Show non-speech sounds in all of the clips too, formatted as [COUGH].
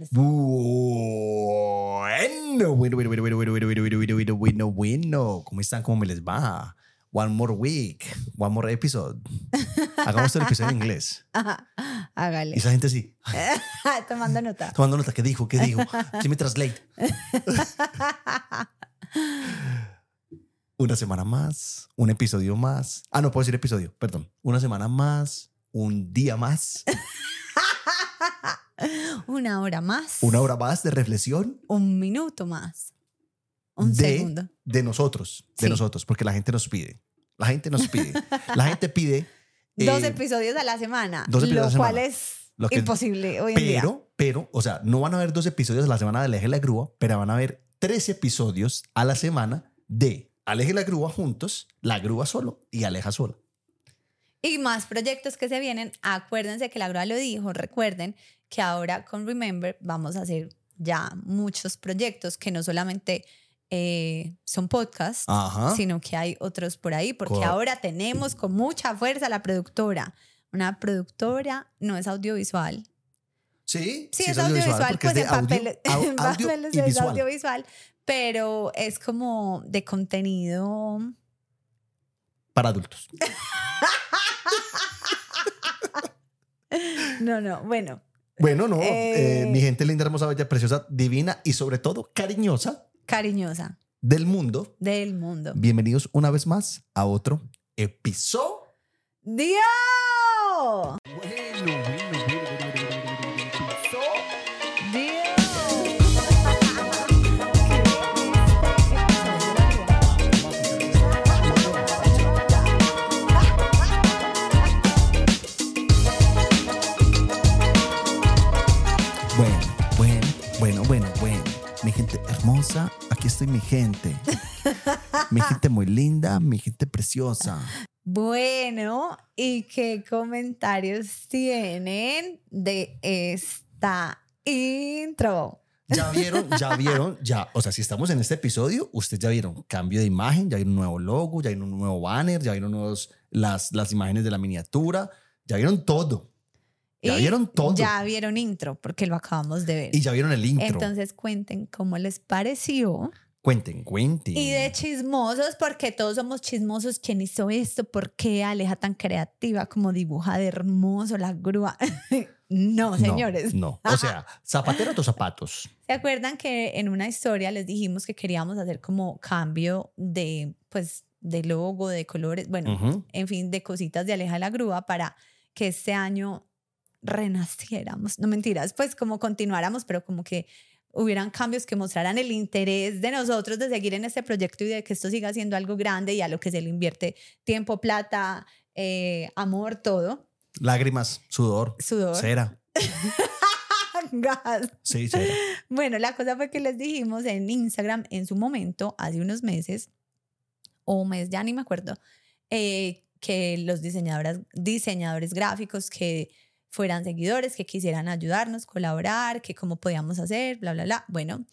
Bueno, bueno, bueno, bueno, bueno, bueno, bueno, bueno, bueno, bueno, bueno. ¿Cómo están? ¿Cómo me les va? One more week, one more episode. Hagamos el episodio en inglés. [LAUGHS] Ajá, Y Hágale. esa gente sí, [LAUGHS] Tomando nota. tomando nota. ¿Qué dijo? ¿Qué dijo? [LAUGHS] ¿Quién me translate? Una semana más, un episodio más. Ah, no puedo decir episodio, perdón. Una semana más, un día más, [LAUGHS] Una hora más. una hora más de reflexión Un minuto más. Un de, segundo. de nosotros, de Sí. nosotros, porque la gente nos pide. La gente nos pide. La gente pide. [LAUGHS] dos eh, episodios a la semana. dos episodios a lo cual semana. es Lo que- imposible hoy en día. Pero, pero, o sea, no van a haber dos episodios a la semana de Aleje la Grúa, pero van a haber tres episodios a la semana de Aleje la Grúa juntos, la Grúa solo y Aleja sola. Y más proyectos que se vienen. Acuérdense que la grúa lo dijo. Recuerden que ahora con Remember vamos a hacer ya muchos proyectos que no solamente eh, son podcasts, Ajá. sino que hay otros por ahí, porque ahora tenemos con mucha fuerza la productora. Una productora no es audiovisual. Sí, Sí, es audiovisual, pues [LAUGHS] en audio, en audio papeles es visual. audiovisual, pero es como de contenido. para adultos. [LAUGHS] No, no, bueno, Bueno, no, eh, Eh. mi gente linda, hermosa, bella, preciosa, divina y sobre todo cariñosa cariñosa del mundo. del mundo. Bienvenidos una vez más a otro episodio. ¡Dios! Bueno, hermosa, aquí estoy mi gente. Mi gente muy linda, mi gente preciosa. Bueno, ¿y qué comentarios tienen de esta intro? Ya vieron, ya vieron, ya. O sea, si estamos en este episodio, ustedes ya vieron cambio de imagen, ya vieron un nuevo logo, ya vieron un nuevo banner, ya vieron nuevos, las, las imágenes de la miniatura, ya vieron todo. Ya Y vieron todo. Ya vieron intro, porque lo acabamos de ver. Y ya vieron el intro. Entonces cuenten cómo les pareció. cuenten, cuenten. Y de chismosos, porque todos somos chismosos. ¿Quién hizo esto? ¿Por qué Aleja tan creativa como dibuja de hermoso la grúa? [LAUGHS] no, señores. No, O sea, [LAUGHS] zapatero a tus zapatos. ¿Se acuerdan que en una historia les dijimos que queríamos hacer como cambio de, pues, de logo, de colores, bueno, en fin, de cositas de Aleja la grúa para que este año renaciéramos? No mentiras, pues como continuáramos, pero como que hubieran cambios que mostraran el interés de nosotros de seguir en este proyecto y de que esto siga siendo algo grande y a lo que se le invierte tiempo, plata, eh, amor, todo, Lágrimas, sudor, sudor, cera. [LAUGHS] gas. Sí, cera. Bueno, la cosa fue que les dijimos en Instagram en su momento, hace unos meses, o un mes, ya ni me acuerdo, eh, que los diseñadores, diseñadores gráficos que fueran seguidores, que quisieran ayudarnos, colaborar, que cómo podíamos hacer, bla, bla, bla. Bueno,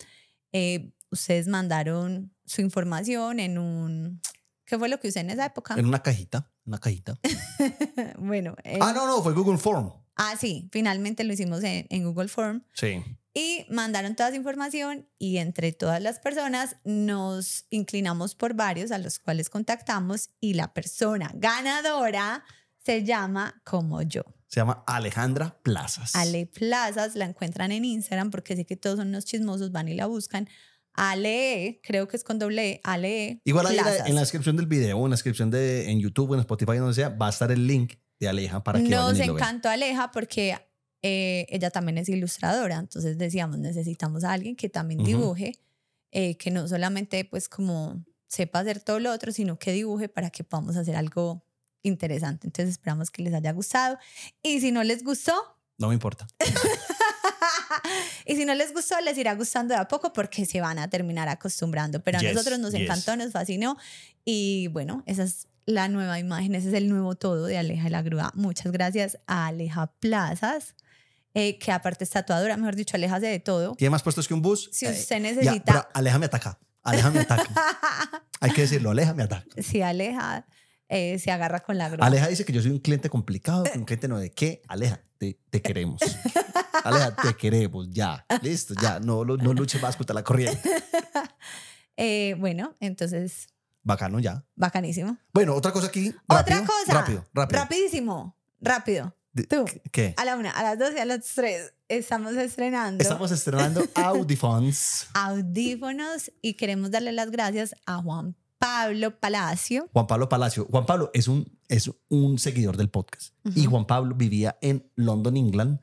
eh, ustedes mandaron su información en un... ¿Qué fue lo que usé en esa época? En una cajita, una cajita. [LAUGHS] bueno, en- Ah, no, no, fue Google Form. ah, sí, finalmente lo hicimos en, en Google Form. Sí. Y mandaron toda esa información y entre todas las personas nos inclinamos por varios a los cuales contactamos y la persona ganadora se llama como yo. Se llama Alejandra Plazas. Ale Plazas, la encuentran en Instagram porque sé que todos son unos chismosos, van y la buscan. Ale, creo que es con doble E, Ale Igual ahí en la- descripción del video, en la descripción de en YouTube, en Spotify, donde sea, va a estar el link de Aleja para que Nos vayan y lo vean. encantó Aleja porque eh, ella también es ilustradora, entonces decíamos, necesitamos a alguien que también dibuje, eh, que no solamente pues como sepa hacer todo lo otro, sino que dibuje para que podamos hacer algo interesante. Entonces esperamos que les haya gustado. Y si no les gustó, No me importa. [LAUGHS] y si no les gustó, les irá gustando de a poco porque se van a terminar acostumbrando. Pero a Yes, nosotros nos yes. encantó, nos fascinó. Y bueno, esa es la nueva imagen, ese es el nuevo todo de Aleja de la Grúa. Muchas gracias a Aleja Plazas, eh, que aparte es tatuadora, mejor dicho, Aleja hace de todo. ¿Tiene más puestos que un bus? Si Eh, usted ya, necesita, pero Aleja me ataca. Aleja me ataca. [LAUGHS] Hay que decirlo, Aleja me ataca. si Aleja eh, se agarra con la grúa. Aleja dice que yo soy un cliente complicado, un cliente no de qué. Aleja, te, te queremos. [LAUGHS] Aleja, te queremos, ya. Listo, ya. No, no luches más contra la corriente. [LAUGHS] Eh, bueno, entonces, Bacano, ya. bacanísimo. Bueno, otra cosa aquí. Otra rápido, cosa. Rápido, rápido. Rapidísimo. Rápido. Tú. ¿Qué? A la una, a las dos y a las tres estamos estrenando Estamos estrenando [LAUGHS] Audifons. audífonos y queremos darle las gracias a Juan Pablo Palacio. Juan Pablo Palacio. Juan Pablo es un, es un seguidor del podcast. Y. Juan Pablo vivía en London, England,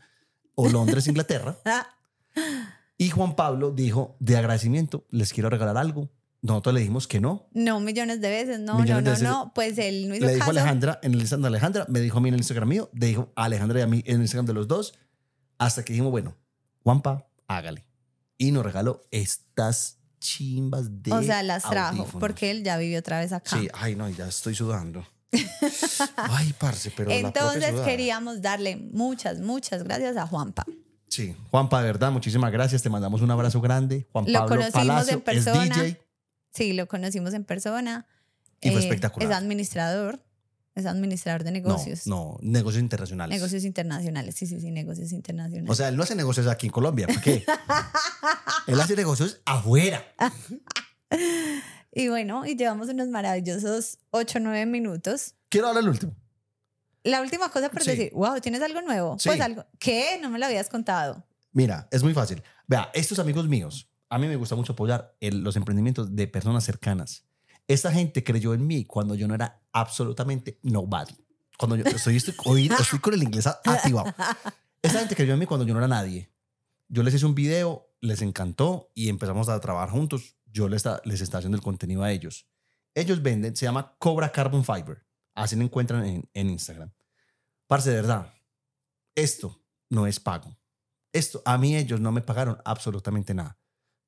o Londres, Inglaterra. [LAUGHS] Ah, Y Juan Pablo dijo, de agradecimiento, les quiero regalar algo. Nosotros le dijimos que no. No, millones de veces, no, Millones no, no, veces. no. Pues él no hizo Le dijo caso. Alejandra en el Instagram de Alejandra, me dijo a mí en el Instagram mío, le dijo a Alejandra y a mí en el Instagram de los dos, hasta que dijimos, bueno, Juanpa, hágale. Y nos regaló estas chimbas de O sea, las trajo, audífonos. porque él ya vivió otra vez acá. Sí, ay no, ya estoy sudando. [LAUGHS] ay, parce, pero la Entonces sudada. queríamos darle muchas, muchas gracias a Juanpa. Sí, Juanpa, de verdad, muchísimas gracias, te mandamos un abrazo grande. Juan Lo Pablo conocimos Palacio en persona. es DJ Sí, lo conocimos en persona. y fue Eh, espectacular. Es administrador, es administrador de negocios. No, no, negocios internacionales. Negocios internacionales, sí, sí, sí, negocios internacionales. O sea, él no hace negocios aquí en Colombia, ¿por qué? [LAUGHS] él hace negocios afuera. [LAUGHS] y bueno, y llevamos unos maravillosos 8 o 9 minutos. Quiero hablar el último. La última cosa por Sí. decir, wow, ¿tienes algo nuevo? Sí. Pues algo, ¿qué? No me lo habías contado. Mira, es muy fácil. Vea, estos amigos míos, a mí me gusta mucho apoyar el- los emprendimientos de personas cercanas. Esta gente creyó en mí cuando yo no era absolutamente nobody. Cuando yo estoy, [LAUGHS] estoy, hoy estoy con el inglés activado. Esta gente creyó en mí cuando yo no era nadie. Yo les hice un video, les encantó y empezamos a trabajar juntos. Yo les, está- les estaba haciendo el contenido a ellos. Ellos venden, se llama Cobra Carbon Fiber. Así lo encuentran en, en Instagram. Parce, de verdad, esto no es pago. Esto, a mí ellos no me pagaron absolutamente nada.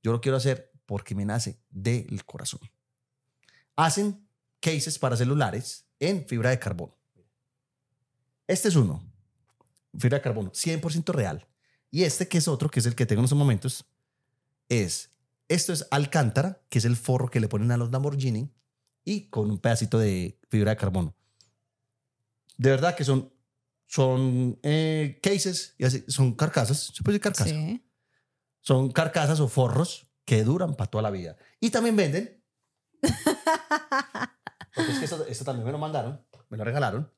Yo lo quiero hacer porque me nace del corazón. Hacen cases para celulares en fibra de carbono. Este es uno, fibra de carbono, 100% real. Y este que es otro, que es el que tengo en estos momentos, es, esto es alcántara, que es el forro que le ponen a los Lamborghini, y con un pedacito de fibra de carbono. De verdad que son, son eh, cases, y así, son carcasas, se puede decir carcasa. Sí. Son carcasas o forros que duran para toda la vida. Y también venden. Porque es que esto, esto también me lo mandaron, me lo regalaron.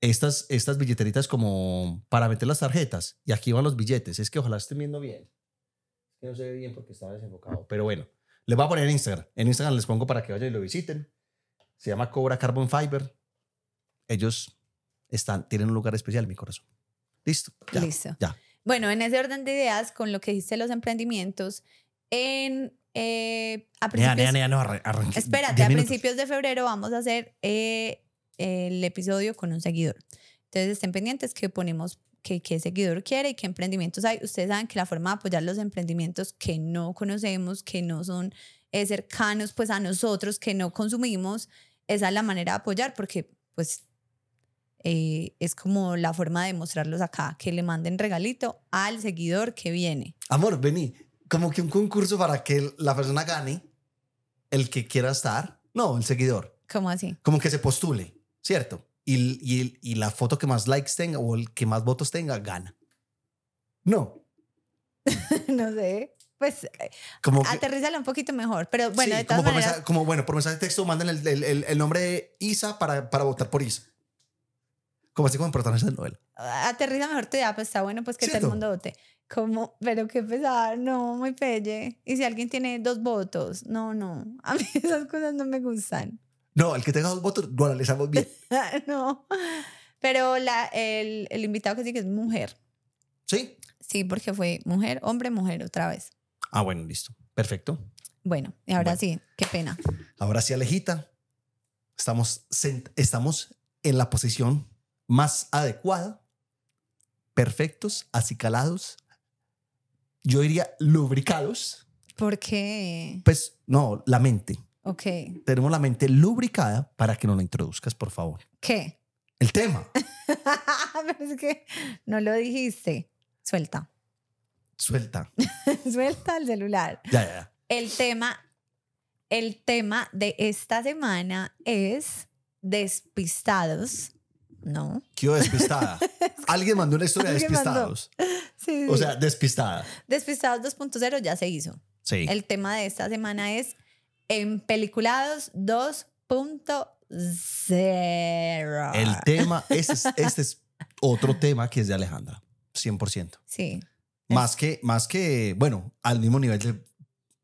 Estas, estas billeteritas como para meter las tarjetas. Y aquí van los billetes. Es que ojalá estén viendo bien. Es que no se ve bien porque estaba desenfocado. Pero bueno, les voy a poner en Instagram. En Instagram les pongo para que vayan y lo visiten. Se llama Cobra Carbon Fiber. Ellos están, tienen un lugar especial en mi corazón. Listo. Ya, Listo. Ya. Bueno, en ese orden de ideas, con lo que dijiste los emprendimientos, en, eh, a Nea, principios, nea, nea, no, arran- arranque. espérate, a minutos. principios de febrero vamos a hacer eh, el episodio con un seguidor. Entonces estén pendientes que ponemos que qué seguidor quiere y qué emprendimientos hay. Ustedes saben que la forma de apoyar los emprendimientos que no conocemos, que no son eh, cercanos pues a nosotros, que no consumimos, esa es la manera de apoyar porque pues eh, es como la forma de mostrarlos acá, que le manden regalito al seguidor que viene. Amor, vení. Como que un concurso para que la persona gane, el que quiera estar. No, el seguidor. ¿Cómo así? Como que se postule, ¿cierto? Y, y, y la foto que más likes tenga o el que más votos tenga, gana. No. [LAUGHS] no sé. Pues eh, Como que, aterrízala un poquito mejor, pero bueno, sí, de todas como, por maneras, mensaje, como bueno, por mensaje de texto manden el, el, el- el nombre de Isa para, para votar por Isa. Como así como protagonista de novela. aterriza mejor tu idea, pues está bueno pues que todo el mundo vote. Como, pero qué pesar, no, muy pelle. Y si alguien tiene dos votos, no, no, a mí [LAUGHS] esas cosas no me gustan. No, el que tenga dos votos, lo analizamos bien. [LAUGHS] no, pero la, el, el invitado que sí que es mujer. ¿Sí? Sí, porque fue mujer, hombre, mujer otra vez. Ah, bueno, listo. Perfecto. Bueno, y ahora Bueno. sí, qué pena. Ahora sí, Alejita, estamos, estamos en la posición más adecuada, perfectos, acicalados, yo diría lubricados. ¿Por qué? Pues no, la mente. Ok. Tenemos la mente lubricada para que nos la introduzcas, por favor. ¿Qué? El tema. [LAUGHS] pero es que no lo dijiste. Suelta. Suelta. [LAUGHS] Suelta el celular. Ya, ya, ya. El tema, el tema de esta semana es despistados No. Quedó despistada. [LAUGHS] Alguien mandó una historia de despistados. Sí, O sea, despistada. Despistados 2.0 ya se hizo. Sí. El tema de esta semana es Empeliculados 2.0. El tema, este es, este es otro tema que es de Alejandra, 100%. Sí. Más que, más que, bueno, al mismo nivel de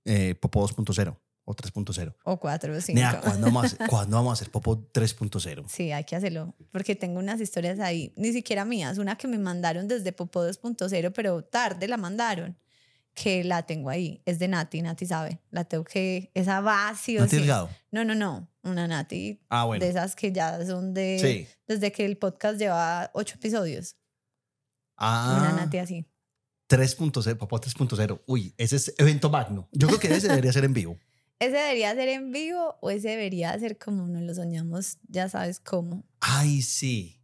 eh, Popo 2.0 o 3.0. O 4 o 5. Nea, ¿cuándo vamos, a hacer, [LAUGHS] ¿cuándo vamos a hacer Popo 3.0? Sí, hay que hacerlo. Porque tengo unas historias ahí, ni siquiera mías. Una que me mandaron desde Popó 2.0, pero tarde la mandaron. Que la tengo ahí. Es de Nati, Nati sabe. La tengo que. Esa va sí o ¿Nati sí. Delgado? No, no, no. Una Nati Ah, bueno. de esas que ya son de. Sí. Desde que el podcast lleva ocho episodios. Ah, Una Nati así. 3.0, Popo 3.0. Uy, ese es evento magno. Yo creo que ese debería ser en vivo. ¿Ese debería ser en vivo o ese debería ser como nos lo soñamos, ya sabes cómo? Ay, sí.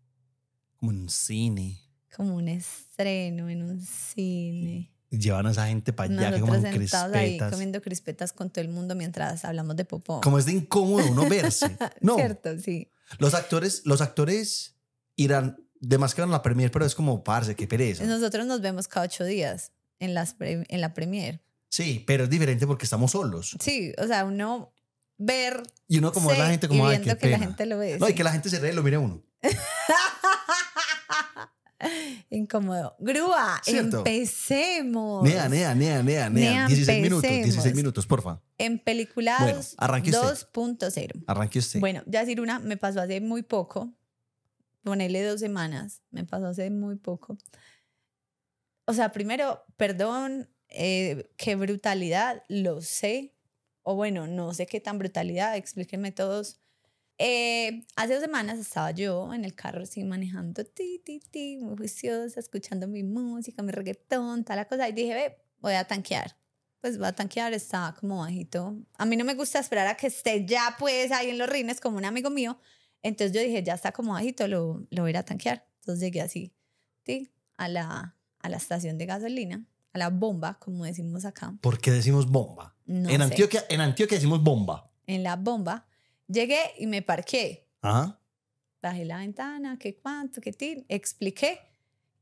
Como en un cine. Como un estreno en un cine. Llevan a esa gente para allá Nosotros coman sentados ahí crispetas. comiendo crispetas con todo el mundo mientras hablamos de popó. Como es de incómodo uno verse. [LAUGHS] [LAUGHS] No, Cierto, sí. los actores, los actores irán, de más que van a la premier, pero es como, parce, qué pereza. Nosotros nos vemos cada ocho días en, las en la premier. Sí, pero es diferente porque estamos solos. Sí, o sea, uno ver Y uno como la gente como, y ay, viendo qué que la gente lo ve. No, sí. y que la gente se ríe y lo mire uno. [LAUGHS] Incómodo. Grúa, Cierto. empecemos. Nea, nea, nea, nea, nea. Nea, 16 minutos, empecemos. 16 minutos, porfa. En Peliculados Bueno, arranque usted. 2.0. Arranque usted. Bueno, ya decir una, me pasó hace muy poco. Ponerle dos semanas. Me pasó hace muy poco. O sea, primero, perdón, eh, qué brutalidad, lo sé. O bueno, no sé qué tan brutalidad, explíquenme todos. Eh, hace dos semanas estaba yo en el carro así manejando, ti, ti, ti, muy juiciosa, escuchando mi música, mi reggaetón, tal la cosa. Y dije, ve, voy a tanquear. Pues voy a tanquear, estaba como bajito. A mí no me gusta esperar a que esté ya pues ahí en los rines como un amigo mío. Entonces yo dije, ya está como bajito, lo, lo voy a tanquear. Entonces llegué así, ti, a la, a la estación de gasolina, a la bomba, como decimos acá. ¿Por qué decimos bomba? No en, sé. Antioquia, en Antioquia decimos bomba. En la bomba. Llegué y me parqué. Ajá. bajé la ventana, qué cuánto, qué tin, expliqué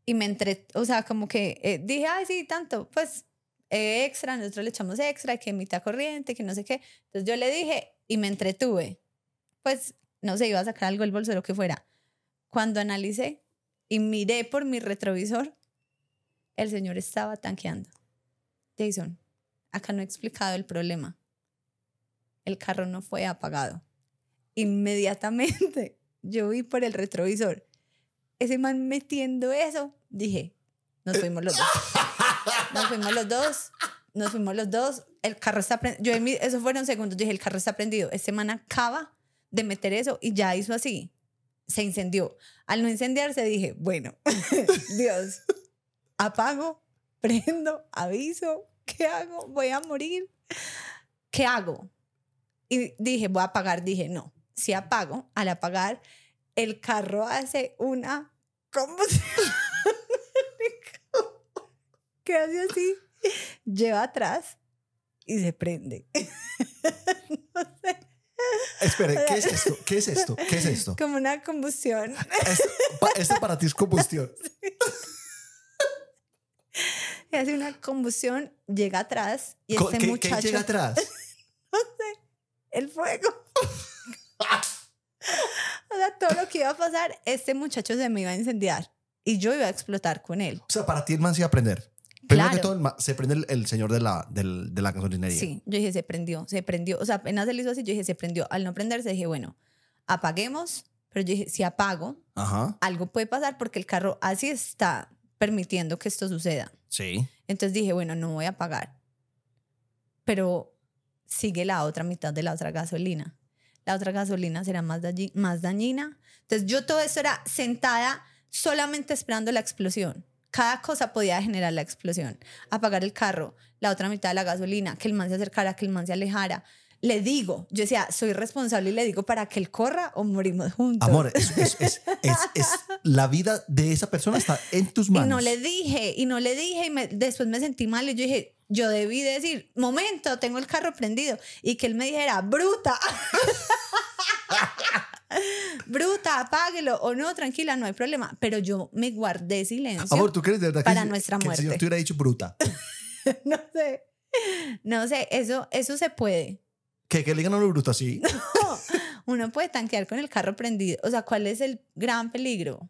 y me entre, o sea, como que eh, dije, ay, sí, tanto, pues eh, extra, nosotros le echamos extra, que mitad corriente, que no sé qué. Entonces yo le dije y me entretuve. Pues no sé, iba a sacar algo del bolso, lo que fuera. Cuando analicé y miré por mi retrovisor, el señor estaba tanqueando. Jason, acá no he explicado el problema. El carro no fue apagado inmediatamente [LAUGHS] yo vi por el retrovisor ese man metiendo eso. Dije, nos fuimos los dos. Nos fuimos los dos. Nos fuimos los dos. El carro está prendido. Yo en mi- eso fueron segundos. Dije, el carro está prendido. Este man acaba de meter eso y ya hizo así. Se incendió. Al no incendiarse dije, bueno, [LAUGHS] Dios, apago, [LAUGHS] prendo, aviso, ¿qué hago? Voy a morir. ¿Qué hago? Y dije, voy a apagar. Dije, no, si apago, al apagar, el carro hace una combustión. [LAUGHS] que hace así, lleva atrás y se prende. [LAUGHS] no sé, Espere, ¿qué es esto? ¿Qué es esto? ¿Qué es esto? como una combustión. Esto, pa- esto para ti es combustión. [LAUGHS] Y hace una combustión, llega atrás y este ¿Qué, qué muchacho, llega [LAUGHS] atrás? el fuego. [LAUGHS] o sea, todo lo que iba a pasar, este muchacho se me iba a incendiar y yo iba a explotar con él. O sea, para ti el man se iba a prender. Primero que Claro. todo, el ma- se prende el, el señor de la, del- de la gasolinería. Sí, yo dije, se prendió, se prendió. O sea, apenas él hizo así, yo dije, se prendió. Al no prenderse, dije, bueno, apaguemos. Pero yo dije, si apago, Ajá. algo puede pasar porque el carro así está permitiendo que esto suceda. Sí. Entonces dije, bueno, no voy a apagar. Pero sigue la otra mitad de la otra gasolina. La otra gasolina será más, dañi- más dañina. Entonces yo todo eso era sentada solamente esperando la explosión. Cada cosa podía generar la explosión. Apagar el carro, la otra mitad de la gasolina, que el man se acercara, que el man se alejara. Le digo, yo decía, soy responsable y le digo para que él corra o morimos juntos. Amor, es, es- es- [LAUGHS] es- la vida de esa persona está en tus Y manos. no le dije, y no le dije, y me- después me sentí mal y yo dije, yo debí decir, momento, tengo el carro prendido, y que él me dijera, bruta. [LAUGHS] Bruta, apáguelo o no, tranquila, no hay problema. Pero yo me guardé silencio. Amor, ¿tú crees de verdad Para que, nuestra que el señor muerte. te hubiera dicho bruta? [LAUGHS] no sé. No sé, eso, eso se puede. Que, que le digan a uno bruto así. [LAUGHS] Uno puede tanquear con el carro prendido. O sea, ¿cuál es el gran peligro?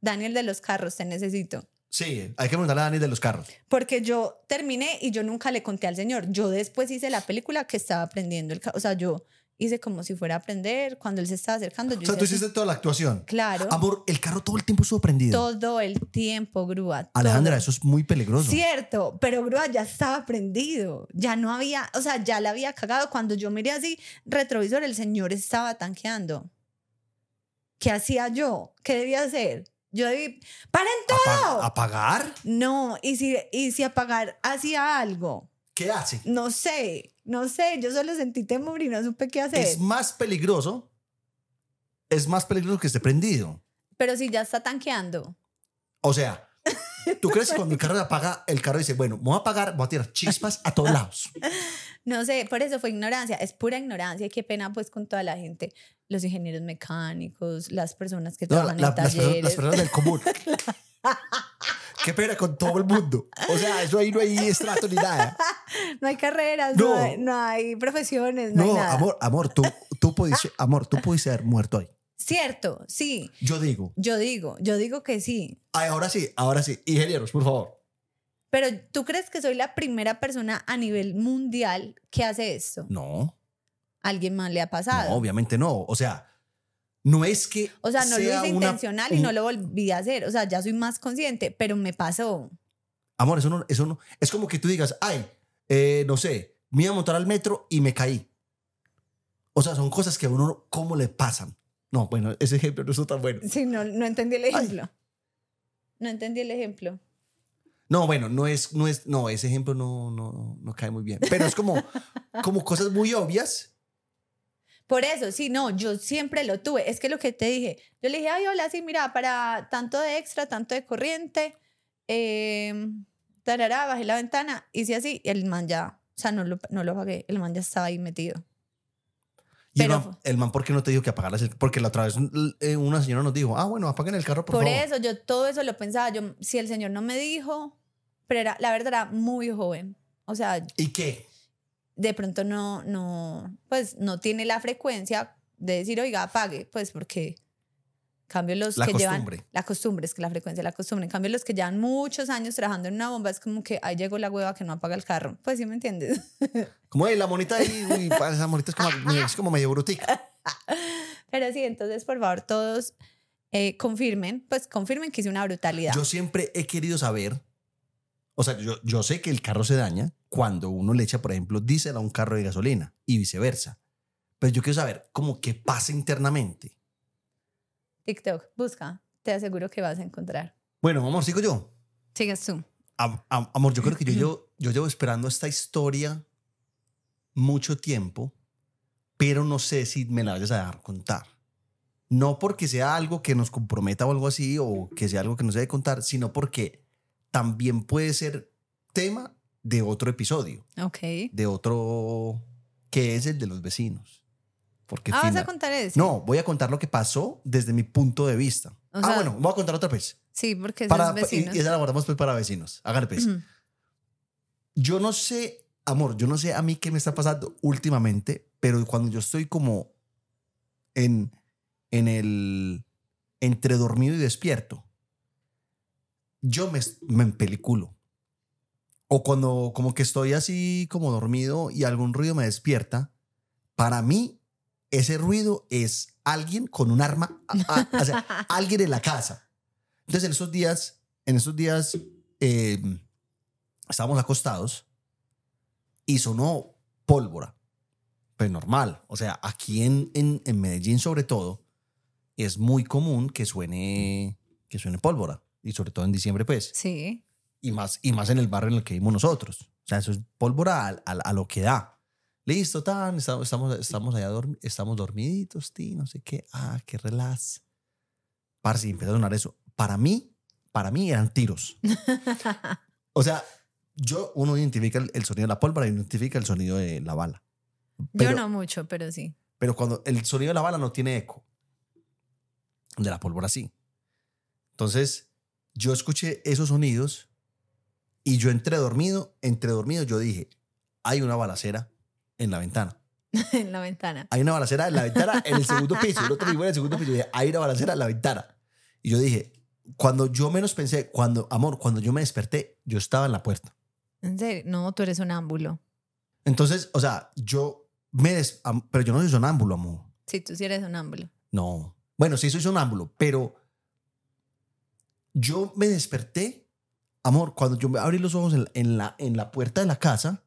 Daniel de los carros, te necesito. Sí, hay que preguntarle a Dani de los carros. Porque yo terminé y yo nunca le conté al señor. Yo después hice la película que estaba prendiendo el carro. O sea, yo hice como si fuera a prender. Cuando él se estaba acercando, yo O sea, hice tú así. hiciste toda la actuación. Claro. Amor, el carro todo el tiempo estuvo prendido. Todo el tiempo, grúa. Alejandra, todo. eso es muy peligroso. Cierto, pero grúa ya estaba prendido. Ya no había, o sea, ya la había cagado. Cuando yo miré así, retrovisor, el señor estaba tanqueando. ¿Qué hacía yo? ¿Qué debía hacer? Yo debí. ¡Paren todo! Apa- ¿Apagar? No, y si, y si apagar hacía algo. ¿Qué hace? No sé, no sé. Yo solo sentí temor y no supe qué hacer. Es más peligroso. Es más peligroso que esté prendido. Pero si ya está tanqueando. O sea, ¿tú crees que cuando el carro se apaga, el carro dice, bueno, voy a apagar, voy a tirar chispas a todos lados? [LAUGHS] No sé, por eso fue ignorancia, es pura ignorancia. y Qué pena pues con toda la gente, los ingenieros mecánicos, las personas que No, trabajan la- en las, personas, talleres. las personas del común. [LAUGHS] Qué pena con todo el mundo. O sea, eso ahí no hay estrato ni nada. [LAUGHS] No hay carreras, no, No. hay, no hay profesiones, no, hay No, nada. amor, amor, tú, tú pudiste, amor, tú pudiste haber muerto ahí. Cierto, sí. Yo digo, Yo digo, yo digo que sí. ay, ahora sí, ahora sí. Ingenieros, por favor. Pero ¿tú crees que soy la primera persona a nivel mundial que hace esto? No, ¿Alguien más le ha pasado? no, obviamente no. O sea, no es que. O sea, no lo sea hice una- intencional y un- no lo volví a hacer. O sea, ya soy más consciente, pero me pasó. Amor, eso no, eso no. Es como que tú digas, ay, eh, no sé, me iba a montar al metro y me caí. O sea, son cosas que a uno, ¿cómo le pasan? No, bueno, ese ejemplo no es tan bueno. Sí, no, no entendí el ejemplo. No entendí el ejemplo. No, bueno, no es, no es, no, ese ejemplo no, no, no cae muy bien. Pero es como, como cosas muy obvias. Por eso, sí, no, yo siempre lo tuve. Es que lo que te dije, yo le dije, ay, hola, sí, mira, para tanto de extra, tanto de corriente, eh, tarará, bajé la ventana, hice así, y el man ya, o sea, no lo, no lo apagué, el man ya estaba ahí metido. Y el Pero- man, el man, ¿por qué no te dijo que apagaras el Porque la otra vez eh, una señora nos dijo, ah, bueno, apaguen el carro, por, Por, favor. eso, yo todo eso lo pensaba, yo, si el señor no me dijo, pero era, la verdad era muy joven, o sea, ¿Y qué? De pronto no, no, pues no tiene la frecuencia de decir, oiga, apague, pues porque cambio los La que costumbre. llevan la costumbre es que la frecuencia la costumbre en cambio los que llevan muchos años trabajando en una bomba es como que ahí llegó la hueva que no apaga el carro pues sí me entiendes [LAUGHS] Como, "Ey, la monita ahí, uy, esa monita es como, es como medio brutica. [LAUGHS] pero sí entonces por favor todos eh, confirmen pues confirmen que hice una brutalidad Yo siempre he querido saber, o sea, yo, yo sé que el carro se daña cuando uno le echa, por ejemplo, diésel a un carro de gasolina y viceversa. Pero yo quiero saber cómo qué pasa internamente. TikTok busca te aseguro que vas a encontrar Bueno, amor, sigo yo. sigues tú Am- am- amor, yo creo que yo [CLEARS THROAT] llevo, yo llevo esperando esta historia mucho tiempo, pero no sé si me la vayas a dejar contar. No porque sea algo que nos comprometa o algo así, o que sea algo que no se debe contar, sino porque también puede ser tema de otro episodio, ok de otro que es el de los vecinos. Porque ah vas a contar eso no, voy a contar lo que pasó desde mi punto de vista. O ah, sea- bueno, voy a contar otra vez. sí porque Para, esos y, vecinos y esa la guardamos pues para vecinos. Háganle pues. Ujú. Yo no sé, amor, yo no sé a mí qué me está pasando últimamente, pero cuando yo estoy como en, en el entre dormido y despierto, yo me, me empeliculo. O cuando como que estoy así como dormido y algún ruido me despierta, para mí ese ruido es alguien con un arma, a- a- o sea, [LAUGHS] alguien en la casa. Entonces en esos días, en esos días eh, estábamos acostados y sonó pólvora. Pues normal. O sea, aquí en, en, en Medellín sobre todo es muy común que suene, que suene pólvora. Y sobre todo en diciembre, pues. sí Y más, y más en el barrio en el que vivimos nosotros. O sea, eso es pólvora a, a- a lo que da. Listo, tan, estamos, estamos, allá, dormi- estamos dormiditos, tí, no sé qué. Ah, qué relax. Parce, y empezó a sonar eso. Para mí, para mí eran tiros. O sea, yo, uno identifica el, el sonido de la pólvora y identifica el sonido de la bala. Pero, yo no mucho pero sí pero cuando el sonido de la bala no tiene eco. de la pólvora sí. Entonces, yo escuché esos sonidos y yo entre dormido, entre dormido, yo dije, hay una balacera en la ventana. [LAUGHS] en la ventana. Hay una balacera en la ventana en el segundo piso. El otro en el segundo piso. Yo dije, hay una balacera en la ventana. Y yo dije, cuando yo menos pensé, cuando, amor, cuando yo me desperté, yo estaba en la puerta. ¿En serio? No, tú eres sonámbulo. Entonces, o sea, yo me des, pero yo no soy sonámbulo, amor. Sí, tú sí eres sonámbulo. No. Bueno, sí soy sonámbulo, pero yo me desperté, amor, cuando yo me abrí los ojos en, en la, en la puerta de la casa,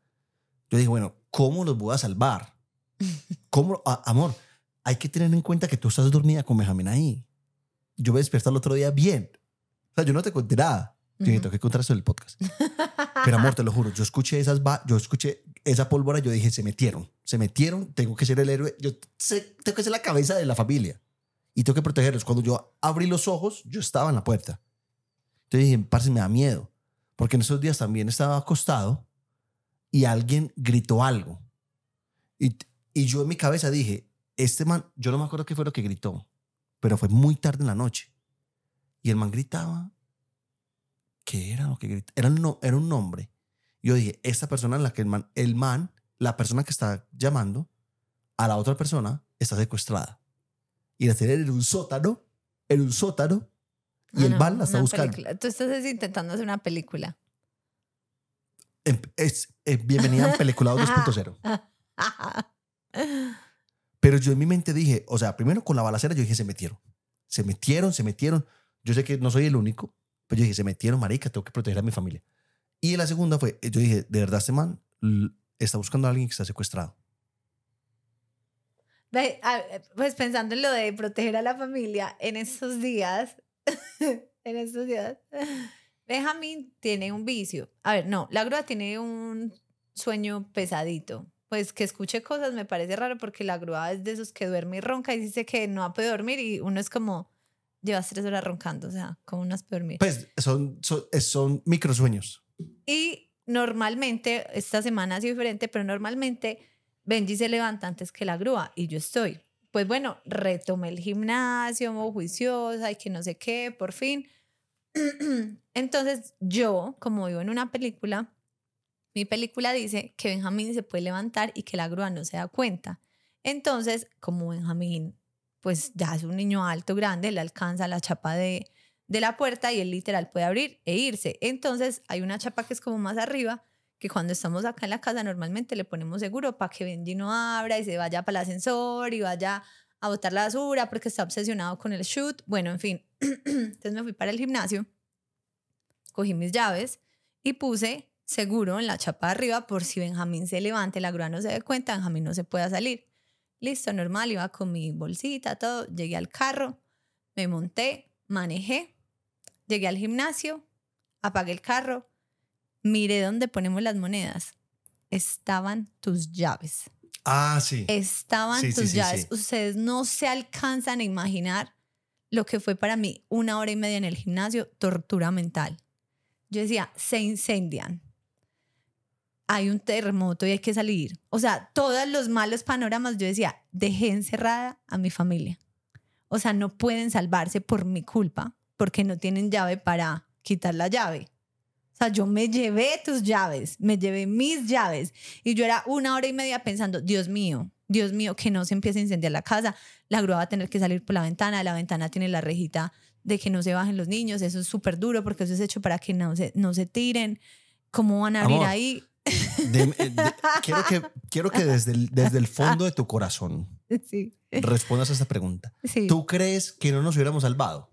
yo dije, bueno, ¿cómo los voy a salvar? [LAUGHS] ¿Cómo, a- amor, hay que tener en cuenta que tú estás dormida con Benjamín ahí. Yo me desperté el otro día bien. O sea, yo no te conté nada. Yo dije, tengo que contar esto en el podcast. [LAUGHS] Pero amor, te lo juro, yo escuché esas, yo escuché esa pólvora, yo dije, se metieron, se metieron, tengo que ser el héroe, yo sé- tengo que ser la cabeza de la familia y tengo que protegerlos. Cuando yo abrí los ojos, yo estaba en la puerta. Entonces dije, parce, me da miedo, porque en esos días también estaba acostado y alguien gritó algo. Y, y yo en mi cabeza dije, este man, yo no me acuerdo qué fue lo que gritó, pero fue muy tarde en la noche. Y el man gritaba, ¿qué era lo que gritaba? Era, no- era un nombre. Yo dije, esta persona en la que el man, el man, la persona que está llamando a la otra persona está secuestrada. Y la tienen en un sótano, en un sótano, y Ah, el man la está buscando. película. Tú estás intentando hacer una película. Em- Es, eh, bienvenida a Peliculado 2.0. [LAUGHS] Pero yo en mi mente dije, o sea, primero con la balacera yo dije, se metieron. Se metieron, se metieron. Yo sé que no soy el único, pero yo dije, se metieron, marica, tengo que proteger a mi familia. Y la segunda fue, yo dije, de verdad, este man está buscando a alguien que está secuestrado. Ve, a- Pues pensando en lo de proteger a la familia, en estos días, [LAUGHS] en estos [LAUGHS] días, Benjamín tiene un vicio. A ver, no, la grúa tiene un sueño pesadito. Pues que escuche cosas me parece raro porque la grúa es de esos que duerme y ronca y dice que no puede dormir y uno es como, llevas tres horas roncando, o sea, ¿cómo no has podido dormir? Pues son, son, son microsueños. Y normalmente, esta semana ha sido diferente, pero normalmente Benji se levanta antes que la grúa y yo estoy. Pues bueno, retomé el gimnasio, juiciosa y que no sé qué, por fin. [CLEARS THROAT] Entonces yo, como vivo en una película, mi película dice que Benjamín se puede levantar y que la grúa no se da cuenta. Entonces, como Benjamín, pues ya es un niño alto, grande, le alcanza la chapa de, de la puerta y él literal puede abrir e irse. Entonces hay una chapa que es como más arriba, que cuando estamos acá en la casa normalmente le ponemos seguro para que Benji no abra y se vaya para el ascensor y vaya a botar la basura porque está obsesionado con el shoot. Bueno, en fin. [CLEARS THROAT] Entonces me fui para el gimnasio, cogí mis llaves y puse seguro en la chapa de arriba por si Benjamín se levante, la grúa no se dé cuenta, Benjamín no se pueda salir. Listo, normal, iba con mi bolsita, todo, llegué al carro, me monté, manejé, llegué al gimnasio, apagué el carro, miré dónde ponemos las monedas. Estaban tus llaves. Ah, sí. Estaban Sí, tus sí, llaves. sí. Ustedes no se alcanzan a imaginar lo que fue para mí una hora y media en el gimnasio, tortura mental. Yo decía, se incendian. Hay un terremoto y hay que salir. O sea, todos los malos panoramas, yo decía, dejé encerrada a mi familia. O sea, no pueden salvarse por mi culpa porque no tienen llave para quitar la llave. O sea, yo me llevé tus llaves, me llevé mis llaves y yo era una hora y media pensando, Dios mío, Dios mío, que no se empiece a incendiar la casa, la grúa va a tener que salir por la ventana, la ventana tiene la rejita de que no se bajen los niños, eso es súper duro porque eso es hecho para que no se, no se tiren, ¿cómo van a abrir Amor. ahí? De- de- quiero que, quiero que desde, el, desde el fondo de tu corazón [LAUGHS] Sí, respondas a esta pregunta. sí. ¿Tú crees que no nos hubiéramos salvado?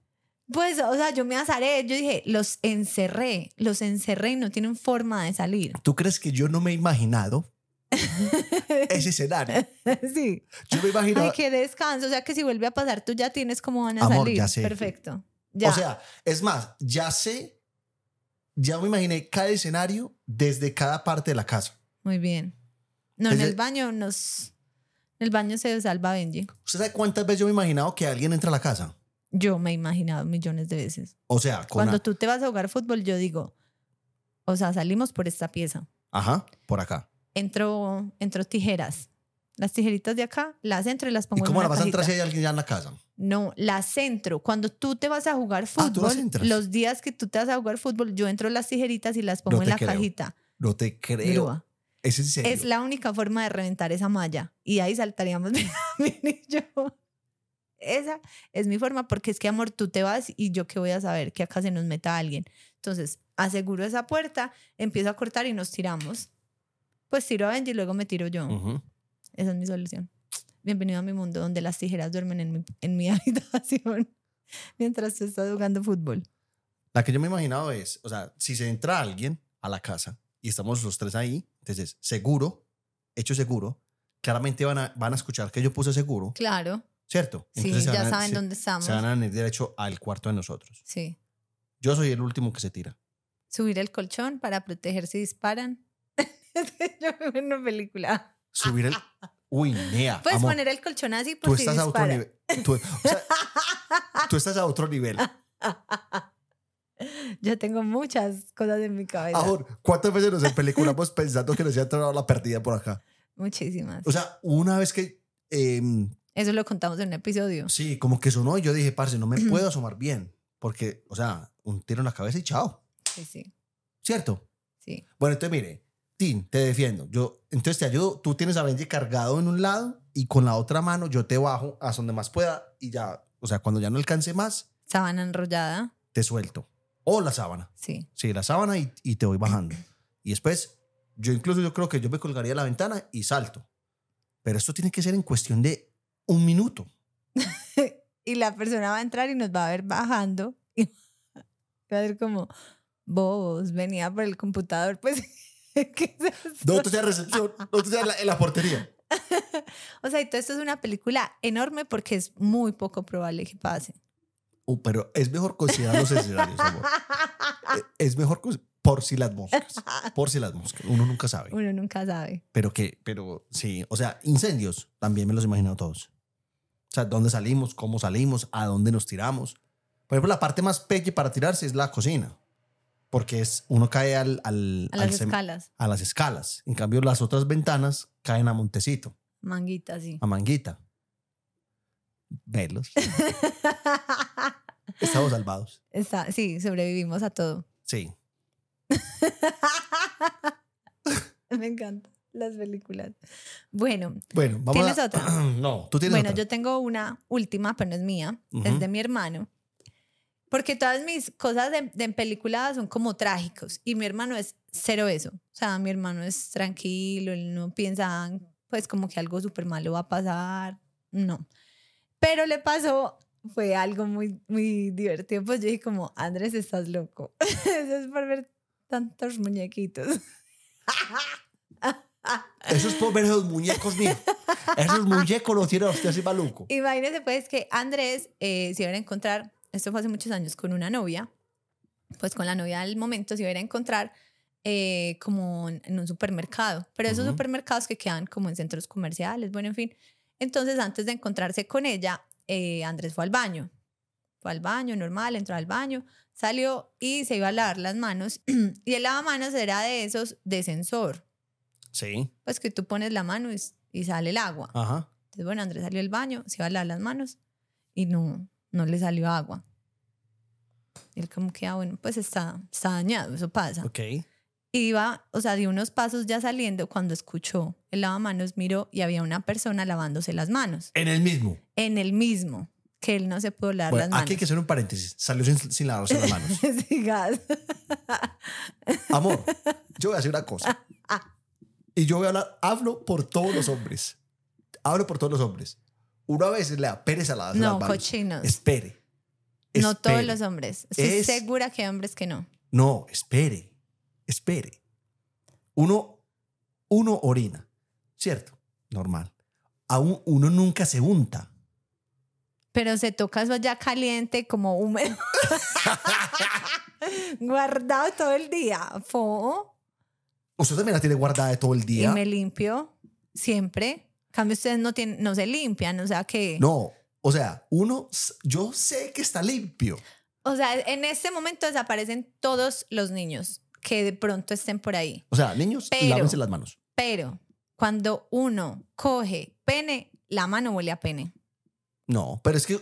Pues, o sea, yo me azaré, yo dije, los encerré, los encerré y no tienen forma de salir. ¿Tú crees que yo no me he imaginado [LAUGHS] ese escenario? sí. Yo me imagino... Ay, qué descanso. O sea, que si vuelve a pasar, tú ya tienes cómo van a Amor, salir. ya sé. Perfecto. Ya. O sea, es más, ya sé, ya me imaginé cada escenario desde cada parte de la casa. Muy bien. No, en Desde- el baño nos. En el baño se salva Benji. ¿Usted sabe cuántas veces yo me he imaginado que alguien entra a la casa? Yo me he imaginado millones de veces. O sea, con... Cuando a- tú te vas a jugar fútbol, yo digo, o sea, salimos por esta pieza. Ajá, por acá. Entro, entro tijeras. Las tijeritas de acá, las entro y las ¿Y pongo en cómo una la vas a entrar si hay alguien ya en la casa? No, la centro. Cuando tú te vas a jugar Ah, las fútbol, los días que tú te vas a jugar fútbol, yo entro las tijeritas y las pongo No en la creo. cajita. No te creo. Grúa. Es en serio. Es la única forma de reventar esa malla. Y ahí saltaríamos [LAUGHS] y yo. Esa es mi forma, porque es que, amor, tú te vas y yo qué voy a saber que acá se nos meta alguien. Entonces, aseguro esa puerta, empiezo a cortar y nos tiramos. Pues tiro a Benji y luego me tiro yo. Ujú. Esa es mi solución. Bienvenido a mi mundo donde las tijeras duermen en mi, en mi [LAUGHS] habitación mientras tú estás jugando fútbol. La que yo me he imaginado es, o sea, si se entra alguien a la casa y estamos los tres ahí, entonces seguro, hecho seguro, claramente van a, van a escuchar que yo puse seguro, Claro. ¿Cierto? Sí, ya van saben se- dónde estamos. Se van a venir derecho al cuarto de nosotros. Sí. Yo soy el último que se tira. Subir el colchón para proteger si disparan. [LAUGHS] yo me veo en una película. Subir el... [LAUGHS] Uy, Nea, Puedes amor, poner el colchón así tú por si estás a otro nivel. Tú, o sea, [LAUGHS] tú estás a otro nivel. Yo tengo muchas cosas en mi cabeza. Amor, ¿cuántas veces nos empeliculamos pensando que nos había entrado la perdida por acá? Muchísimas. O sea, una vez que... em, Eso lo contamos en un episodio. Sí, como que sonó y yo dije, parce, no me puedo asomar bien. Porque, o sea, un tiro en la cabeza y chao. Sí, sí, ¿Cierto? sí. Bueno, entonces mire, Tim, te defiendo. Yo, entonces te ayudo. Tú tienes a Benji cargado en un lado y con la otra mano yo te bajo hasta donde más pueda y ya, o sea, cuando ya no alcance más, Sábana enrollada. te suelto. O la sábana. Sí. Sí, la sábana y, y te voy bajando. Y después, yo incluso yo creo que yo me colgaría la ventana y salto. Pero esto tiene que ser en cuestión de un minuto. [LAUGHS] y la persona va a entrar y nos va a ver bajando. [LAUGHS] Y va a ser como, vos, venía por el computador. [LAUGHS] Pues, ¿qué es eso? No, tú seas recepción, no, tú seas la, en la portería. O sea, y todo esto es una película enorme porque es muy poco probable que pase. Uh, pero es mejor considerar los escenarios, amor. Eh, Es mejor por si las moscas. Por si las moscas. Uno nunca sabe. Uno nunca sabe. Pero que, pero sí. O sea, incendios también me los he imaginado todos. Sea, dónde salimos, cómo salimos, a dónde nos tiramos. Por ejemplo, la parte más peque para tirarse es la cocina. Porque es, uno cae al, al- A al las escalas. a las escalas. En cambio, las otras ventanas caen a Montecito, Manguita, sí. a Manguita. Velos. [LAUGHS] Estamos salvados. Está, sí, sobrevivimos a todo. Sí. [LAUGHS] Me encantan las películas. Bueno, Bueno, vamos ¿Tienes a... otra? [CLEARS THROAT] No, tú tienes bueno, otra. yo tengo una última, pero no es mía, Ujú. es de mi hermano. Porque todas mis cosas de, de en película son como trágicos y mi hermano es cero eso. O sea, mi hermano es tranquilo, él no piensa pues como que algo súper malo va a pasar, no. Pero le pasó, fue algo muy, muy divertido, pues yo dije como, Andrés, estás loco. [LAUGHS] Eso es por ver tantos muñequitos. [LAUGHS] Eso es por ver esos muñecos míos. Esos muñecos los tiene usted así maluco. Imagínese pues que Andrés eh, se iba a encontrar, esto fue hace muchos años, con una novia, pues con la novia del momento se iba a encontrar eh, como en un supermercado, pero esos Ujú. supermercados que quedan como en centros comerciales, bueno, en fin. Entonces antes de encontrarse con ella, eh, Andrés fue al baño, fue al baño normal, entró al baño, salió y se iba a lavar las manos [CLEARS THROAT] y el lavamanos era de esos de sensor, Sí. pues que tú pones la mano y, y sale el agua. Ajá. Entonces, bueno, Andrés salió del baño, se iba a lavar las manos y no, no le salió agua. Y él como que, ah, bueno, pues está, está dañado, eso pasa. Ok. Y iba, o sea, dio unos pasos ya saliendo cuando escuchó el lavamanos, miró y había una persona lavándose las manos. En el mismo. En el mismo, que él no se pudo lavar Bueno, las manos. aquí hay que hacer un paréntesis. Salió sin, sin lavarse las [LAUGHS] manos. Amor, yo voy a hacer una cosa. [LAUGHS] Y yo voy a hablar, hablo por todos los hombres. Hablo por todos los hombres. Uno a veces le da pereza lavarse No, las cochinos. Espere. No todos los hombres. Estoy Es- segura que hay hombres que no. No, espere. Espere. Uno, uno orina. ¿Cierto? Normal. Aún uno nunca se unta. Pero se toca eso ya caliente, como húmedo. [LAUGHS] [LAUGHS] Guardado todo el día. Fo. Usted también la tiene guardada todo el Y día. me limpio siempre. En cambio, ustedes no, tienen, no se limpian. O sea que. No, o sea, uno, yo sé que está limpio. O sea, en este momento desaparecen todos los niños que de pronto estén por ahí. O sea, niños, Pero- lávense las manos. Pero cuando uno coge pene, la mano huele a pene. No, pero es que,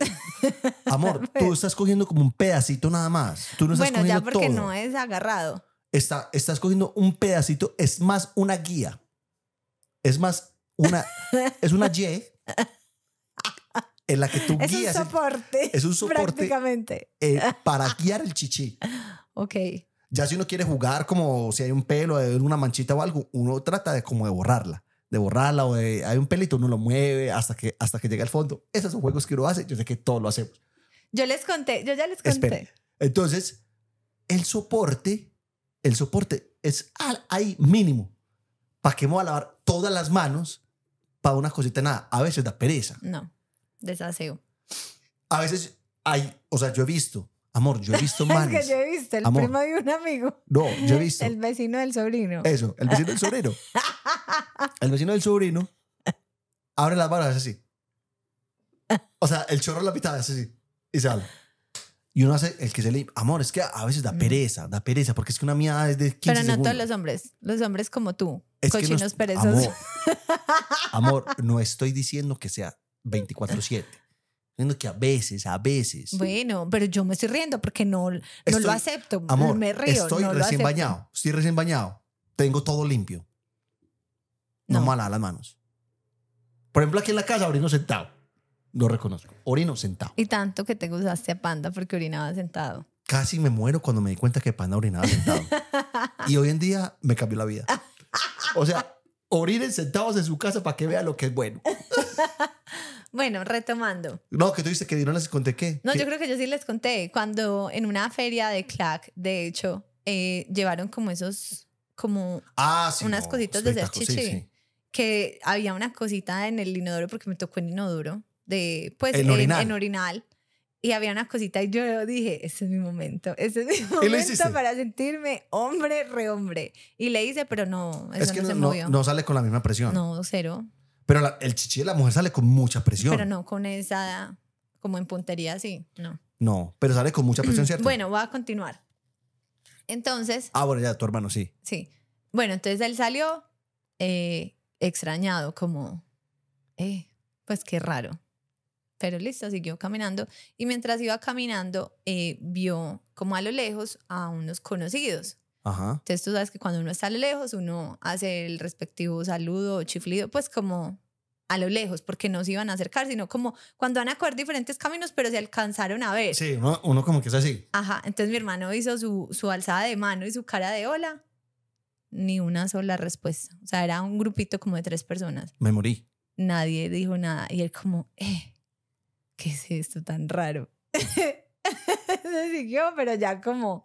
amor, [LAUGHS] tú estás cogiendo como un pedacito nada más. Tú no estás bueno, ya cogiendo porque todo. no es agarrado. Está, estás cogiendo un pedacito, es más una guía. Es más una, [LAUGHS] es una Y en la que tú Es un guías el- soporte. es un soporte. Prácticamente. eh, [LAUGHS] para guiar el chichi. Ok. Ya si uno quiere jugar como si hay un pelo, hay una manchita o algo, uno trata de como de borrarla. De borrarla o de, hay un pelito, uno lo mueve hasta que, hasta que llega al fondo. Esos son juegos que uno hace. Yo sé que todos lo hacemos. Yo les conté, yo ya les conté. Entonces, el soporte, el soporte es ahí mínimo. ¿Para qué me voy a lavar todas las manos para una cosita nada? A veces da pereza. No, desaseo. A veces hay, o sea, yo he visto, amor, yo he visto [LAUGHS] Es manos. que yo he visto el Amor. primo de un amigo. No, yo he visto. [LAUGHS] El vecino del sobrino. Eso, el vecino del sobrino. [LAUGHS] El vecino del sobrino abre las manos así. O sea, el chorro la mitad es así. Y sale. Y uno hace el que se le... Amor, es que a veces da pereza, da pereza, porque es que una mía es de 15 Pero no segundos. todos los hombres. Los hombres como tú. Es que no cochinos perezosos. Amor, [LAUGHS] amor, no estoy diciendo que sea 24-7. Estoy diciendo que a veces, a veces. Bueno, pero yo me estoy riendo porque no, no Estoy- lo acepto. amor, me río. estoy no lo recién acepto. bañado. Estoy recién bañado. Tengo todo limpio. No, No. me lavar las manos. Por ejemplo, aquí en la casa, orino sentado. Lo reconozco. Orino sentado. Y tanto que te gustaste a Panda porque orinaba sentado. Casi me muero cuando me di cuenta que Panda orinaba sentado. [LAUGHS] y hoy en día me cambió la vida. O sea, orinen sentados en su casa para que vean lo que es bueno. [LAUGHS] Bueno, retomando. No, que tú dices que no les conté qué. No, ¿Qué? yo creo que yo sí les conté. Cuando en una feria de Clack, de hecho, eh, llevaron como esos, como Ah, sí. unas no, cositas de sí, chichi. sí. que había una cosita en el inodoro porque me tocó en inodoro, de, pues En en, orinal. en orinal. Y había una cosita y yo dije, ese es mi momento, ese es mi [LAUGHS] momento para sentirme hombre, rehombre. Y le hice, pero no, eso Es que no, no, se movió. no sale con la misma presión. No, cero. Pero la- el chichi de la mujer sale con mucha presión. Pero no con esa, como en puntería así, no. No, pero sale con mucha presión, [CLEARS THROAT] ¿cierto? Bueno, voy a continuar. Entonces, Ah, bueno, ya, tu hermano, sí. sí. Bueno, entonces él salió eh, extrañado, como, eh, pues qué raro. Pero listo, siguió caminando. Y mientras iba caminando, eh, vio como a lo lejos a unos conocidos. Ajá. Entonces tú sabes que cuando uno está a lo lejos, uno hace el respectivo saludo o chiflido, pues como a lo lejos, porque no se iban a acercar, sino como cuando van a coger diferentes caminos, pero se alcanzaron a ver. Sí, uno, uno como que es así. Ajá, entonces mi hermano hizo su, su alzada de mano y su cara de hola. Ni una sola respuesta. O sea, era un grupito como de tres personas. Me morí. Nadie dijo nada. Y él como, eh, ¿qué es esto tan raro? [LAUGHS] Siguió, pero ya como,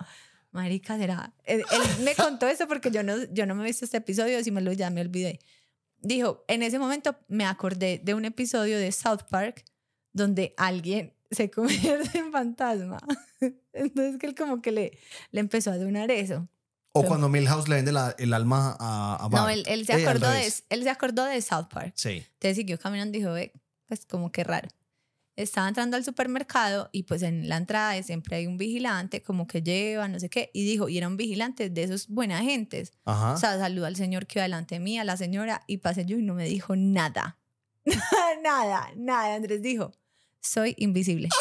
marica, será. Él, él me contó eso porque yo no, yo no me he visto este episodio, si me lo ya me olvidé. Dijo, en ese momento me acordé de un episodio de South Park donde alguien se convierte en fantasma. [LAUGHS] Entonces que él como que le, le empezó a donar eso. O Pero- cuando Milhouse le vende la- el alma a, a No, Bart. él, él se Eh, acordó de, él se acordó de South Park. Sí. Entonces siguió caminando y dijo, ve, pues como que raro. Estaba entrando al supermercado y pues en la entrada siempre hay un vigilante, como que lleva, no sé qué, y dijo, y era un vigilante de esos buena gentes. Ajá. O sea, saluda al señor que iba delante de mí, a la señora, y pasé yo y no me dijo nada. [LAUGHS] nada, nada. Andrés dijo, soy invisible. [LAUGHS]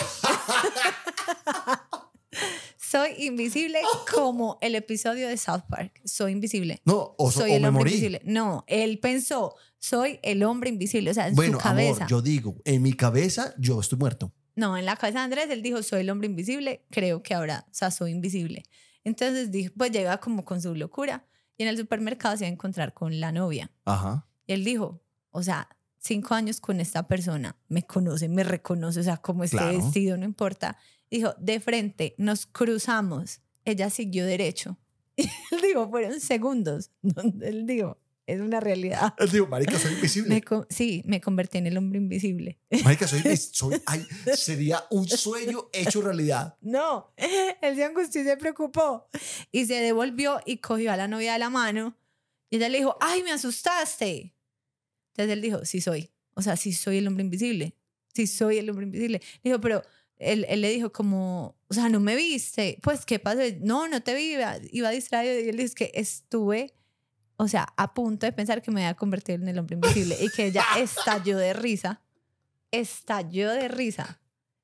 [LAUGHS] soy invisible [LAUGHS] como el episodio de South Park. Soy invisible no, o, so- soy o el me hombre morí. invisible. No, él pensó, soy el hombre invisible. O sea, en Bueno, su cabeza. amor, yo digo, en mi cabeza yo estoy muerto. No, en la cabeza de Andrés, él dijo, soy el hombre invisible. Creo que ahora, o sea, soy invisible. Entonces, dijo, pues llega como con su locura. Y en el supermercado se va a encontrar con la novia. Ajá. Y él dijo, o sea, cinco años con esta persona, me conoce, me reconoce, o sea, como esté Claro. vestido, no importa. Dijo, de frente, nos cruzamos. Ella siguió derecho. [LAUGHS] Y él dijo, fueron segundos. [LAUGHS] Donde él dijo, es una realidad. Él dijo, marica, soy [LAUGHS] Me invisible. co- sí, me convertí en el hombre invisible. Marica, soy, soy ay, sería un sueño hecho realidad. No, él se angustió y se preocupó. Y se devolvió y cogió a la novia de la mano. Y ella le dijo, ay, me asustaste. Entonces él dijo, sí soy. O sea, sí soy el hombre invisible. Sí soy el hombre invisible. Dijo, pero él, él le dijo como, o sea, no me viste. Pues, ¿qué pasó? No, no te vi. Iba, iba distraído. Y él dice que estuve, o sea, a punto de pensar que me había convertido en el hombre invisible. Y que ella estalló de risa. estalló de risa,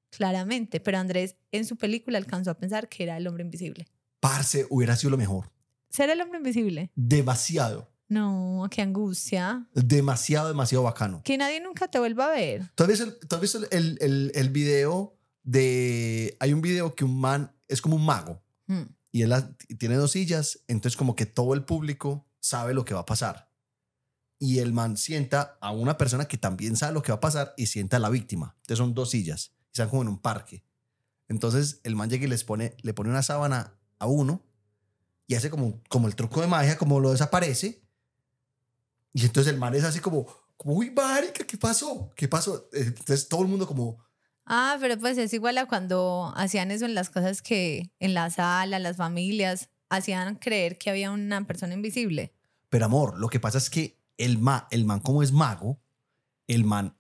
claramente, pero Andrés en su película alcanzó a pensar que era el hombre invisible. Parce, hubiera sido lo mejor. ¿Ser el hombre invisible? Demasiado. No, qué angustia. Demasiado, demasiado bacano. Que nadie nunca te vuelva a ver. ¿Tú has visto, el, tú has visto el, el, el video de... Hay un video que un man es como un mago Mm. y él la- tiene dos sillas, entonces como que todo el público sabe lo que va a pasar. Y el man sienta a una persona que también sabe lo que va a pasar y sienta a la víctima. Entonces son dos sillas y están como en un parque. Entonces el man llega y les pone, le pone una sábana a uno y hace como, como el truco de magia, como lo desaparece. Y entonces el man es así como, como uy, marica, ¿qué pasó? ¿Qué pasó? Entonces todo el mundo como, Ah, pero pues es igual a cuando hacían eso en las cosas que en la sala, las familias hacían creer que había una persona invisible. Pero amor, lo que pasa es que el, ma, el man como es mago, el man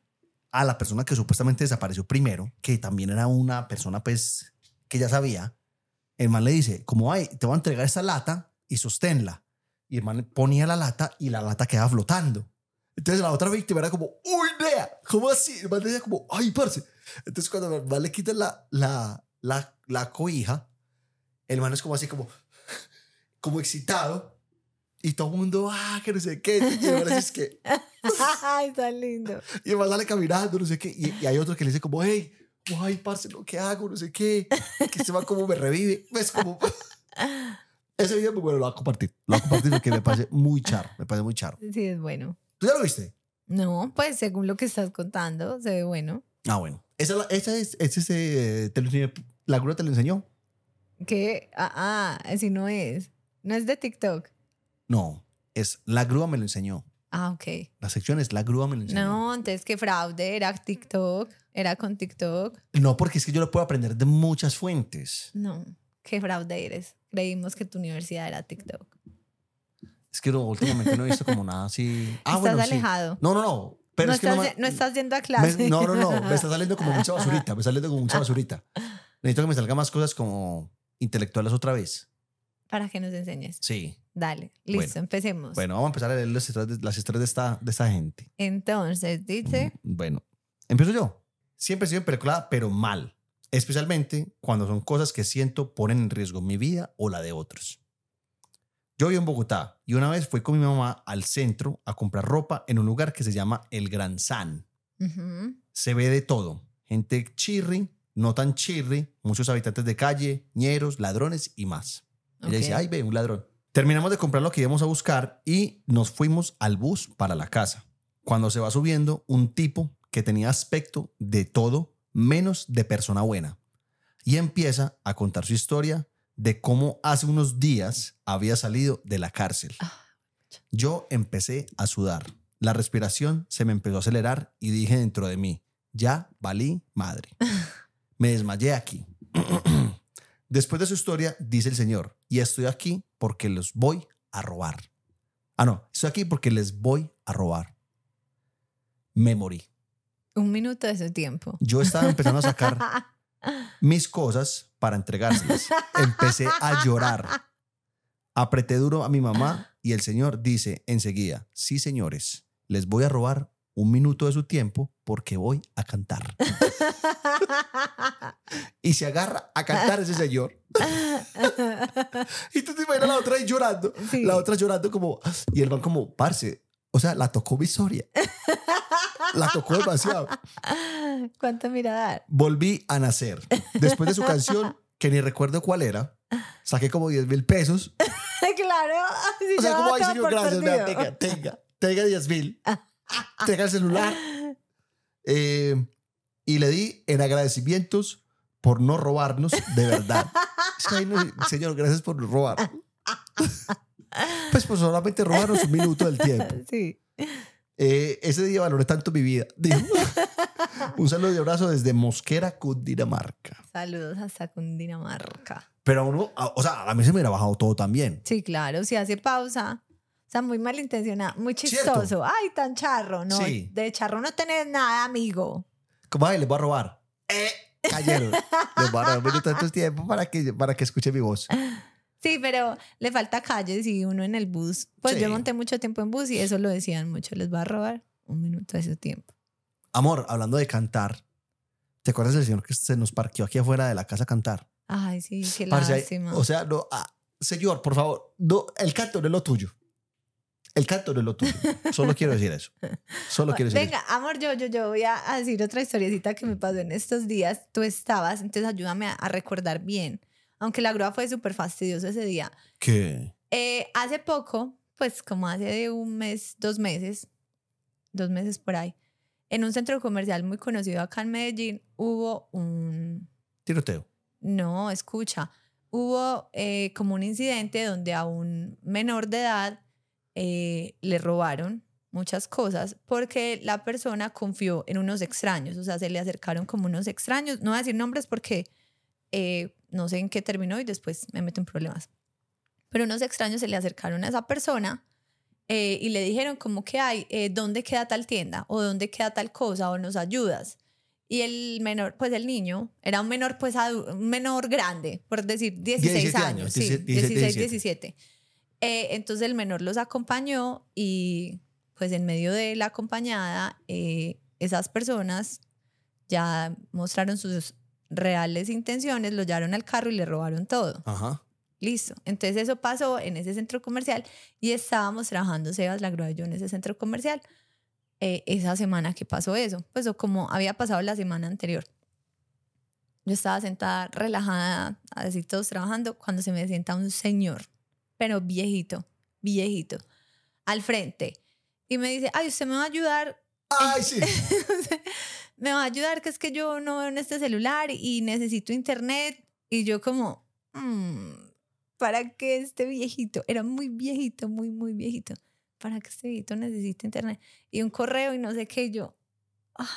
a la persona que supuestamente desapareció primero, que también era una persona pues que ya sabía, el man le dice, como, ay, te voy a entregar esta lata y sosténla. Y el man ponía la lata y la lata quedaba flotando. Entonces la otra víctima era como, uy, nea, ¿cómo así? El man decía como, ay, parce. Entonces cuando el man le quita la, la, la, la cobija, el man es como así como, [LAUGHS] como excitado. Y todo el mundo, ah, que no sé qué. Y el man es que, [LAUGHS] Ay, tan lindo. y el man sale caminando, no sé qué. Y, y hay otro que le dice como, hey, ay, parce, ¿no? ¿qué hago? No sé qué. Que este man como me revive. Es como... [LAUGHS] Ese video, muy bueno, lo voy a compartir. Lo voy a compartir porque me parece muy char. Me parece muy char. Sí, es bueno. ¿Tú ya lo viste? No, pues según lo que estás contando, se ve bueno. Ah, bueno. Esa, esa es, ese es, eh, te lo enseñé- la grúa te lo enseñó. Que, ah, ah, así no es. No es de TikTok. No, es la grúa me lo enseñó. Ah, ok. La sección es la grúa me lo enseñó. No, entonces que fraude, era TikTok, era con TikTok. No, porque es que yo lo puedo aprender de muchas fuentes. No, qué fraude eres. Creímos que tu universidad era TikTok. Es que últimamente no he visto como nada así. Ah, estás bueno, sí. alejado. No, no, no. Pero no, es que estás, no, me- no estás yendo a me- clase. no, no, no. Me está [LAUGHS] saliendo como mucha basurita. Me está saliendo como mucha basurita. Necesito que me salga más cosas como intelectuales otra vez. Para que nos enseñes. Sí. Dale, listo, Bueno. empecemos. Bueno, vamos a empezar a leer las historias de, las historias de, esta, de esta gente. Entonces, dice, Mm, Bueno, empiezo yo. Siempre he sido empeliculada, pero mal. Especialmente cuando son cosas que siento ponen en riesgo mi vida o la de otros. Yo vivo en Bogotá y una vez fui con mi mamá al centro a comprar ropa en un lugar que se llama El Gran San. Se ve de todo. Gente chirri, no tan chirri, muchos habitantes de calle, ñeros, ladrones y más. Ella ok. dice, ay, ve, un ladrón. Terminamos de comprar lo que íbamos a buscar y nos fuimos al bus para la casa. Cuando se va subiendo, un tipo que tenía aspecto de todo menos de persona buena. Y empieza a contar su historia de cómo hace unos días había salido de la cárcel. Ah, Yo empecé a sudar. La respiración se me empezó a acelerar y dije dentro de mí, ya valí madre. [LAUGHS] Me desmayé aquí. [CLEARS THROAT] Después de su historia, dice el Señor, y estoy aquí porque los voy a robar. Ah, no, estoy aquí porque les voy a robar. Me morí. Un minuto de su tiempo. Yo estaba empezando a sacar [LAUGHS] mis cosas para entregárselas. Empecé a llorar. Apreté duro a mi mamá y el señor dice enseguida, sí señores, les voy a robar un minuto de su tiempo porque voy a cantar. Y se agarra a cantar ese señor. Y tú te imaginas la otra ahí llorando. Sí. La otra llorando como... Y el man como, parce, o sea, la tocó mi historia. La tocó demasiado. [LAUGHS] ¿Cuánto dar? Volví a nacer. Después de su canción, que ni recuerdo cuál era, saqué como 10 mil pesos. [LAUGHS] claro. si O sea, como, ay, señor, gracias, vea, tenga, tenga, tenga 10 mil. [LAUGHS] Tenga el celular. Eh, y le di en agradecimientos por no robarnos de verdad. Ay, no, señor, gracias por robar. Pues, pues solamente robarnos un minuto del tiempo. [LAUGHS] Sí. Eh, ese día valoré tanto mi vida. Dijo. [LAUGHS] Un saludo y abrazo desde Mosquera, Cundinamarca. Saludos hasta Cundinamarca. Pero a uno, a- o sea, a mí se me hubiera bajado todo también. Sí, claro, si hace pausa. O sea, muy malintencionado, muy Cierto. chistoso. Ay, tan charro, ¿no? Sí. De charro no tenés nada, amigo. Como, ay, les voy a robar. Eh, cayeron. [LAUGHS] Les voy a robar un minuto de tu tiempo para que, para que escuche mi voz. Sí, pero le falta calles y uno en el bus. Pues Sí. yo monté mucho tiempo en bus y eso lo decían mucho. Les va a robar un minuto de su tiempo. Amor, hablando de cantar, ¿te acuerdas del señor que se nos parqueó aquí afuera de la casa a cantar? Ay, sí, qué Parce, lástima. o sea, no, ah, señor, por favor, no, el canto no es lo tuyo. El canto no es lo tuyo. Solo quiero decir eso. Solo quiero decir Venga, amor, yo, yo, yo voy a a decir otra historiecita que me pasó en estos días. Tú estabas, entonces ayúdame a, a recordar bien. Aunque la grúa fue súper fastidiosa ese día. ¿Qué? Eh, hace poco, pues como hace de un mes, dos meses, dos meses por ahí, en un centro comercial muy conocido acá en Medellín, hubo un, Tiroteo. no, escucha, hubo eh, como un incidente donde a un menor de edad eh, le robaron muchas cosas porque la persona confió en unos extraños, o sea, se le acercaron como unos extraños, no voy a decir nombres porque eh, no sé en qué terminó y después me meto en problemas, pero unos extraños se le acercaron a esa persona eh, y le dijeron como que hay, eh, ¿dónde queda tal tienda? ¿O dónde queda tal cosa? ¿O nos ayudas? Y el menor, pues el niño, era un menor, pues un menor grande, por decir 16 17 años, años, sí, 17, 16, 17. 17. Eh, entonces el menor los acompañó y pues en medio de la acompañada, eh, esas personas ya mostraron sus reales intenciones, lo llevaron al carro y le robaron todo. Ajá. Listo. Entonces eso pasó en ese centro comercial y estábamos trabajando Sebas, la grúa y yo en ese centro comercial eh, esa semana que pasó eso. Pues o como había pasado la semana anterior. Yo estaba sentada relajada, así todos trabajando, cuando se me sienta un señor, pero viejito, viejito, al frente. Y me dice, ay, usted me va a ayudar Ay, sí. [LAUGHS] me va a ayudar que es que yo no veo en este celular y necesito internet. Y yo como, "Mm, ¿para qué este viejito? Era muy viejito, muy, muy viejito. ¿Para qué este viejito necesita internet? Y un correo y no sé qué. Yo, ay,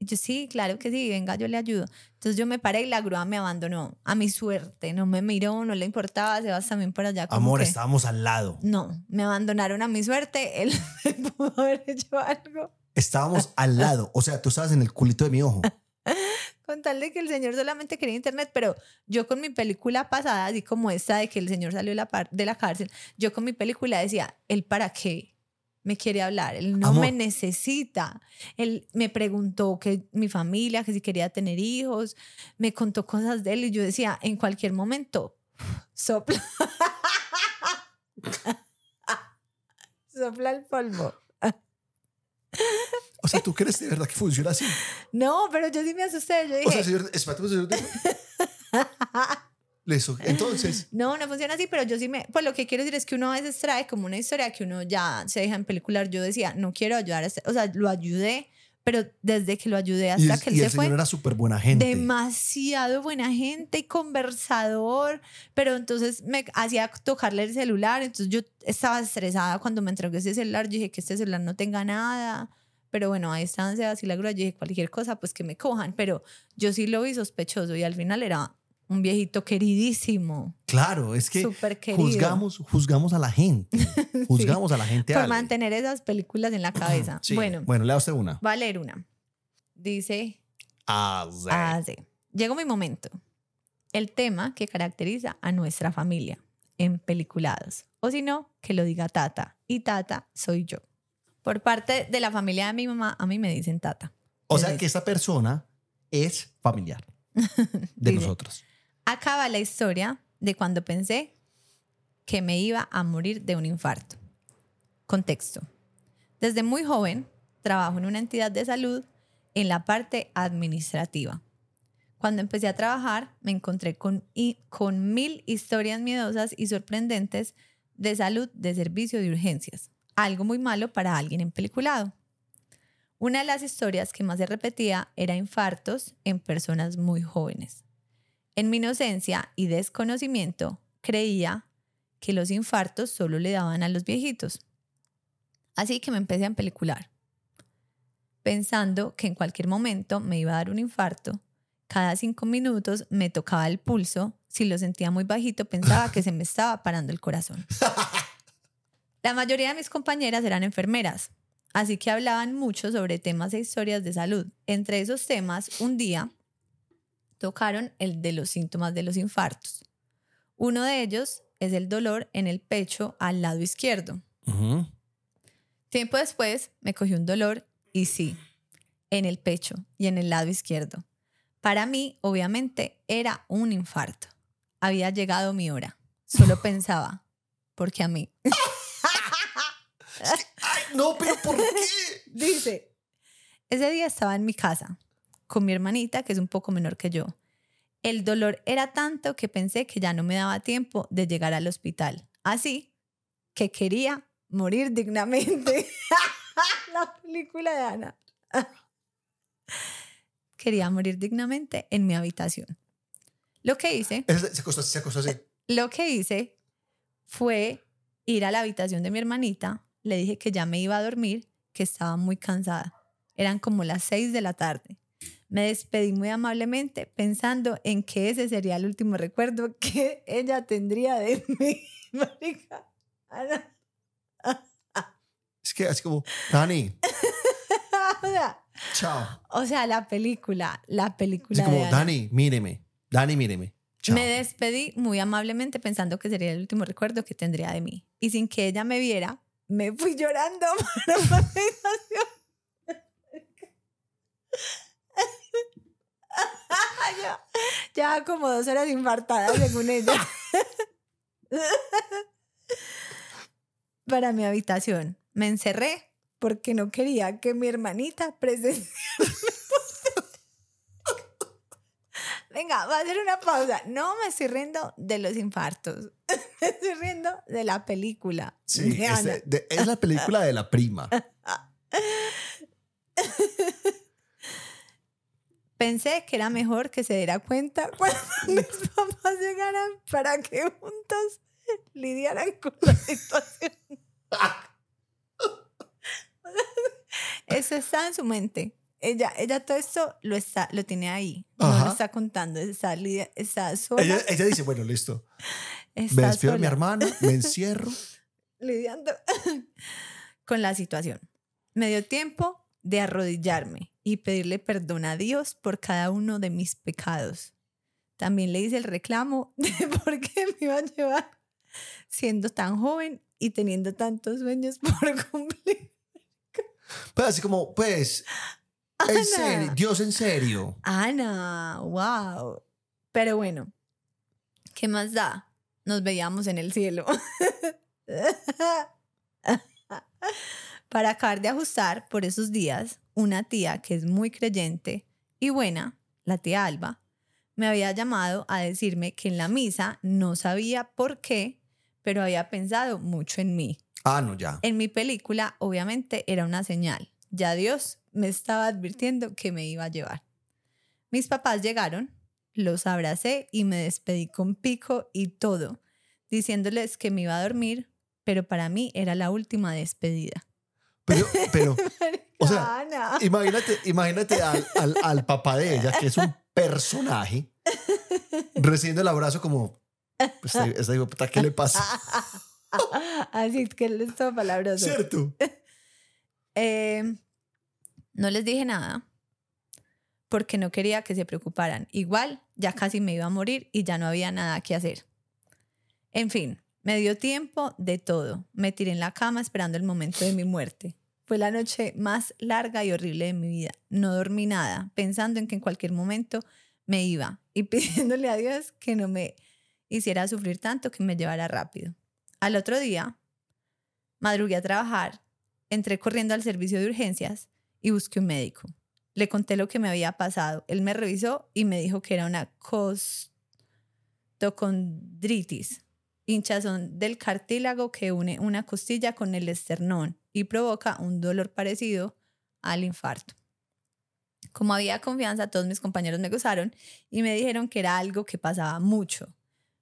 yo, sí, claro que sí, venga, yo le ayudo. Entonces yo me paré y la grúa me abandonó. A mi suerte, no me miró, no le importaba, se va también para allá. como Amor, que- estábamos al lado. No, me abandonaron a mi suerte. Él [LAUGHS] pudo haber hecho algo. Estábamos [LAUGHS] al lado. O sea, tú estabas en el culito de mi ojo. Con tal de que el señor solamente quería internet, pero yo con mi película pasada, así como esta de que el señor salió de la, par- de la cárcel, yo con mi película decía, ¿él para qué me quiere hablar? Él no Amor. me necesita. Él me preguntó que mi familia, que si quería tener hijos, me contó cosas de él y yo decía, en cualquier momento, [LAUGHS] sopla. [LAUGHS] sopla el polvo. O sea, ¿tú crees de verdad que funciona así? No, pero yo sí me asusté. Yo dije, O sea, señor, espérate segundo. [LAUGHS] Listo. Entonces, No, no funciona así, pero yo sí me... Pues lo que quiero decir es que uno a veces trae como una historia que uno ya se deja en pelicular. Yo decía, no quiero ayudar a este... O sea, lo ayudé, pero desde que lo ayudé y, hasta el- que él y se el señor fue... era súper buena gente. Demasiado buena gente y conversador, pero entonces me hacía tocarle el celular, entonces yo estaba estresada cuando me entregó ese celular, yo dije que este celular no tenga nada, pero bueno, a distancia, así la grúa, yo dije cualquier cosa, pues que me cojan, pero yo sí lo vi sospechoso y al final era un viejito queridísimo, Claro, es que juzgamos, juzgamos a la gente. [LAUGHS] Juzgamos a la gente. por Ale. mantener esas películas en la cabeza. Sí. Bueno, bueno, lea usted una. va a leer una. Dice sí. Llegó mi momento. El tema que caracteriza a nuestra familia en peliculados. O si no, que lo diga Tata. Y Tata soy yo. Por parte de la familia de mi mamá, a mí me dicen Tata. o sea que esta persona es familiar [LAUGHS] de Dice, nosotros. Acaba la historia de cuando pensé que me iba a morir de un infarto. Contexto. Desde muy joven trabajo en una entidad de salud en la parte administrativa. Cuando empecé a trabajar me encontré con, y- con mil historias miedosas y sorprendentes de salud de servicio de urgencias. Algo muy malo para alguien en peliculado. Una de las historias que más se repetía era infartos en personas muy jóvenes. En mi inocencia y desconocimiento creía que los infartos solo le daban a los viejitos. Así que me empecé a empelicular, pensando que en cualquier momento me iba a dar un infarto. Cada cinco minutos me tocaba el pulso. Si lo sentía muy bajito, pensaba que se me estaba parando el corazón. [LAUGHS] La mayoría de mis compañeras eran enfermeras, así que hablaban mucho sobre temas e historias de salud. Entre esos temas, un día tocaron el de los síntomas de los infartos. Uno de ellos es el dolor en el pecho al lado izquierdo. Tiempo después me cogió un dolor y sí, en el pecho y en el lado izquierdo. Para mí, obviamente, era un infarto. Había llegado mi hora. Solo [LAUGHS] pensaba, porque a mí. [LAUGHS] Ay, no, pero ¿por qué? [LAUGHS] Dice, ese día estaba en mi casa con mi hermanita, que es un poco menor que yo. El dolor era tanto que pensé que ya no me daba tiempo de llegar al hospital. Así que quería morir dignamente. [LAUGHS] La película de Ana. [LAUGHS] Quería morir dignamente en mi habitación. Lo que hice, Es- Se acostó, se acostó así. lo que hice fue ir a la habitación de mi hermanita, le dije que ya me iba a dormir, que estaba muy cansada. Eran como las seis de la tarde. Me despedí muy amablemente pensando en que ese sería el último recuerdo [LAUGHS] que ella tendría de mí. [LAUGHS] Marica. Ana. Es que así como, Dani, [LAUGHS] O sea, chao. o sea, la película, la película Así como, de. Dani, míreme. Dani, míreme. Chao. Me despedí muy amablemente pensando que sería el último recuerdo que tendría de mí. Y sin que ella me viera, me fui llorando para una ya, como dos horas infartada, según ella. para mi habitación. Me encerré porque no quería que mi hermanita presenciara. Venga, va a hacer una pausa. No me estoy riendo de los infartos. [LAUGHS] Me estoy riendo de la película. Sí, es, Ana. de- de- es la película de la prima. [LAUGHS] Pensé que era mejor que se diera cuenta [LAUGHS] cuando mis [LAUGHS] papás llegaran para que juntos lidiaran con la [LAUGHS] situación. Eso está en su mente. Ella, ella todo esto lo, está, lo tiene ahí. No lo está contando. Está, está sola. Ella, ella dice, bueno, listo. está Me despido de mi sola. hermana, me encierro. lidiando con la situación. Me dio tiempo de arrodillarme y pedirle perdón a Dios por cada uno de mis pecados. También le hice el reclamo de [LAUGHS] por qué me iba a llevar siendo tan joven y teniendo tantos sueños por [LAUGHS] cumplir. Pues así como, pues, en serio, Dios en serio. Ana, wow. Pero bueno, ¿qué más da? Nos veíamos en el cielo. [LAUGHS] Para acabar de ajustar por esos días, una tía que es muy creyente y buena, la tía Alba, me había llamado a decirme que en la misa no sabía por qué, pero había pensado mucho en mí. Ah, no, ya. En mi película, obviamente, era una señal. Ya Dios me estaba advirtiendo que me iba a llevar. Mis papás llegaron, los abracé y me despedí con pico y todo, diciéndoles que me iba a dormir, pero para mí era la última despedida. Pero, pero, [LAUGHS] O sea, Ana. imagínate, imagínate al, al, al papá de ella, que es un personaje, recibiendo el abrazo como, pues, esta esta hijo de puta, ¿qué le pasa? [LAUGHS] Así que él es todo palabroso. ¿Cierto? [LAUGHS] Eh, no les dije nada porque no quería que se preocuparan. Igual ya casi me iba a morir y ya no había nada que hacer. En fin, me dio tiempo de todo. Me tiré en la cama esperando el momento de mi muerte. Fue la noche más larga y horrible de mi vida. No dormí nada, pensando en que en cualquier momento me iba y [LAUGHS] pidiéndole a Dios que no me hiciera sufrir tanto, que me llevara rápido. Al otro día, madrugué a trabajar, entré corriendo al servicio de urgencias y busqué un médico. Le conté lo que me había pasado. Él me revisó y me dijo que era una costocondritis, hinchazón del cartílago que une una costilla con el esternón y provoca un dolor parecido al infarto. Como había confianza, todos mis compañeros me gozaron y me dijeron que era algo que pasaba mucho.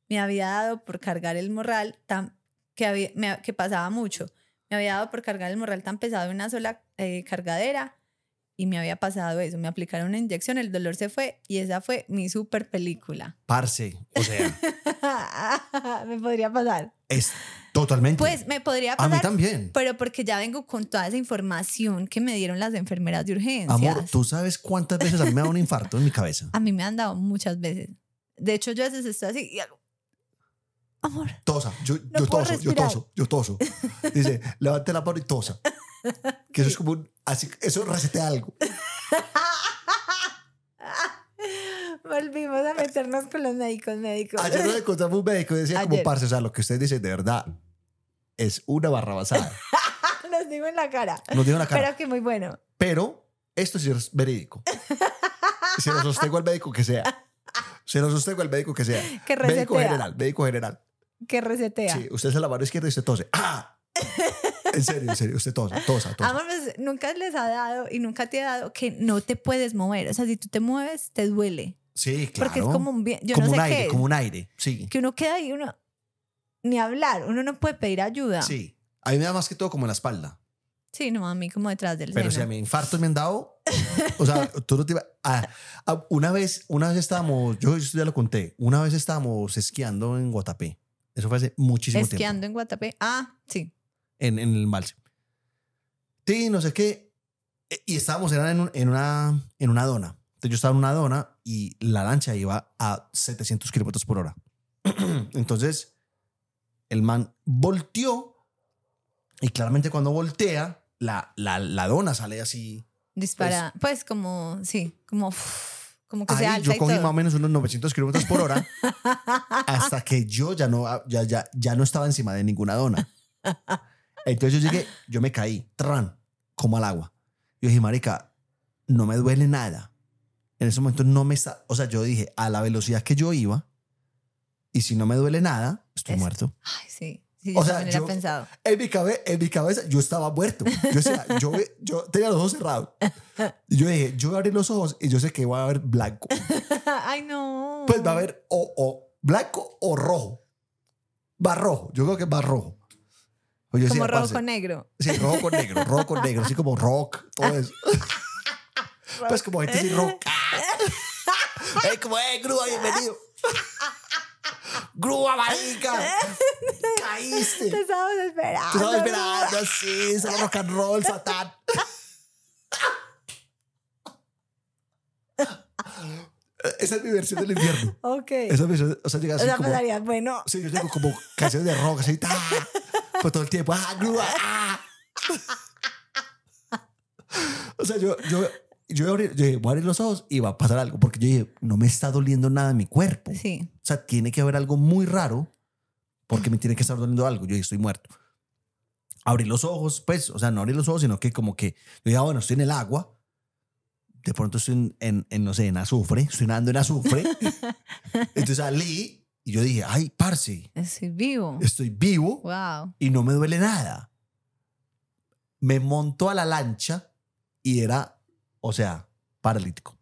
Me había dado por cargar el morral tan, que, había- que pasaba mucho. Me había dado por cargar el morral tan pesado en una sola eh, cargadera y me había pasado eso. Me aplicaron una inyección, el dolor se fue y esa fue mi super película. Parce, o sea, [LAUGHS] me podría pasar. es totalmente. Pues me podría a mí pasar, también. pero porque ya vengo con toda esa información que me dieron las enfermeras de urgencias. Amor, ¿tú sabes cuántas veces a mí me da un infarto en mi cabeza? A mí me han dado muchas veces. De hecho, yo a veces estoy así y hago, amor, Tosa, yo, No yo toso, yo respirar. toso, yo toso. Dice, levante la mano y tosa. Que eso es como un, así, eso resetea algo. [LAUGHS] Volvimos a meternos con los médicos médicos. Ayer nos encontramos un médico y decía como Ayer. parce, o sea, lo que usted dice de verdad es una barrabasada. [LAUGHS] Nos digo en la cara. Nos dijo en la cara. Pero que muy bueno. Pero esto sí es verídico. Se lo sostengo al médico que sea. Se lo sostengo al médico que sea. Que Médico resetea. general, médico general. Que resetea. Sí, usted se la mano izquierda y usted tose. ¡Ah! En serio, en serio, usted tosa, tosa, tosa. Amor, pues, nunca les ha dado y nunca te ha dado que no te puedes mover. O sea, si tú te mueves, te duele. Sí, claro. Porque es como un. Yo como no un sé aire, qué es. como un aire. Sí, Que uno queda ahí, uno. Ni hablar, uno no puede pedir ayuda. sí. A mí me da más que todo como en la espalda. Sí, no, a mí como detrás del Pero si a seno. mí infartos me han dado, o sea, [LAUGHS] tú no te ah, ah, una vez, una vez estábamos, yo esto ya lo conté, una vez estábamos esquiando en Guatapé. Eso fue hace muchísimo tiempo. Esquiando en Guatapé. Ah, sí. En, en el embalse. Sí, no sé qué. eh, Y estábamos era en, un- en una, en una dona. Entonces yo estaba en una dona y la lancha iba a 700 kilómetros por hora. [CLEARS THROAT] Entonces el man volteó y claramente cuando voltea, la, la, la dona sale así. Dispara. Pues, como, sí, como, como que se Ahí alza yo cogí más o menos unos 900 kilómetros por hora [LAUGHS] hasta que yo ya no, ya, ya, ya no estaba encima de ninguna dona. [LAUGHS] Entonces yo llegué, yo me caí, tran, como al agua. Yo dije, marica, no me duele nada. En ese momento no me está, o sea, yo dije, a la velocidad que yo iba, y si no me duele nada, estoy Es- muerto. Ay, sí. Sí, O sea, yo- pensado. En mi, cabe- en mi cabeza yo estaba muerto. Yo, decía, [LAUGHS] yo, yo tenía los ojos cerrados. Yo dije, yo voy a abrir los ojos y yo sé que va a haber blanco. [LAUGHS] Ay, no. Pues va a haber o, o blanco o rojo. Va rojo. Yo creo que va rojo. Pues como decía, rojo parce, negro. Sí, rojo con negro, rojo con negro, así como rock, todo eso. [LAUGHS] Pues como gente así rock. ¡Eh, como, eh, grúa, bienvenido! ¡Grúa, marica! ¡Caíste! Te estábamos esperando. Tú estabas esperando así, solo rock and roll, satán. [LAUGHS] Esa es mi versión del infierno. Ok. Esa es mi versión, o sea, llega o así sea, como... pasaría, bueno, Sí, yo tengo como canciones de rock así, ta, pues todo el tiempo, ah, grúa, ah. [LAUGHS] O sea, yo, yo, yo, abrí- yo dije, voy a abrir los ojos y va a pasar algo, porque yo dije, no me está doliendo nada en mi cuerpo. sí. O sea, tiene que haber algo muy raro porque me tiene que estar doliendo algo. Yo dije, estoy muerto. Abrí los ojos, pues, o sea, no abrí los ojos, sino que como que yo dije, ah, bueno, estoy en el agua. De pronto estoy en, en, en, no sé, en azufre, estoy nadando en azufre. [LAUGHS] Entonces salí y yo dije, ay, parce, Estoy vivo. estoy vivo Wow. y no me duele nada. Me monto a la lancha y era, o sea, paralítico.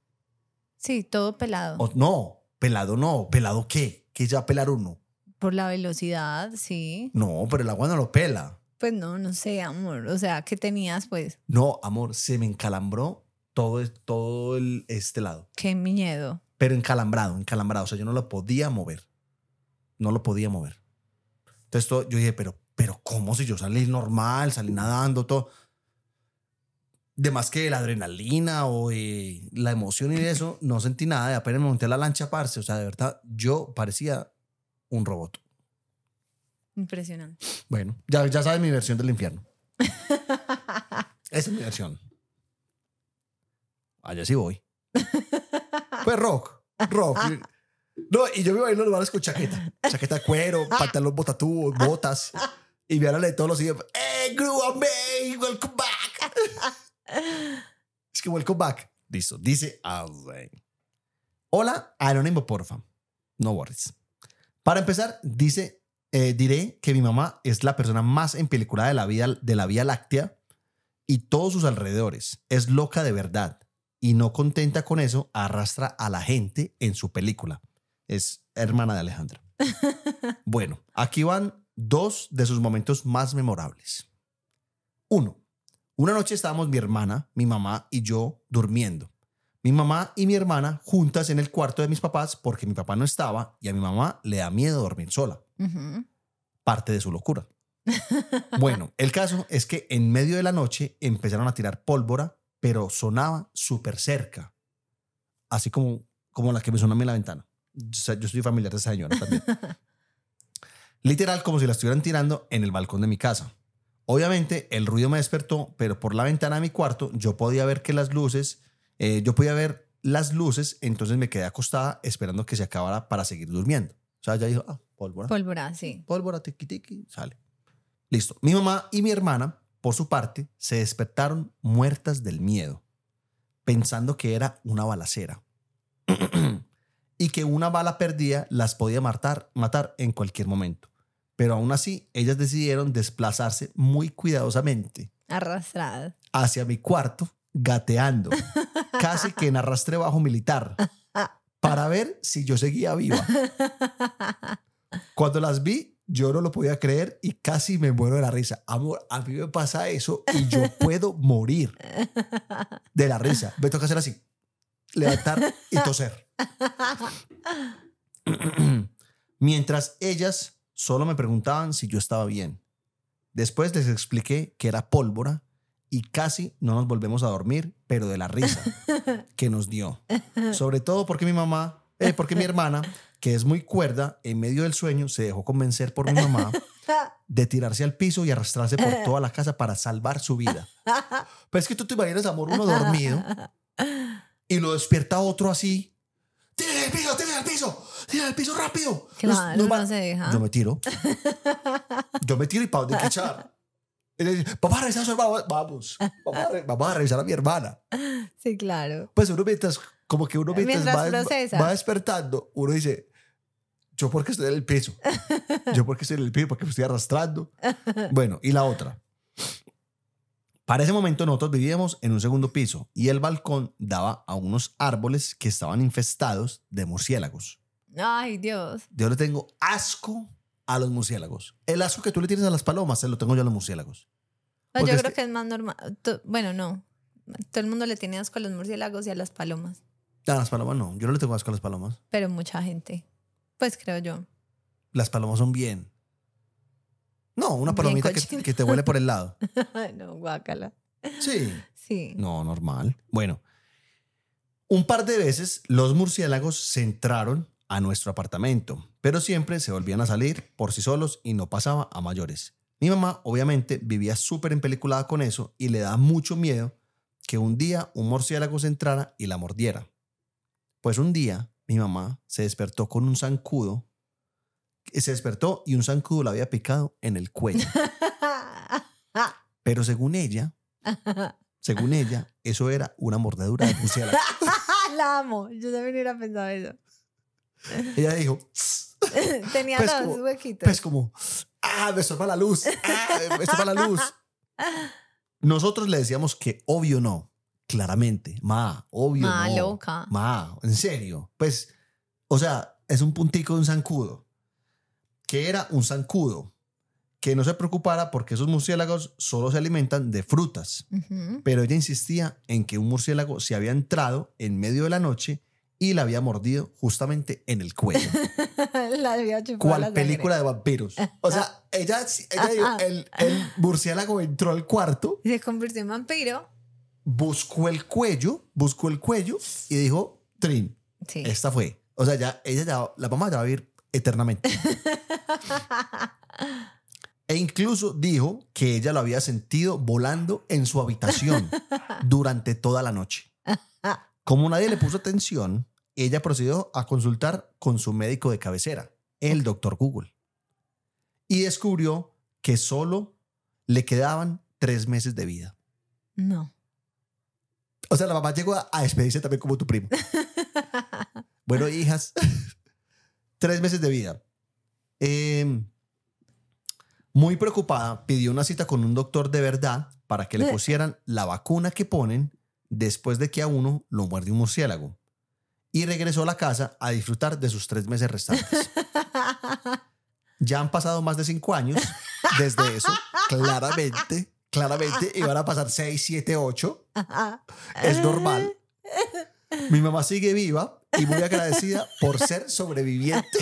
Sí, todo pelado. O- no, pelado no, pelado qué, ¿qué ya pelar uno? Por la velocidad, sí. No, pero el agua no lo pela. Pues no, no sé, amor. O sea, ¿qué tenías, pues? No, amor, se me encalambró todo, todo el, este lado. Qué miedo. Pero encalambrado, encalambrado. O sea, yo no lo podía mover. No lo podía mover. Entonces todo- yo dije, pero, pero ¿cómo si yo salí normal, salí nadando, todo? De más que la adrenalina o eh, la emoción y eso, [LAUGHS] no sentí nada. Y apenas me monté a la lancha, parce. O sea, de verdad, yo parecía un robot. Impresionante. Bueno, ya, ya sabes mi versión del infierno. [LAUGHS] Esa es mi versión. Allá sí voy. Pues rock, rock. [LAUGHS] No, y yo me bailo los bares con chaqueta. Chaqueta de cuero, [LAUGHS] pantalón botatú, botas. Y me hablan de todos los días. ¡Eh, Grua May! ¡Welcome back! [LAUGHS] es que welcome back. Listo. Dice así. Hola, anónimo, porfa. No worries. Para empezar, dice, eh, diré que mi mamá es la persona más empeliculada de la, vida, de la Vía Láctea y todos sus alrededores. Es loca de verdad. Y no contenta con eso, arrastra a la gente en su película. Es hermana de Alejandra. [LAUGHS] bueno, aquí van dos de sus momentos más memorables. Uno, una noche estábamos mi hermana, mi mamá y yo durmiendo. Mi mamá y mi hermana juntas en el cuarto de mis papás porque mi papá no estaba y a mi mamá le da miedo dormir sola. Parte de su locura. [LAUGHS] Bueno, el caso es que en medio de la noche empezaron a tirar pólvora, pero sonaba súper cerca. Así como, como la que me sonó a mí en la ventana. Sea, yo soy familiar de esa señora también. [LAUGHS] Literal, como si la estuvieran tirando en el balcón de mi casa. Obviamente, el ruido me despertó, pero por la ventana de mi cuarto yo podía ver que las luces Eh, yo podía ver las luces, entonces me quedé acostada esperando que se acabara para seguir durmiendo. O sea, ya dijo, ah, pólvora. Pólvora, sí. Pólvora, tiqui, tiqui, sale. Listo. Mi mamá y mi hermana, por su parte, se despertaron muertas del miedo, pensando que era una balacera. [CLEARS THROAT] y que una bala perdida las podía matar, matar en cualquier momento. Pero aún así, ellas decidieron desplazarse muy cuidadosamente Arrastrada. hacia mi cuarto, gateando, [LAUGHS] casi que en arrastre bajo militar, para ver si yo seguía viva. Cuando las vi, yo no lo podía creer y casi me muero de la risa. Amor, a mí me pasa eso y yo puedo morir de la risa. Me toca hacer así, levantar y toser. [LAUGHS] Mientras ellas solo me preguntaban si yo estaba bien. Después les expliqué que era pólvora y casi no nos volvemos a dormir, pero de la risa [LAUGHS] que nos dio. Sobre todo porque mi mamá, eh, porque mi hermana, que es muy cuerda, en medio del sueño se dejó convencer por mi mamá de tirarse al piso y arrastrarse por toda la casa para salvar su vida. [LAUGHS] Pero es que tú te imaginas, amor, uno dormido y lo despierta otro así. ¡Tírale al piso, tírale al piso! ¡Tírale al piso rápido! Claro, nos no va- se deja. Yo me tiro. [LAUGHS] Yo me tiro y para dónde echar. A revisar a su hermana. Vamos. Vamos a, re- vamos a revisar a mi hermana. Sí, claro. Pues uno mientras, como que uno mientras, Mientras va, va despertando, uno dice, yo porque estoy en el piso. Yo porque estoy en el piso, porque me estoy arrastrando. [LAUGHS] Bueno, y la otra. Para ese momento nosotros vivíamos en un segundo piso y el balcón daba a unos árboles que estaban infestados de murciélagos. Ay, Dios. Yo le tengo asco a los murciélagos. El asco que tú le tienes a las palomas, se lo tengo yo a los murciélagos. No, yo creo que- que... es más normal. Bueno, no. Todo el mundo le tiene asco a los murciélagos y a las palomas. A las palomas no, yo no le tengo asco a las palomas. Pero mucha gente. Pues creo yo. Las palomas son bien. No, una Bien palomita que, que te huele por el lado. [LAUGHS] No, guácala. Sí. Sí. No, normal. Bueno, un par de veces los murciélagos se entraron a nuestro apartamento, pero siempre se volvían a salir por sí solos y no pasaba a mayores. Mi mamá obviamente vivía súper empeliculada con eso y le da mucho miedo que un día un murciélago se entrara y la mordiera. Pues un día mi mamá se despertó con un zancudo, se despertó y un zancudo la había picado en el cuello. Pero según ella, según ella, eso era una mordedura de murciélago. [LAUGHS] la amo. Yo también hubiera pensado eso. Ella dijo, [LAUGHS] Tenía Pues dos como- huequitos. pues como, ah, me estorba la luz, ah, me estorba la luz. [LAUGHS] Nosotros le decíamos que obvio no, claramente, ma, obvio Ma, no. loca. Ma, en serio. Pues, o sea, es un puntico de un zancudo. Que era un zancudo. Que no se preocupara porque esos murciélagos solo se alimentan de frutas. Pero ella insistía en que un murciélago se había entrado en medio de la noche y la había mordido justamente en el cuello. [LAUGHS] la había ¿Cuál película de vampiros? O sea, ella, ella dijo, [LAUGHS] el, el murciélago entró al cuarto, Se convirtió en vampiro. buscó el cuello, buscó el cuello y dijo, Trin, Sí. esta fue. O sea, ya, ella ya, la mamá ya va a vivir eternamente. E incluso dijo que ella lo había sentido volando en su habitación durante toda la noche. Como nadie le puso atención, ella procedió a consultar con su médico de cabecera, el doctor Google, y descubrió que solo le quedaban tres meses de vida. No. O sea, la mamá llegó a, a despedirse también como tu primo. [LAUGHS] Bueno, hijas, tres meses de vida. Eh, muy preocupada, pidió una cita con un doctor de verdad para que le pusieran la vacuna que ponen después de que a uno lo muerde un murciélago. Y regresó a la casa a disfrutar de sus tres meses restantes. [LAUGHS] Ya han pasado más de cinco años desde eso. Claramente, claramente, iban a pasar seis, siete, ocho. Es normal. Mi mamá sigue viva y muy agradecida por ser sobreviviente.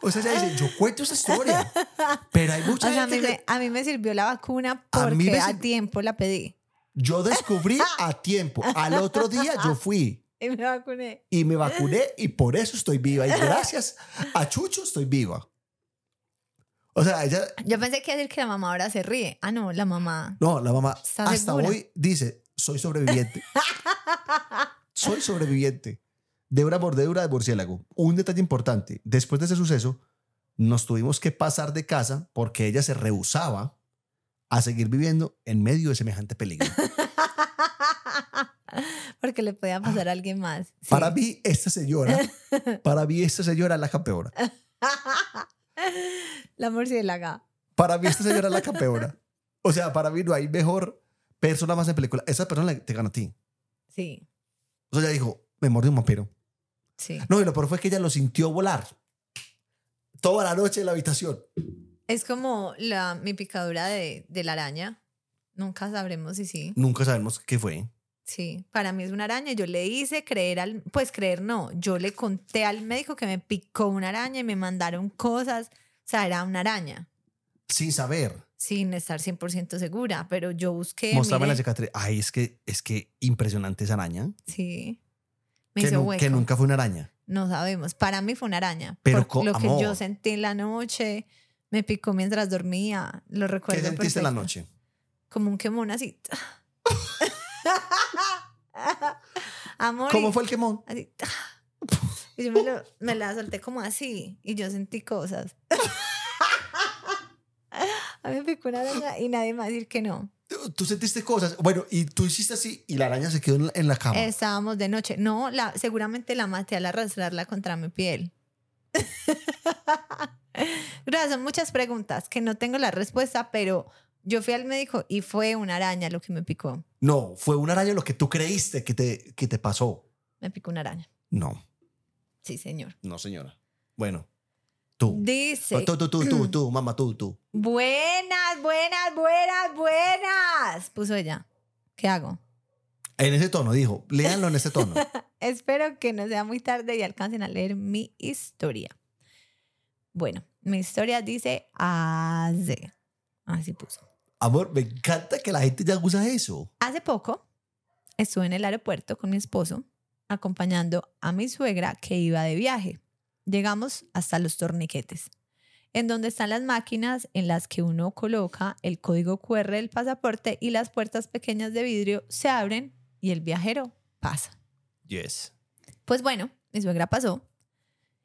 O sea, ella dice, yo cuento esa historia, pero hay O mucha sea, a mí, me, a mí me sirvió la vacuna A porque a sir- tiempo la pedí. yo descubrí a tiempo. Al otro día yo fui [LAUGHS] Y me vacuné. y me vacuné y por eso estoy viva. Y gracias a Chucho estoy viva. O sea, ella, Yo pensé que decir que la mamá ahora se ríe. Ah, no, la mamá. no, la mamá ¿Estás hasta segura? hoy dice, soy sobreviviente. [LAUGHS] soy sobreviviente de una mordedura de murciélago. Un detalle importante, después de ese suceso, nos tuvimos que pasar de casa porque ella se rehusaba a seguir viviendo en medio de semejante peligro. [LAUGHS] Porque le podía pasar a alguien más. Sí. Para mí, esta señora, [LAUGHS] para mí, esta señora es la campeona. la murciélaga. Para mí, esta señora es la campeona. O sea, para mí no hay mejor persona más en película. Esa persona te gana a ti. Sí, O sea, ella dijo, me mordió un vampiro. sí. No, y lo peor fue que ella lo sintió volar. Toda la noche en la habitación. Es como la, mi picadura de, de la araña. Nunca sabremos si sí. Nunca sabemos qué fue. Sí, para mí es una araña. Yo le hice creer al, pues creer no, yo le conté al médico que me picó una araña y me mandaron cosas. O sea, era una araña, Sin saber. Sin estar 100% segura, pero yo busqué. Mostrame la cicatriz. Ay, es que, es que impresionante esa araña. Sí. Me Que, hizo hueco. que nunca fue una araña. No sabemos. Para mí fue una araña. Pero Por lo que yo amor. sentí en la noche, me picó mientras dormía. Lo ¿Qué recuerdo sentiste en la perfecto. noche? Como un quemón así. [LAUGHS] Amor. y- ¿Cómo fue el quemón? Así. Y yo me, lo- me la solté como así y yo sentí cosas. [LAUGHS] A mí me picó una araña y nadie me va a decir que no. Tú- sentiste cosas. Bueno, y tú hiciste así y la araña se quedó en la, en la cama. Estábamos de noche. No, la, seguramente la maté al arrastrarla contra mi piel. [LAUGHS] Gracias, son muchas preguntas que no tengo la respuesta, pero yo fui al médico y fue una araña lo que me picó. No, fue una araña lo que tú creíste que te, que te pasó. Me picó una araña. No, Sí, señor. no, señora. Bueno, tú. Dice. Tú, tú, tú, tú, [CLEARS THROAT] tú, mamá, tú, tú. Buenas, buenas, buenas, buenas. Puso ella. ¿Qué hago? En ese tono, dijo. Léanlo en ese tono. [LAUGHS] Espero que no sea muy tarde y alcancen a leer mi historia. Bueno, mi historia dice así. Así puso. Amor, me encanta que la gente ya usa eso. Hace poco estuve en el aeropuerto con mi esposo acompañando a mi suegra que iba de viaje. Llegamos hasta los torniquetes, en donde están las máquinas en las que uno coloca el código QR del pasaporte y las puertas pequeñas de vidrio se abren y el viajero pasa. Yes. Pues bueno, mi suegra pasó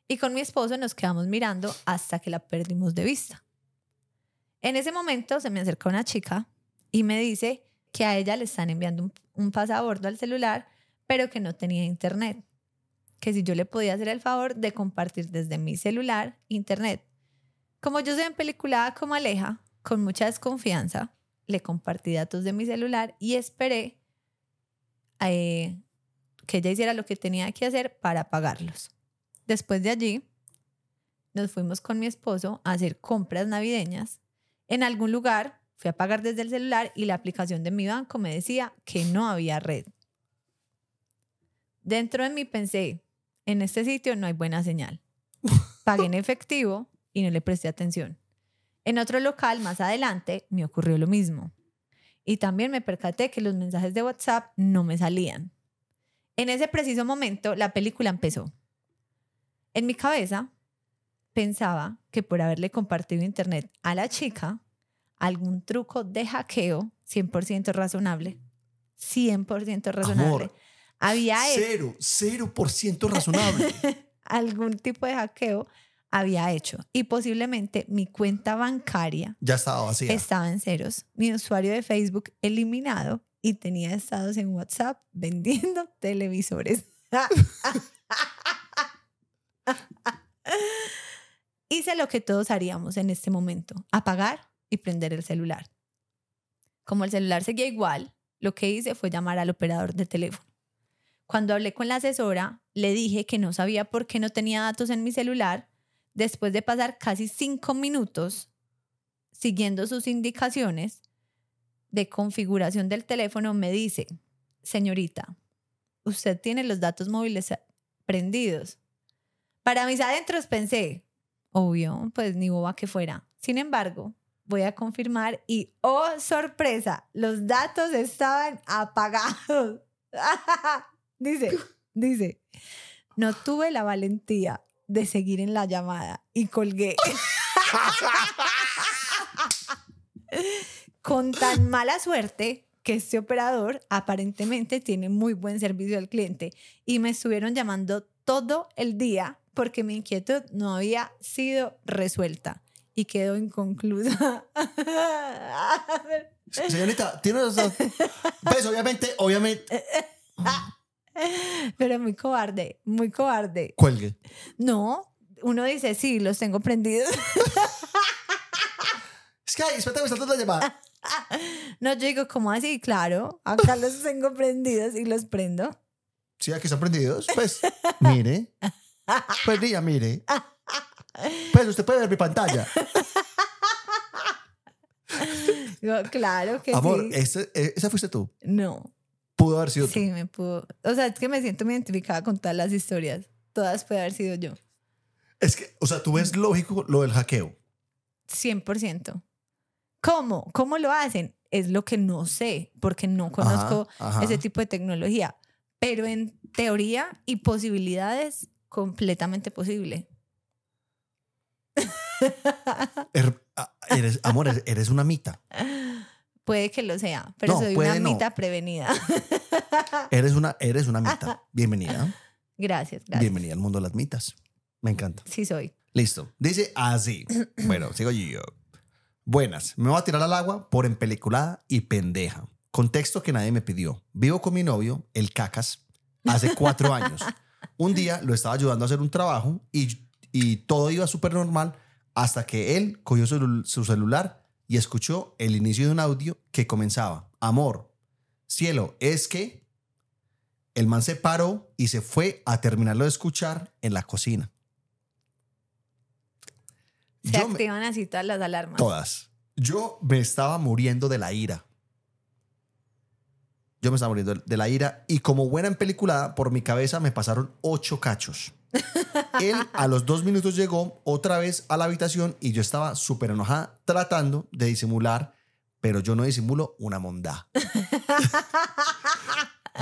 y con mi esposo nos quedamos mirando hasta que la perdimos de vista. En ese momento se me acerca una chica y me dice que a ella le están enviando un, un pasabordo al celular, pero que no tenía internet. Que si yo le podía hacer el favor de compartir desde mi celular internet. Como yo soy en película como Aleja, con mucha desconfianza, le compartí datos de mi celular y esperé eh, que ella hiciera lo que tenía que hacer para pagarlos. Después de allí, nos fuimos con mi esposo a hacer compras navideñas. En algún lugar fui a pagar desde el celular y la aplicación de mi banco me decía que no había red. Dentro de mí pensé, en este sitio no hay buena señal. [LAUGHS] Pagué en efectivo y no le presté atención. En otro local más adelante me ocurrió lo mismo. Y también me percaté que los mensajes de WhatsApp no me salían. En ese preciso momento la película empezó. En mi cabeza pensaba que por haberle compartido internet a la chica, algún truco de hackeo 100% razonable, 100% razonable, Amor, había hecho Cero, cero por ciento razonable. [LAUGHS] algún tipo de hackeo había hecho y posiblemente mi cuenta bancaria ya estaba vacía. estaba en ceros, mi usuario de Facebook eliminado y tenía estados en WhatsApp [LAUGHS] vendiendo televisores. [LAUGHS] Hice lo que todos haríamos en este momento, apagar y prender el celular. Como el celular seguía igual, lo que hice fue llamar al operador de teléfono. Cuando hablé con la asesora, le dije que no sabía por qué no tenía datos en mi celular. Después de pasar casi cinco minutos siguiendo sus indicaciones de configuración del teléfono, me dice, señorita, usted tiene los datos móviles prendidos. Para mis adentros pensé, obvio, pues ni boba que fuera. Sin embargo, voy a confirmar y, oh, sorpresa, los datos estaban apagados. [LAUGHS] dice, dice, no tuve la valentía de seguir en la llamada y colgué. [LAUGHS] Con tan mala suerte que este operador aparentemente tiene muy buen servicio al cliente y me estuvieron llamando todo el día porque mi inquietud no había sido resuelta y quedó inconclusa. Señorita, tiene razón. Pues obviamente, obviamente. [LAUGHS] [LAUGHS] Pero muy cobarde, muy cobarde. Cuelgue. No, uno dice, sí, los tengo prendidos. [LAUGHS] Sky, espérate, me está dando la llamada. [LAUGHS] No, yo digo, ¿cómo así? Claro, acá los tengo prendidos y los prendo. Sí, aquí están prendidos. Pues, mire. Pues, niña, mire. Pues, usted puede ver mi pantalla. Claro que Amor, sí. ese- eh, esa fuiste tú. No, Pudo haber sido tú. sí, me pudo. O sea, es que me siento muy identificada con todas las historias. Todas puede haber sido yo. Es que, o sea, tú ves lógico lo del hackeo. 100%. ¿Cómo? ¿Cómo lo hacen? Es lo que no sé, porque no conozco ajá. ese tipo de tecnología. Pero en teoría y posibilidades, completamente posible. Er- eres, amor, eres una mita. [LAUGHS] Puede que lo sea, pero No, soy una no. mitad prevenida. [LAUGHS] Eres una, eres una mita. Bienvenida. gracias, gracias. Bienvenida al mundo de las mitas. Me encanta. Sí soy. Listo. Dice así. Bueno, sigo yo. Buenas. Me voy a tirar al agua por empeliculada y pendeja. Contexto que nadie me pidió. Vivo con mi novio, el cacas, hace cuatro años. Un día lo estaba ayudando a hacer un trabajo y, y todo iba súper normal hasta que él cogió su, su celular y escuchó el inicio de un audio que comenzaba. Amor, cielo, es que el man se paró y se fue a terminarlo de escuchar en la cocina. Se Yo me- activan así todas las alarmas. Todas. Yo me estaba muriendo de la ira. Yo me estaba muriendo de la ira y como buena en peliculada, por mi cabeza me pasaron ocho cachos. Él a los dos minutos llegó otra vez a la habitación y yo estaba súper enojada tratando de disimular, pero yo no disimulo una mondá.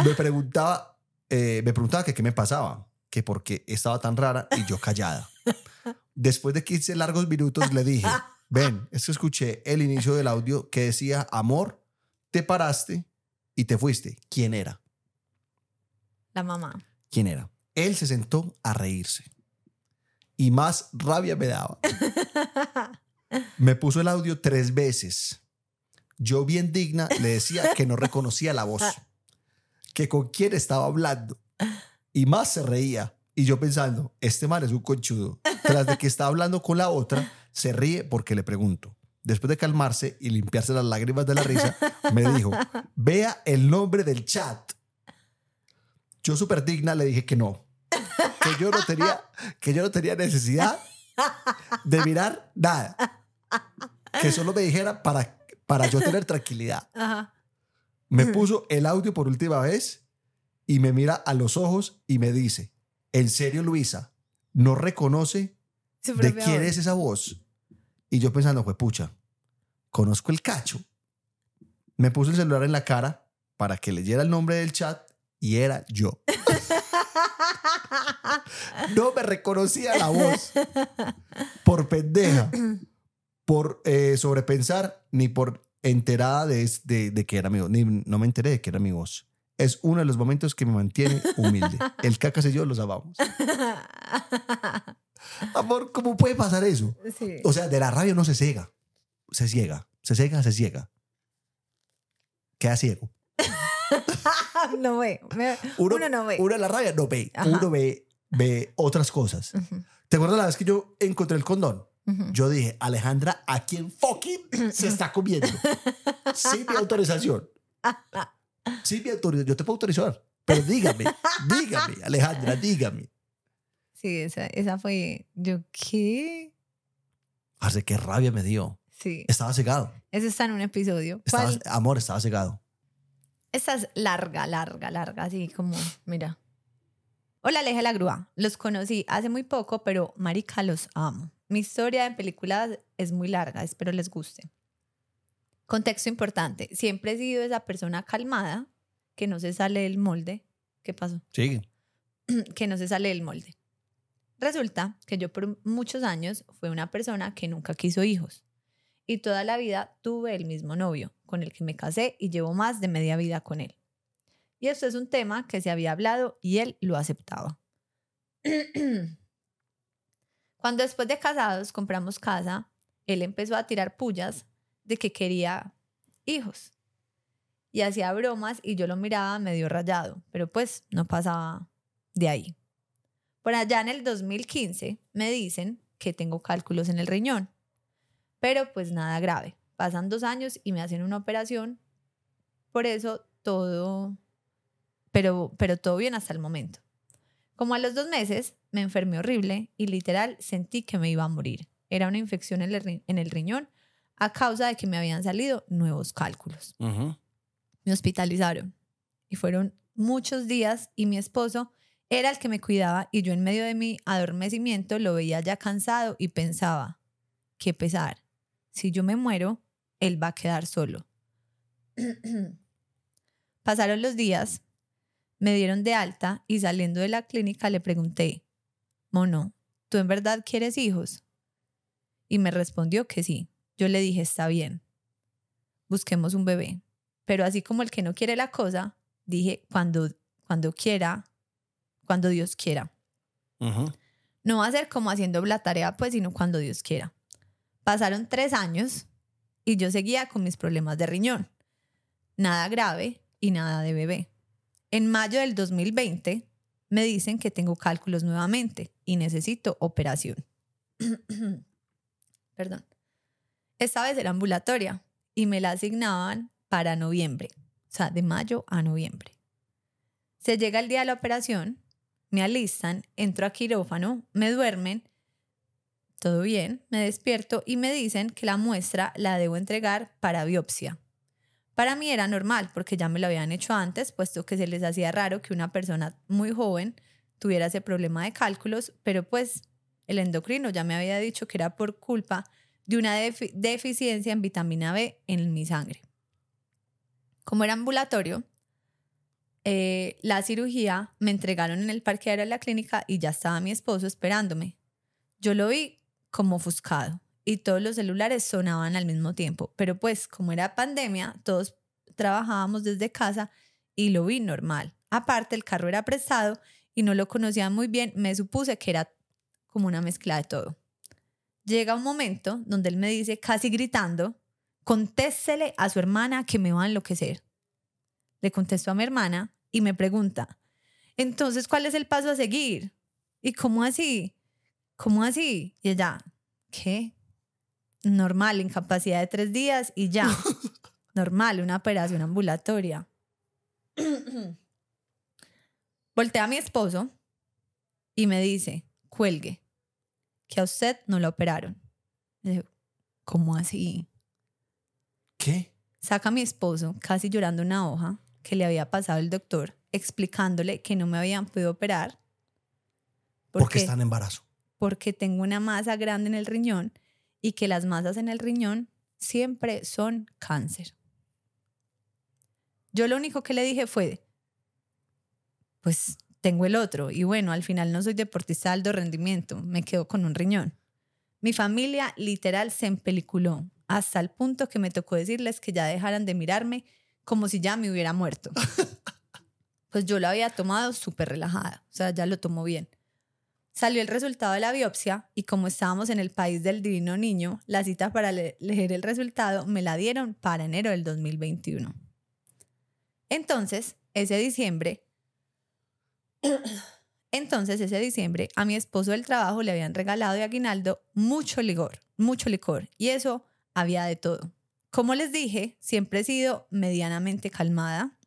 me preguntaba, eh, me preguntaba que qué me pasaba, que por qué estaba tan rara y yo callada. Después de 15 largos minutos le dije, ven, es que escuché el inicio del audio que decía, amor, te paraste y te fuiste. ¿Quién era? La mamá. ¿Quién era? Él se sentó a reírse. Y más rabia me daba. [LAUGHS] Me puso el audio tres veces. Yo bien digna le decía que no reconocía la voz, que con quién estaba hablando. Y más se reía. Y yo pensando, este man es un conchudo. Tras de que está hablando con la otra, se ríe porque le pregunto. Después de calmarse y limpiarse las lágrimas de la risa, me dijo, vea el nombre del chat. Yo súper digna le dije que no, que yo no tenía, que yo no tenía necesidad de mirar nada, que solo me dijera para, para yo tener tranquilidad. Ajá. Me puso el audio por última vez y me mira a los ojos y me dice, ¿en serio Luisa? ¿No reconoce de quién voz. es esa voz? Y yo pensando, fue pucha, conozco el cacho. Me puso el celular en la cara para que leyera el nombre del chat y era yo. [LAUGHS] No me reconocía la voz. Por pendeja. Por eh, sobrepensar, ni por enterada de, de, de que era mi voz. Ni, no me enteré de que era mi voz. Es uno de los momentos que me mantiene humilde. El cacas y yo los amamos. Amor, ¿cómo puede pasar eso? Sí. O sea, de la rabia uno se ciega. Se ciega. Se ciega, se ciega. Queda ciego. [LAUGHS] [LAUGHS] no ve. me- Uno, Uno no ve. Uno la rabia no ve. Ajá. Uno ve, ve otras cosas. ¿Te acuerdas la vez que yo encontré el condón? Yo dije, Alejandra, ¿a quién fucking [LAUGHS] se está comiendo? Sin mi autorización. [LAUGHS] Sin mi autorización. Yo te puedo autorizar. Pero dígame, dígame, Alejandra, dígame. Sí, esa, esa fue. Yo, ¿qué? Hace qué rabia me dio. Sí. Estaba cegado. Eso está en un episodio. Estaba, amor, estaba cegado. Esta es larga, larga, larga, así como, mira. Hola, Aleja la Grúa. Los conocí hace muy poco, pero marica, los amo. Mi historia en películas es muy larga, espero les guste. Contexto importante. Siempre he sido esa persona calmada que no se sale del molde. ¿Qué pasó? Sigue. [CLEARS THROAT] que no se sale del molde. Resulta que yo por muchos años fui una persona que nunca quiso hijos y toda la vida tuve el mismo novio, con el que me casé y llevo más de media vida con él. Y esto es un tema que se había hablado y él lo aceptaba. [CLEARS THROAT] Cuando después de casados compramos casa, él empezó a tirar pullas de que quería hijos. Y hacía bromas y yo lo miraba medio rayado, pero pues no pasaba de ahí. Por allá en el 2015 me dicen que tengo cálculos en el riñón, pero pues nada grave. Pasan dos años y me hacen una operación, por eso todo, pero, pero todo bien hasta el momento. Como a los dos meses me enfermé horrible y literal sentí que me iba a morir. Era una infección en el, riñón a causa de que me habían salido nuevos cálculos. Me hospitalizaron y fueron muchos días y mi esposo era el que me cuidaba y yo en medio de mi adormecimiento lo veía ya cansado y pensaba, qué pesar, si yo me muero, él va a quedar solo. Pasaron los días, me dieron de alta y saliendo de la clínica le pregunté, Mono, ¿tú en verdad quieres hijos? Y me respondió que sí. Yo le dije, está bien, busquemos un bebé. Pero así como el que no quiere la cosa, dije, cuando, cuando quiera, cuando Dios quiera. No va a ser como haciendo la tarea, pues, sino cuando Dios quiera. Pasaron tres años y yo seguía con mis problemas de riñón. Nada grave y nada de bebé. En mayo del 2020 me dicen que tengo cálculos nuevamente y necesito operación. [CLEARS THROAT] Perdón. Esta vez era ambulatoria y me la asignaban para noviembre, o sea, de mayo a noviembre. Se llega el día de la operación, me alistan, entro a quirófano, me duermen, todo bien, me despierto y me dicen que la muestra la debo entregar para biopsia. Para mí era normal porque ya me lo habían hecho antes, puesto que se les hacía raro que una persona muy joven tuviera ese problema de cálculos, pero pues el endocrino ya me había dicho que era por culpa de una deficiencia en vitamina B en mi sangre. Como era ambulatorio, eh, la cirugía me entregaron en el parqueadero de la clínica y ya estaba mi esposo esperándome. Yo lo vi como ofuscado y todos los celulares sonaban al mismo tiempo, pero pues como era pandemia, todos trabajábamos desde casa y lo vi normal. Aparte, el carro era prestado y no lo conocía muy bien, me supuse que era como una mezcla de todo. Llega un momento donde él me dice, casi gritando, contéstele a su hermana que me va a enloquecer. Le contesto a mi hermana y me pregunta, entonces, ¿cuál es el paso a seguir? ¿Y cómo así? ¿Cómo así? Y ella, ¿qué? Normal, incapacidad de tres días y ya. [LAUGHS] Normal, una operación ambulatoria. Voltea a mi esposo y me dice, cuelgue que a usted no lo operaron. ¿cómo así? ¿Qué? Saca a mi esposo, casi llorando una hoja que le había pasado el doctor, explicándole que no me habían podido operar. Porque, está en embarazo. Porque tengo una masa grande en el riñón y que las masas en el riñón siempre son cáncer. Yo lo único que le dije fue, pues tengo el otro. Y bueno, al final no soy deportista de alto rendimiento, me quedo con un riñón. Mi familia literal se empeliculó hasta el punto que me tocó decirles que ya dejaran de mirarme como si ya me hubiera muerto. [LAUGHS] Pues yo lo había tomado súper relajada, o sea, ya lo tomó bien. Salió el resultado de la biopsia y como estábamos en el país del divino niño, la cita para leer el resultado me la dieron para enero del 2021. Entonces, ese diciembre, [COUGHS] entonces, ese diciembre, a mi esposo del trabajo le habían regalado de aguinaldo mucho licor, mucho licor, y eso había de todo. Como les dije, siempre he sido medianamente calmada,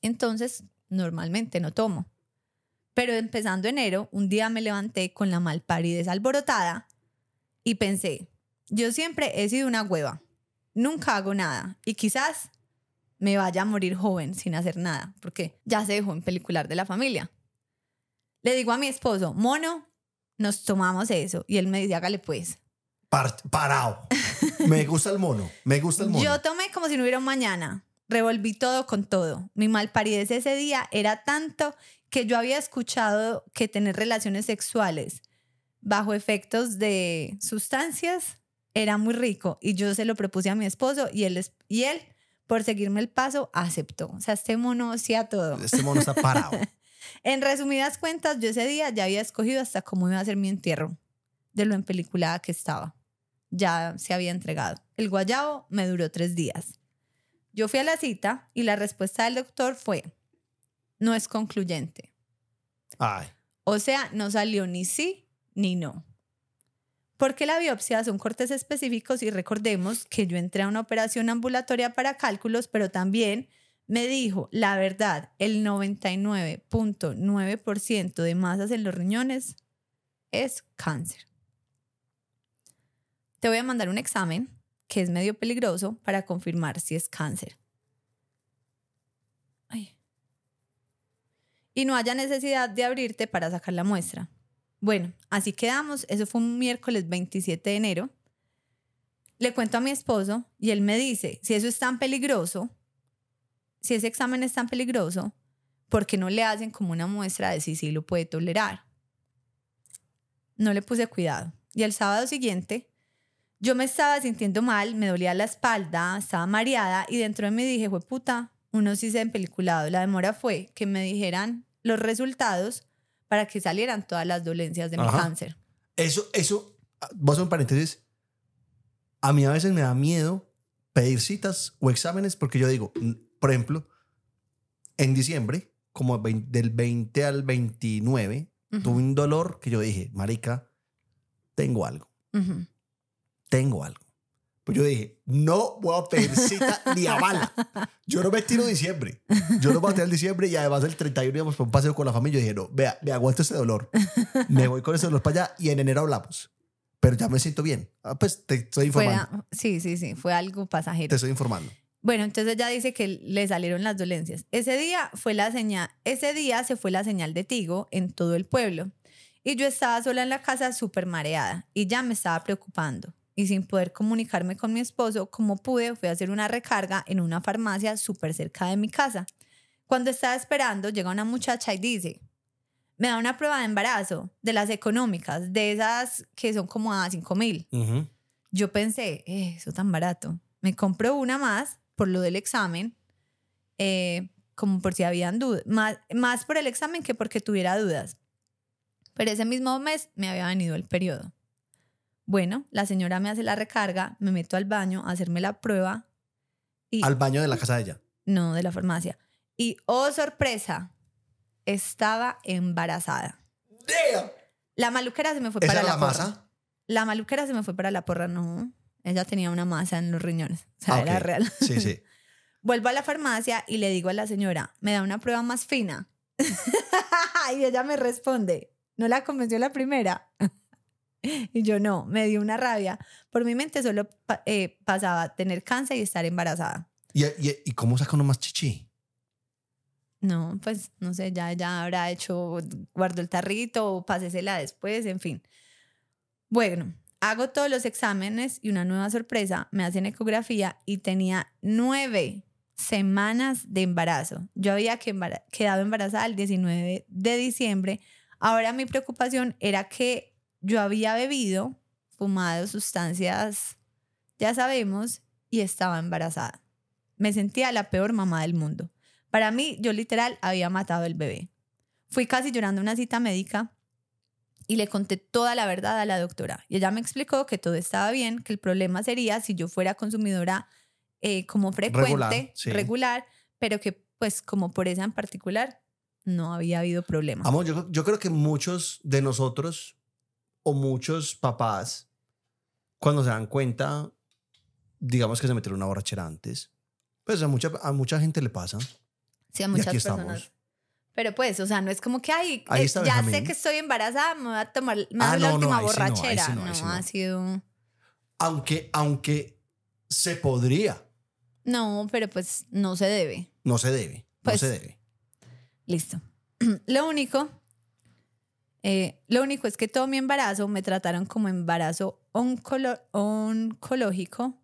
entonces normalmente no tomo. Pero empezando enero, un día me levanté con la malparidez alborotada y pensé, yo siempre he sido una hueva, nunca hago nada y quizás me vaya a morir joven sin hacer nada, porque ya se dejó en pelicular de la familia. Le digo a mi esposo, mono, nos tomamos eso. Y él me dice, hágale pues. parado. me gusta el mono, me gusta el mono. Yo tomé como si no hubiera un mañana. Revolví todo con todo. Mi malparidez ese día era tanto que yo había escuchado que tener relaciones sexuales bajo efectos de sustancias era muy rico y yo se lo propuse a mi esposo y él, y él por seguirme el paso, aceptó. O sea, este mono hacía todo. Este mono está parado. [LAUGHS] En resumidas cuentas, yo ese día ya había escogido hasta cómo iba a ser mi entierro, de lo empeliculada que estaba. Ya se había entregado. El guayabo me duró tres días. Yo fui a la cita y la respuesta del doctor fue, no es concluyente. Ay. O sea, no salió ni sí ni no. Porque la biopsia son cortes específicos y recordemos que yo entré a una operación ambulatoria para cálculos, pero también me dijo, la verdad, el 99.9% de masas en los riñones es cáncer. Te voy a mandar un examen que es medio peligroso para confirmar si es cáncer. Ay. Y no haya necesidad de abrirte para sacar la muestra. Bueno, así quedamos. Eso fue un miércoles 27 de enero. Le cuento a mi esposo y él me dice, si eso es tan peligroso, si ese examen es tan peligroso, ¿por qué no le hacen como una muestra de si sí lo puede tolerar? No le puse cuidado. Y el sábado siguiente, yo me estaba sintiendo mal, me dolía la espalda, estaba mareada y dentro de mí dije, fue puta, uno sí se ha empeliculado. La demora fue que me dijeran los resultados para que salieran todas las dolencias de mi cáncer. Eso, eso, hacer un paréntesis. A mí a veces me da miedo pedir citas o exámenes porque yo digo, por ejemplo, en diciembre, como del 20 al 29, Ujú, tuve un dolor que yo dije, marica, tengo algo, tengo algo. Pues yo dije, no voy a pedir cita [LAUGHS] ni a bala. Yo no me tiro diciembre. Yo no voy a diciembre y además el 31 íbamos por un paseo con la familia. Yo dije, no, vea, me aguanto ese dolor. Me voy con ese dolor para allá y en enero hablamos. Pero ya me siento bien. Ah, pues te estoy informando. Fuera- sí, sí, sí, fue algo pasajero. Te estoy informando. Bueno, entonces ella dice que le salieron las dolencias. Ese día fue la señal, ese día se fue la señal de Tigo en todo el pueblo. Y yo estaba sola en la casa súper mareada y ya me estaba preocupando. Y sin poder comunicarme con mi esposo, como pude, fui a hacer una recarga en una farmacia súper cerca de mi casa. Cuando estaba esperando, llega una muchacha y dice, me da una prueba de embarazo, de las económicas, de esas que son como a 5 mil Ujú. yo pensé, "Eh, eso tan barato. Me compro una más por lo del examen, eh, como por si habían dudas, más, más por el examen que porque tuviera dudas. Pero ese mismo mes me había venido el periodo. Bueno, la señora me hace la recarga, me meto al baño a hacerme la prueba y Al baño de la casa de ella. no de la farmacia. Y oh sorpresa, estaba embarazada. La maluquera se me fue ¿Esa para la, la porra. masa? La maluquera se me fue para la porra, no. Ella tenía una masa en los riñones. O sea, Ah, era real. Sí, sí. [LAUGHS] Vuelvo a la farmacia y le digo a la señora, ¿me da una prueba más fina? [LAUGHS] y ella me responde, ¿no la convenció la primera? [LAUGHS] y yo no, me dio una rabia. Por mi mente solo eh, pasaba tener cáncer y estar embarazada. ¿Y, y, y cómo saca uno más chichi? No, pues no sé, ya, ya habrá hecho, guardó el tarrito o pásesela después, en fin. Bueno, hago todos los exámenes y una nueva sorpresa, me hacen ecografía y tenía nueve semanas de embarazo. Yo había quedado embarazada el 19 de diciembre. Ahora mi preocupación era que yo había bebido, fumado sustancias, ya sabemos, y estaba embarazada. Me sentía la peor mamá del mundo. Para mí, yo literal había matado el bebé. Fui casi llorando a una cita médica y le conté toda la verdad a la doctora. Y ella me explicó que todo estaba bien, que el problema sería si yo fuera consumidora eh, como frecuente, Regular, pero que pues como por esa en particular no había habido problema. Amor, yo, yo creo que muchos de nosotros o muchos papás, cuando se dan cuenta, digamos que se metieron una borrachera antes, pues a mucha, a mucha gente le pasa. Sí, a Y muchas aquí personas. estamos. Pero pues, o sea, no es como que, ay, eh, ya sé que estoy embarazada, me voy a tomar me Ah, la no, última no, sí borrachera. no, sí no. ha sido... Aunque, aunque se podría, No, pero pues no se debe. no se debe. no Pues- se debe. Listo. [CLEARS THROAT] Lo único, eh, lo único es que todo mi embarazo me trataron como embarazo oncolo- oncológico,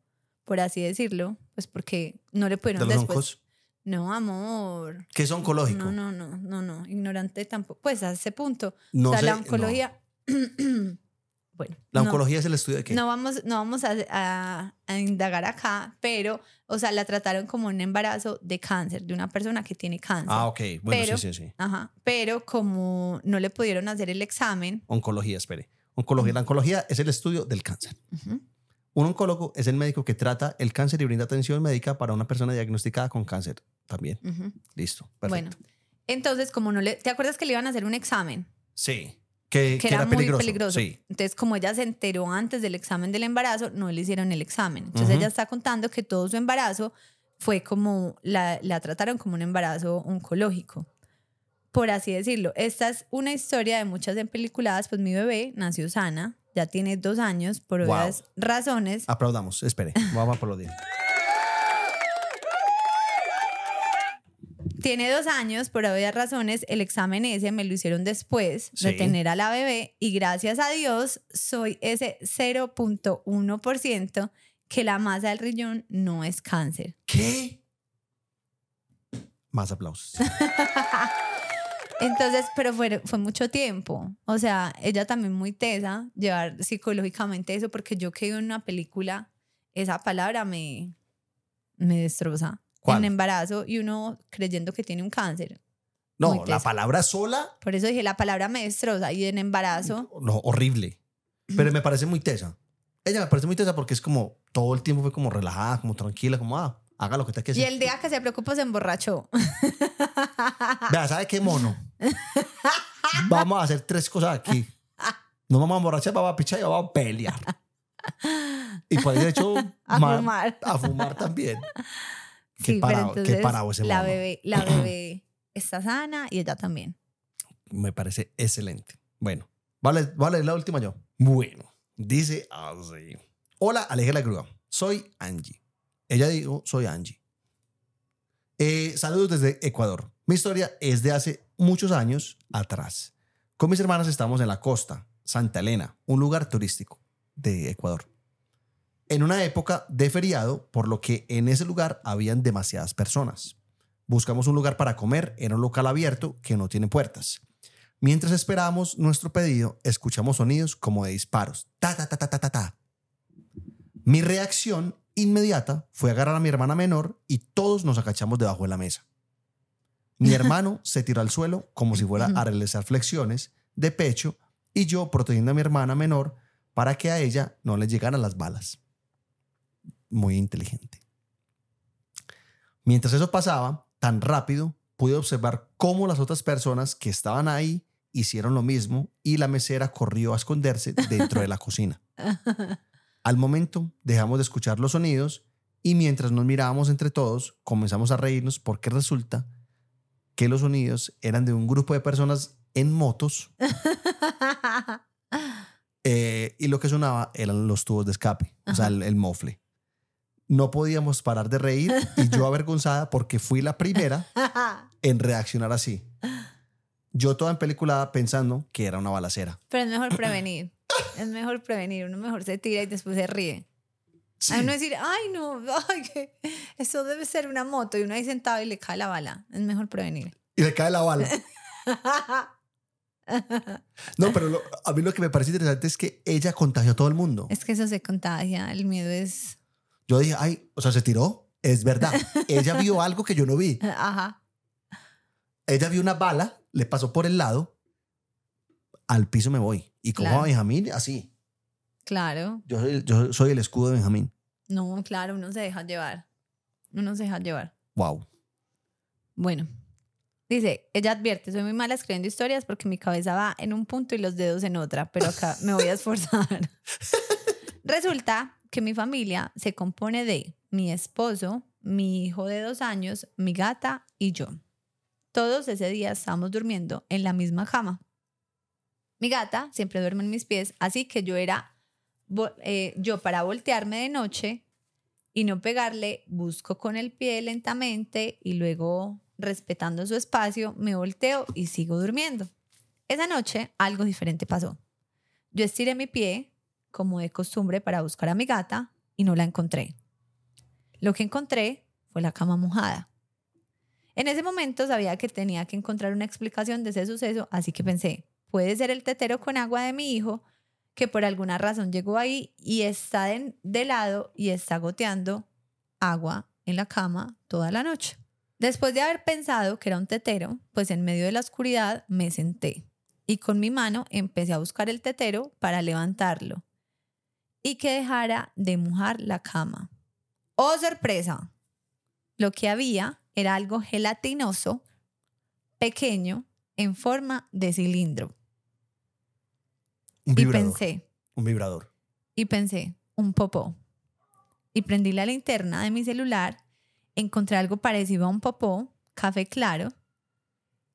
por así decirlo, pues porque no le De pudieron los después. oncos. No, amor. ¿Qué es oncológico? No, no, no, no, no. Ignorante tampoco. Pues a ese punto. No o sea, sé, la no. [CLEARS THROAT] bueno. ¿La no- oncología es el estudio de qué? No vamos, no vamos a, a- a indagar acá, pero, o sea, la trataron como un embarazo de cáncer, de una persona que tiene cáncer. Ah, ok. Bueno, Pero- sí, sí, sí. Ajá. Pero como no le pudieron hacer el examen, Oncología, espere. Oncología. La oncología es el estudio del cáncer. Un oncólogo es el médico que trata el cáncer y brinda atención médica para una persona diagnosticada con cáncer también. Listo. bueno, Perfecto. entonces como no le, ¿te acuerdas que le iban a hacer un examen? Sí. Que, Que era, era, muy peligroso. Sí. Entonces, como ella se enteró antes del examen del embarazo, no le hicieron el examen. Entonces, Ujú. ella está contando que todo su embarazo fue como, la, la trataron como un embarazo oncológico, por así decirlo. Esta es una historia de muchas empeliculadas, pues mi bebé nació sana, ya tiene dos años, por Wow. obvias razones. Aplaudamos. Espere. Vamos a aplaudir. Tiene dos años, por obvias razones, el examen ese me lo hicieron después de Sí. tener a la bebé y gracias a Dios soy ese 0.1% que la masa del riñón no es cáncer. ¿Qué? Más aplausos. [LAUGHS] Entonces, pero fue, fue mucho tiempo. O sea, ella también muy tesa, llevar psicológicamente eso, porque yo que vi en una película, esa palabra me, me destroza. ¿Cuál? En embarazo y uno creyendo que tiene un cáncer. No, la palabra sola, Por eso dije, la palabra me destroza. Y en embarazo, no, horrible. [CLEARS THROAT] Pero me parece muy tesa. Ella me parece muy tesa porque es como todo el tiempo fue como relajada, como tranquila, como ah, haga lo que te que y hacer. el día que se preocupó se emborrachó. Vea, ¿sabe qué mono? vamos a hacer tres cosas aquí. Nos vamos a emborrachar, vamos a pichar y vamos a pelear. Y por de hecho, [LAUGHS] A ma- fumar. A fumar también. Qué Sí, parado, pero qué parado ese la bebé, la bebé [CLEARS THROAT] está sana y ella también. Me parece excelente. Bueno, vale, vale la última yo. Bueno, dice así. Hola, aleje la grúa. Soy Angie. Ella dijo, soy Angie. Eh, saludos desde Ecuador. Mi historia es de hace muchos años atrás. Con mis hermanas estamos en la costa, Santa Elena, un lugar turístico de Ecuador. En una época de feriado, por lo que en ese lugar habían demasiadas personas. Buscamos un lugar para comer en un local abierto que no tiene puertas. Mientras esperábamos nuestro pedido, escuchamos sonidos como de disparos. Ta, ta, ta, ta, ta, ta. Mi reacción inmediata fue agarrar a mi hermana menor y todos nos agachamos debajo de la mesa. Mi [LAUGHS] hermano se tiró al suelo como si fuera a realizar flexiones de pecho y yo protegiendo a mi hermana menor para que a ella no le llegaran las balas. Muy inteligente. Mientras eso pasaba, tan rápido, pude observar cómo las otras personas que estaban ahí hicieron lo mismo y la mesera corrió a esconderse dentro de la [LAUGHS] cocina. Al momento, dejamos de escuchar los sonidos y mientras nos mirábamos entre todos, comenzamos a reírnos porque resulta que los sonidos eran de un grupo de personas en motos [LAUGHS] eh, y lo que sonaba eran los tubos de escape, o sea, Ajá. el, el mofle. No podíamos parar de reír y yo [LAUGHS] avergonzada porque fui la primera [LAUGHS] en reaccionar así. Yo toda en película pensando que era una balacera. Pero es mejor prevenir. Es mejor prevenir. Uno mejor se tira y después se ríe. Sí. A uno decir, ay, no, ay, que eso debe ser una moto. Y uno ahí sentado y le cae la bala. Es mejor prevenir. Y le cae la bala. [LAUGHS] No, pero lo- a mí lo que me parece interesante es que ella contagió a todo el mundo. es que eso se contagia. El miedo es. Yo dije, ay, o sea, se tiró. Es verdad. Ella vio [LAUGHS] algo que yo no vi. Ajá. Ella vio una bala, le pasó por el lado. Al piso me voy. Y como Claro. a Benjamín, así. Claro. Yo soy, el- yo soy el escudo de Benjamín. No, claro, uno se deja llevar. Uno se deja llevar. Wow. Bueno. Dice, ella advierte, soy muy mala escribiendo historias porque mi cabeza va en un punto y los dedos en otra, pero acá me voy a esforzar. [LAUGHS] Resulta que mi familia se compone de mi esposo, mi hijo de dos años, mi gata y yo. Todos ese día estábamos durmiendo en la misma cama. Mi gata siempre duerme en mis pies, así que yo era, eh, yo para voltearme de noche y no pegarle, busco con el pie lentamente y luego, respetando su espacio, me volteo y sigo durmiendo. Esa noche algo diferente pasó. Yo estiré mi pie, como de costumbre, para buscar a mi gata y no la encontré. Lo que encontré fue la cama mojada. En ese momento sabía que tenía que encontrar una explicación de ese suceso, así que pensé, puede ser el tetero con agua de mi hijo que por alguna razón llegó ahí y está de, lado y está goteando agua en la cama toda la noche. Después de haber pensado que era un tetero, pues en medio de la oscuridad me senté y con mi mano empecé a buscar el tetero para levantarlo y que dejara de mojar la cama. ¡Oh, sorpresa! Lo que había era algo gelatinoso, pequeño, en forma de cilindro. Un Y vibrador. pensé, Un vibrador. y pensé, un popó. Y prendí la linterna de mi celular, encontré algo parecido a un popó, café claro.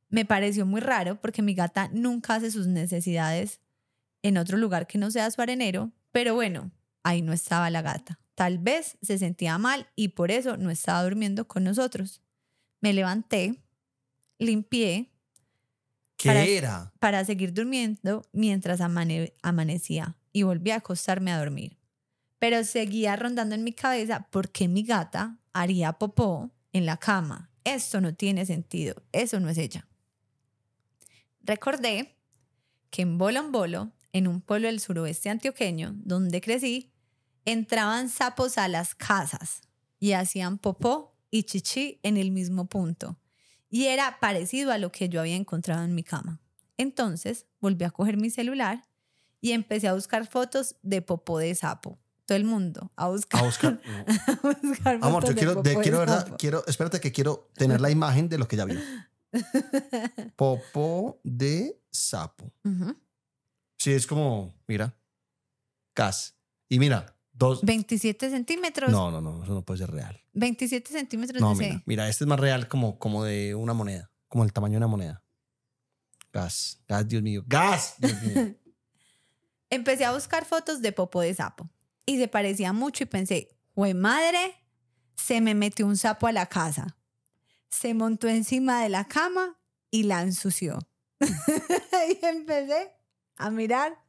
Me pareció muy raro porque mi gata nunca hace sus necesidades en otro lugar que no sea su arenero, pero bueno, ahí no estaba la gata. Tal vez se sentía mal y por eso no estaba durmiendo con nosotros. Me levanté, limpié ¿Qué Para- era? para seguir durmiendo mientras amane- amanecía y volví a acostarme a dormir. Pero seguía rondando en mi cabeza por qué mi gata haría popó en la cama. Esto no tiene sentido, eso no es ella. Recordé que en Bolo en Bolo, en un pueblo del suroeste antioqueño, donde crecí, entraban sapos a las casas y hacían popó y chichi en el mismo punto y era parecido a lo que yo había encontrado en mi cama. Entonces volví a coger mi celular y empecé a buscar fotos de popó de sapo. Todo el mundo a buscar. A buscar. no. [LAUGHS] a buscar Amor, yo de quiero, de- quiero, ¿verdad? Quiero, espérate que quiero tener la imagen de lo que ya vio. [LAUGHS] Popó de sapo. Ujú. Sí, es como, mira, gas. Y mira, dos. 27 centímetros. No, no, no, eso no puede ser real. 27 centímetros No, de mira, mira, este es más real como, como de una moneda, como el tamaño de una moneda. Gas, gas, Dios mío, gas. Dios mío. [LAUGHS] Empecé a buscar fotos de popó de sapo y se parecía mucho y pensé, ¡jue madre! Se me metió un sapo a la casa. Se montó encima de la cama y la ensució. [LAUGHS] y empecé a mirar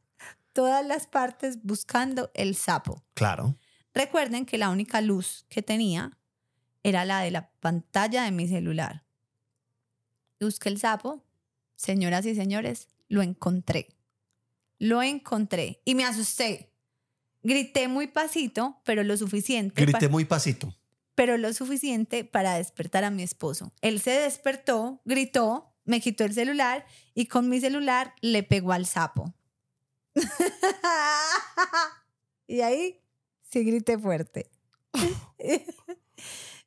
todas las partes buscando el sapo. Claro. Recuerden que la única luz que tenía era la de la pantalla de mi celular. Busqué el sapo, señoras y señores, lo encontré. Lo encontré y me asusté. Grité muy pasito, pero lo suficiente. Grité muy pasito. pero lo suficiente para despertar a mi esposo. Él se despertó, gritó, me quitó el celular y con mi celular le pegó al sapo. [LAUGHS] y ahí sí grité fuerte. [LAUGHS]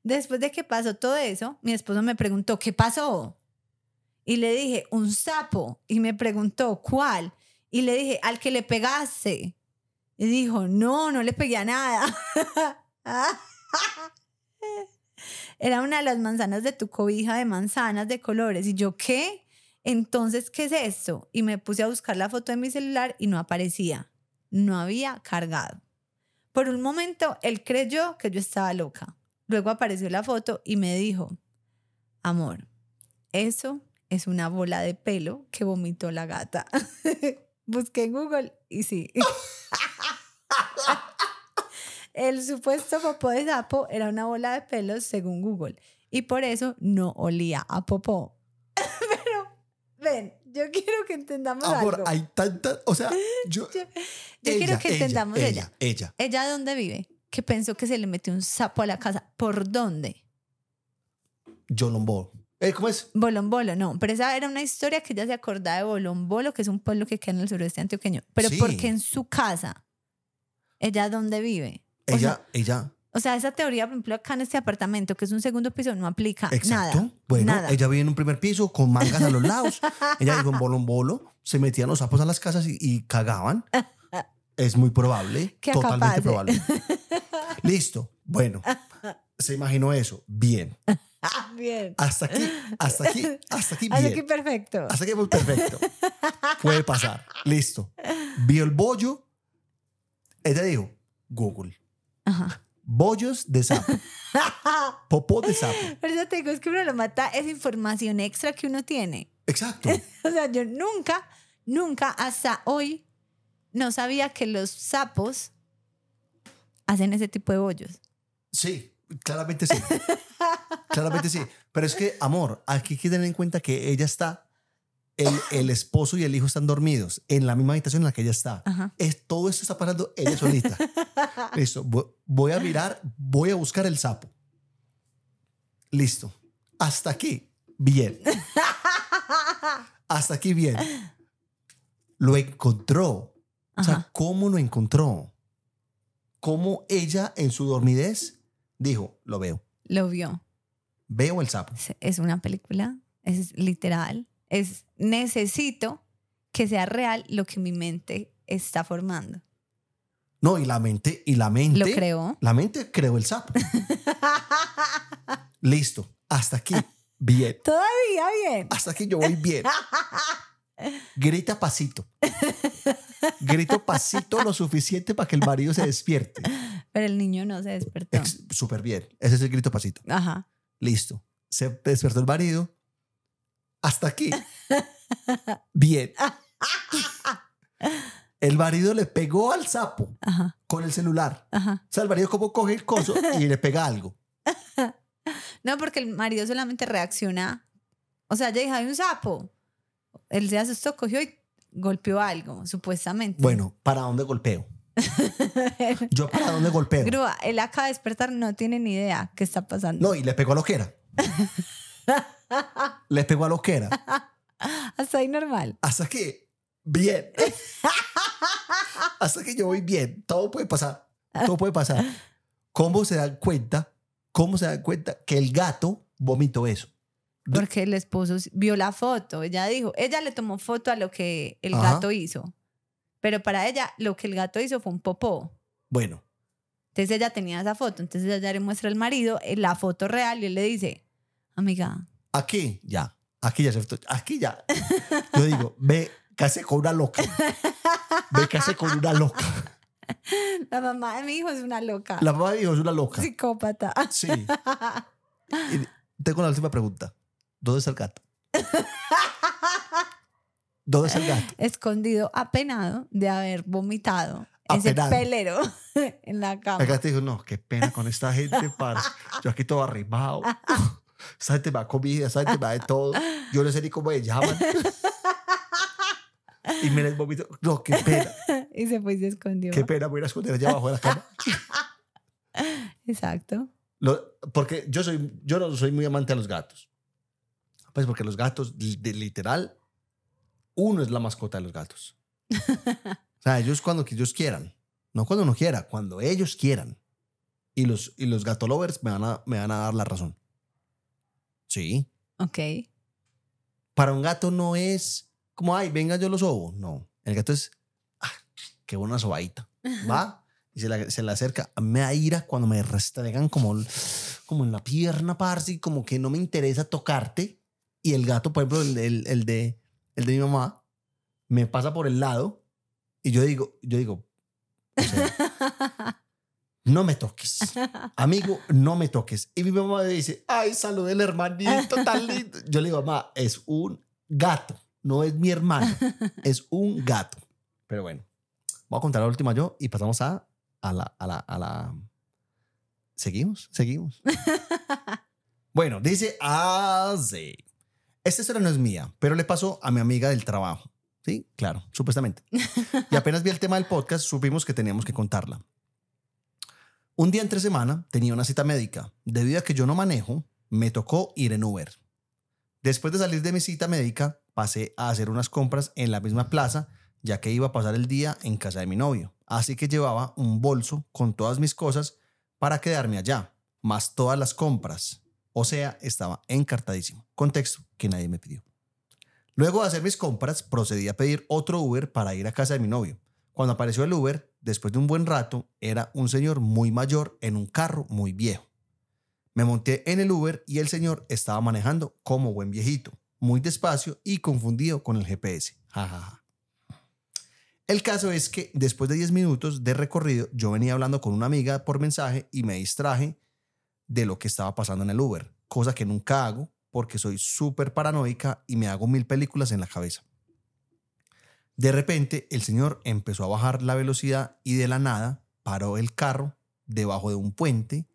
Después de que pasó todo eso, mi esposo me preguntó, ¿qué pasó? Y le dije, un sapo. Y me preguntó, ¿cuál? Y le dije, al que le pegaste. Y dijo, no, no le pegué a nada. [LAUGHS] Era una de las manzanas de tu cobija de manzanas de colores. Y yo, ¿qué? Entonces, ¿qué es esto? Y me puse a buscar la foto de mi celular y no aparecía. No había cargado. Por un momento, él creyó que yo estaba loca. Luego apareció la foto y me dijo, amor, eso es una bola de pelo que vomitó la gata. [LAUGHS] Busqué en Google y sí. [LAUGHS] El supuesto popó de sapo era una bola de pelos según Google y por eso no olía a popó. [LAUGHS] Pero, ven, yo quiero que entendamos Amor, algo. hay tanta, o sea, yo, [LAUGHS] Yo- Yo quiero que entendamos ella. ella. Ella. ¿Ella dónde vive? Que pensó que se le metió un sapo a la casa. ¿Por dónde? Yolombo. Eh, ¿Cómo es? Bolombolo, no. Pero esa era una historia que ella se acordaba de Bolombolo, que es un pueblo que queda en el sureste antioqueño. Pero Sí. porque en su casa, ¿ella dónde vive? O Ella, sea, ella. o sea, esa teoría, por ejemplo, acá en este apartamento, que es un segundo piso, no aplica Exacto. nada. Bueno, nada. ella vive en un primer piso con mangas a los lados. ella dijo en bolo en bolo, se metían los sapos a las casas y, y cagaban. [LAUGHS] Es muy probable, Que totalmente probable. [LAUGHS] Listo. Bueno, se imaginó eso. Bien. [LAUGHS] Bien. Hasta aquí, hasta aquí, hasta aquí Hasta bien. aquí perfecto. Hasta aquí perfecto. Puede pasar. Listo. Vio el bollo. Ella dijo, Google. Ajá. Bollos de sapo. [LAUGHS] Popó de sapo. Pero eso te digo, es que uno lo mata, es información extra que uno tiene. Exacto. [LAUGHS] O sea, yo nunca, nunca hasta hoy no sabía que los sapos hacen ese tipo de bollos. Sí, claramente sí. [LAUGHS] Claramente sí. Pero es que, amor, aquí hay que tener en cuenta que ella está el, el esposo y el hijo están dormidos en la misma habitación en la que ella está. Ajá. Es, todo esto está pasando ella solita. [LAUGHS] Listo. vo- Voy a mirar, voy a buscar el sapo. Listo. Hasta aquí. Bien. Hasta aquí bien. Lo encontró. O sea. ¿cómo lo encontró? ¿Cómo ella en su dormidez dijo, lo veo? Lo vio. Veo el sapo. Es una película, es literal. Es necesito que sea real lo que mi mente está formando. No, y la mente, y la mente. Lo creó. La mente creó el sapo. [LAUGHS] Listo. Hasta aquí. Bien. Todavía bien. Hasta aquí yo voy bien. Grita pasito. Grito pasito lo suficiente para que el marido se despierte. Pero el niño no se despertó. Súper bien. Ese es el grito pasito. Ajá. Listo. Se despertó el marido. Hasta aquí. Bien. [LAUGHS] El marido le pegó al sapo Ajá. con el celular. Ajá. O sea, el marido como coge el coso y le pega algo. [LAUGHS] No, porque el marido solamente reacciona. O sea, ella dijo, hay un sapo. Él se asustó, cogió y golpeó algo, supuestamente. Bueno, ¿para dónde golpeo? [LAUGHS] Yo para dónde golpeo. Grúa, él acaba de despertar, no tiene ni idea qué está pasando. No, y le pegó a lo que era. Le pegó a lo que era. [LAUGHS] Hasta ahí normal. Hasta que, bien. Hasta que yo voy bien. Todo puede pasar. Todo puede pasar. ¿Cómo se dan cuenta? ¿Cómo se dan cuenta que el gato vomitó eso? Porque el esposo vio la foto. Ella dijo, ella le tomó foto a lo que el Ajá. gato hizo. Pero para ella, lo que el gato hizo fue un popó. Bueno, Entonces ella tenía esa foto. Entonces ella le muestra al marido eh, la foto real y él le dice, amiga, aquí ya. Aquí ya Aquí ya. Yo digo, ve, casé con una loca. Ve, casé con una loca. la mamá de mi hijo es una loca. La mamá dijo, es una loca. Psicópata. Sí. Y tengo la última pregunta. ¿Dónde está el gato? ¿Dónde está el gato? Escondido, apenado de haber vomitado Apenado. ese pelero [LAUGHS] en la cama. El gato dijo, no, qué pena con esta gente, para. Yo aquí todo arrimado. Esta gente me da comida, esta gente me da de todo. Yo no sé ni cómo me llaman. Y me les vomito. No, qué pena. Y se fue y se escondió. Qué pena, voy a ir a esconder allá abajo de la cama. Exacto. Lo- porque yo, soy, yo no soy muy amante a los gatos. Pues porque los gatos, de- literal, uno es la mascota de los gatos. [LAUGHS] O sea, ellos cuando que ellos quieran. No cuando uno quiera, cuando ellos quieran. Y los, y los gato lovers me van, a, me van a dar la razón. Sí. Ok. Para un gato no es como, ay, venga, yo lo sobo. No. El gato es, ah, qué buena sobadita. [LAUGHS] Va y se, la- se le acerca. Me da ira cuando me restregan como, como en la pierna, parce, y como que no me interesa tocarte. Y el gato, por ejemplo, el, el- el de, el de mi mamá, me pasa por el lado y yo digo, yo digo, o sea, [LAUGHS] no me toques. [LAUGHS] Amigo, no me toques. Y mi mamá me dice, ay, salud el hermanito tan [LAUGHS] lindo. Yo le digo, mamá, es un gato, no es mi hermano, [LAUGHS] es un gato. Pero bueno, voy a contar la última yo y pasamos a, a, la, a, la, a la... ¿Seguimos? Seguimos. bueno, dice así. Esta historia no es mía, pero le pasó a mi amiga del trabajo. Sí, claro, supuestamente. Y apenas vi el tema del podcast, supimos que teníamos que contarla. Un día entre semana tenía una cita médica. Debido a que yo no manejo, me tocó ir en Uber. Después de salir de mi cita médica, pasé a hacer unas compras en la misma plaza, ya que iba a pasar el día en casa de mi novio. Así que llevaba un bolso con todas mis cosas para quedarme allá, más todas las compras. O sea, estaba encartadísimo. Contexto que nadie me pidió. Luego de hacer mis compras, procedí a pedir otro Uber para ir a casa de mi novio. Cuando apareció el Uber, después de un buen rato, era un señor muy mayor en un carro muy viejo. Me monté en el Uber y el señor estaba manejando como buen viejito, muy despacio y confundido con el GPS. Ja, ja, ja. El caso es que después de 10 minutos de recorrido, yo venía hablando con una amiga por mensaje y me distraje de lo que estaba pasando en el Uber, cosa que nunca hago porque soy súper paranoica y me hago mil películas en la cabeza. De repente, el señor empezó a bajar la velocidad y de la nada paró el carro debajo de un puente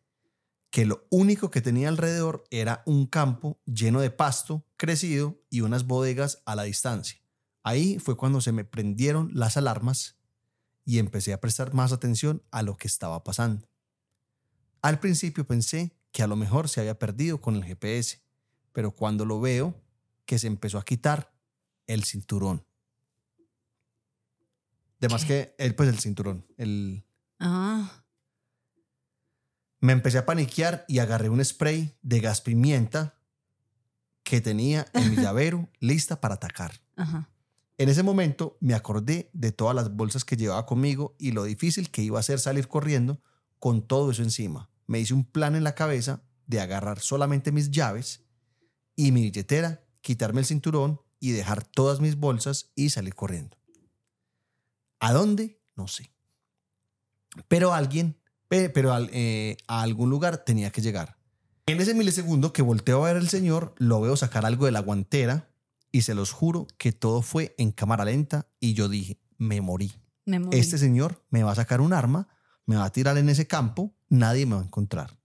que lo único que tenía alrededor era un campo lleno de pasto crecido y unas bodegas a la distancia. Ahí fue cuando se me prendieron las alarmas y empecé a prestar más atención a lo que estaba pasando. Al principio pensé que a lo mejor se había perdido con el GPS, pero cuando lo veo, que se empezó a quitar el cinturón. De más que él, pues el cinturón. El... Ah, Me empecé a paniquear y agarré un spray de gas pimienta que tenía en mi [LAUGHS] llavero lista para atacar. ajá. En ese momento me acordé de todas las bolsas que llevaba conmigo y lo difícil que iba a ser salir corriendo con todo eso encima. Me hice un plan en la cabeza de agarrar solamente mis llaves y mi billetera, quitarme el cinturón y dejar todas mis bolsas y salir corriendo. ¿A dónde? No sé. Pero alguien, pe- pero al- eh, a algún lugar tenía que llegar. En ese milisegundo que volteo a ver al señor, lo veo sacar algo de la guantera y se los juro que todo fue en cámara lenta y yo dije, me morí. Me morí. Este señor me va a sacar un arma, me va a tirar en ese campo, nadie me va a encontrar.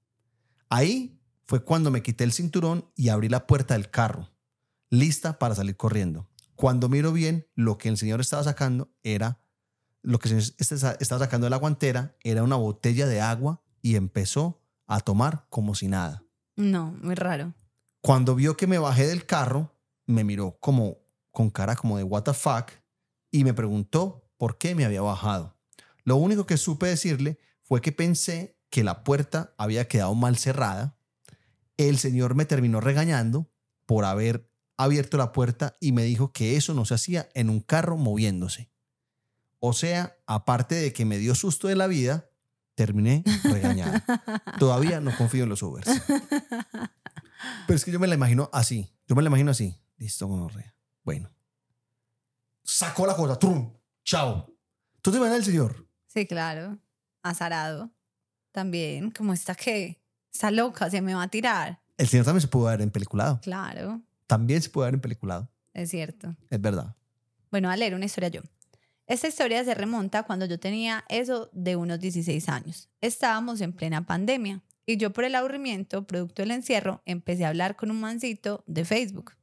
Ahí fue cuando me quité el cinturón y abrí la puerta del carro, lista para salir corriendo. Cuando miro bien, lo que el señor estaba sacando era, lo que señor este- estaba sacando de la guantera era una botella de agua y empezó a tomar como si nada. No, muy raro. Cuando vio que me bajé del carro, me miró como con cara como de what the fuck y me preguntó por qué me había bajado. Lo único que supe decirle fue que pensé que la puerta había quedado mal cerrada. El señor me terminó regañando por haber abierto la puerta y me dijo que eso no se hacía en un carro moviéndose. O sea, aparte de que me dio susto de la vida, terminé regañado. [LAUGHS] Todavía no confío en los Ubers. Pero es que yo me la imagino así. Yo me la imagino así. Listo, gonorrea. Bueno. Sacó la cosa. ¡Trum! ¡Chao! ¿Tú te imaginas el señor? Sí, claro. Azarado. También, como está que está loca, se me va a tirar. El señor también se pudo haber empeliculado. Claro, También se pudo haber empeliculado. es cierto. Es verdad. Bueno, a leer una historia yo. Esta historia se remonta cuando yo tenía eso de unos 16 años. Estábamos en plena pandemia y yo por el aburrimiento, producto del encierro, empecé a hablar con un mancito de Facebook.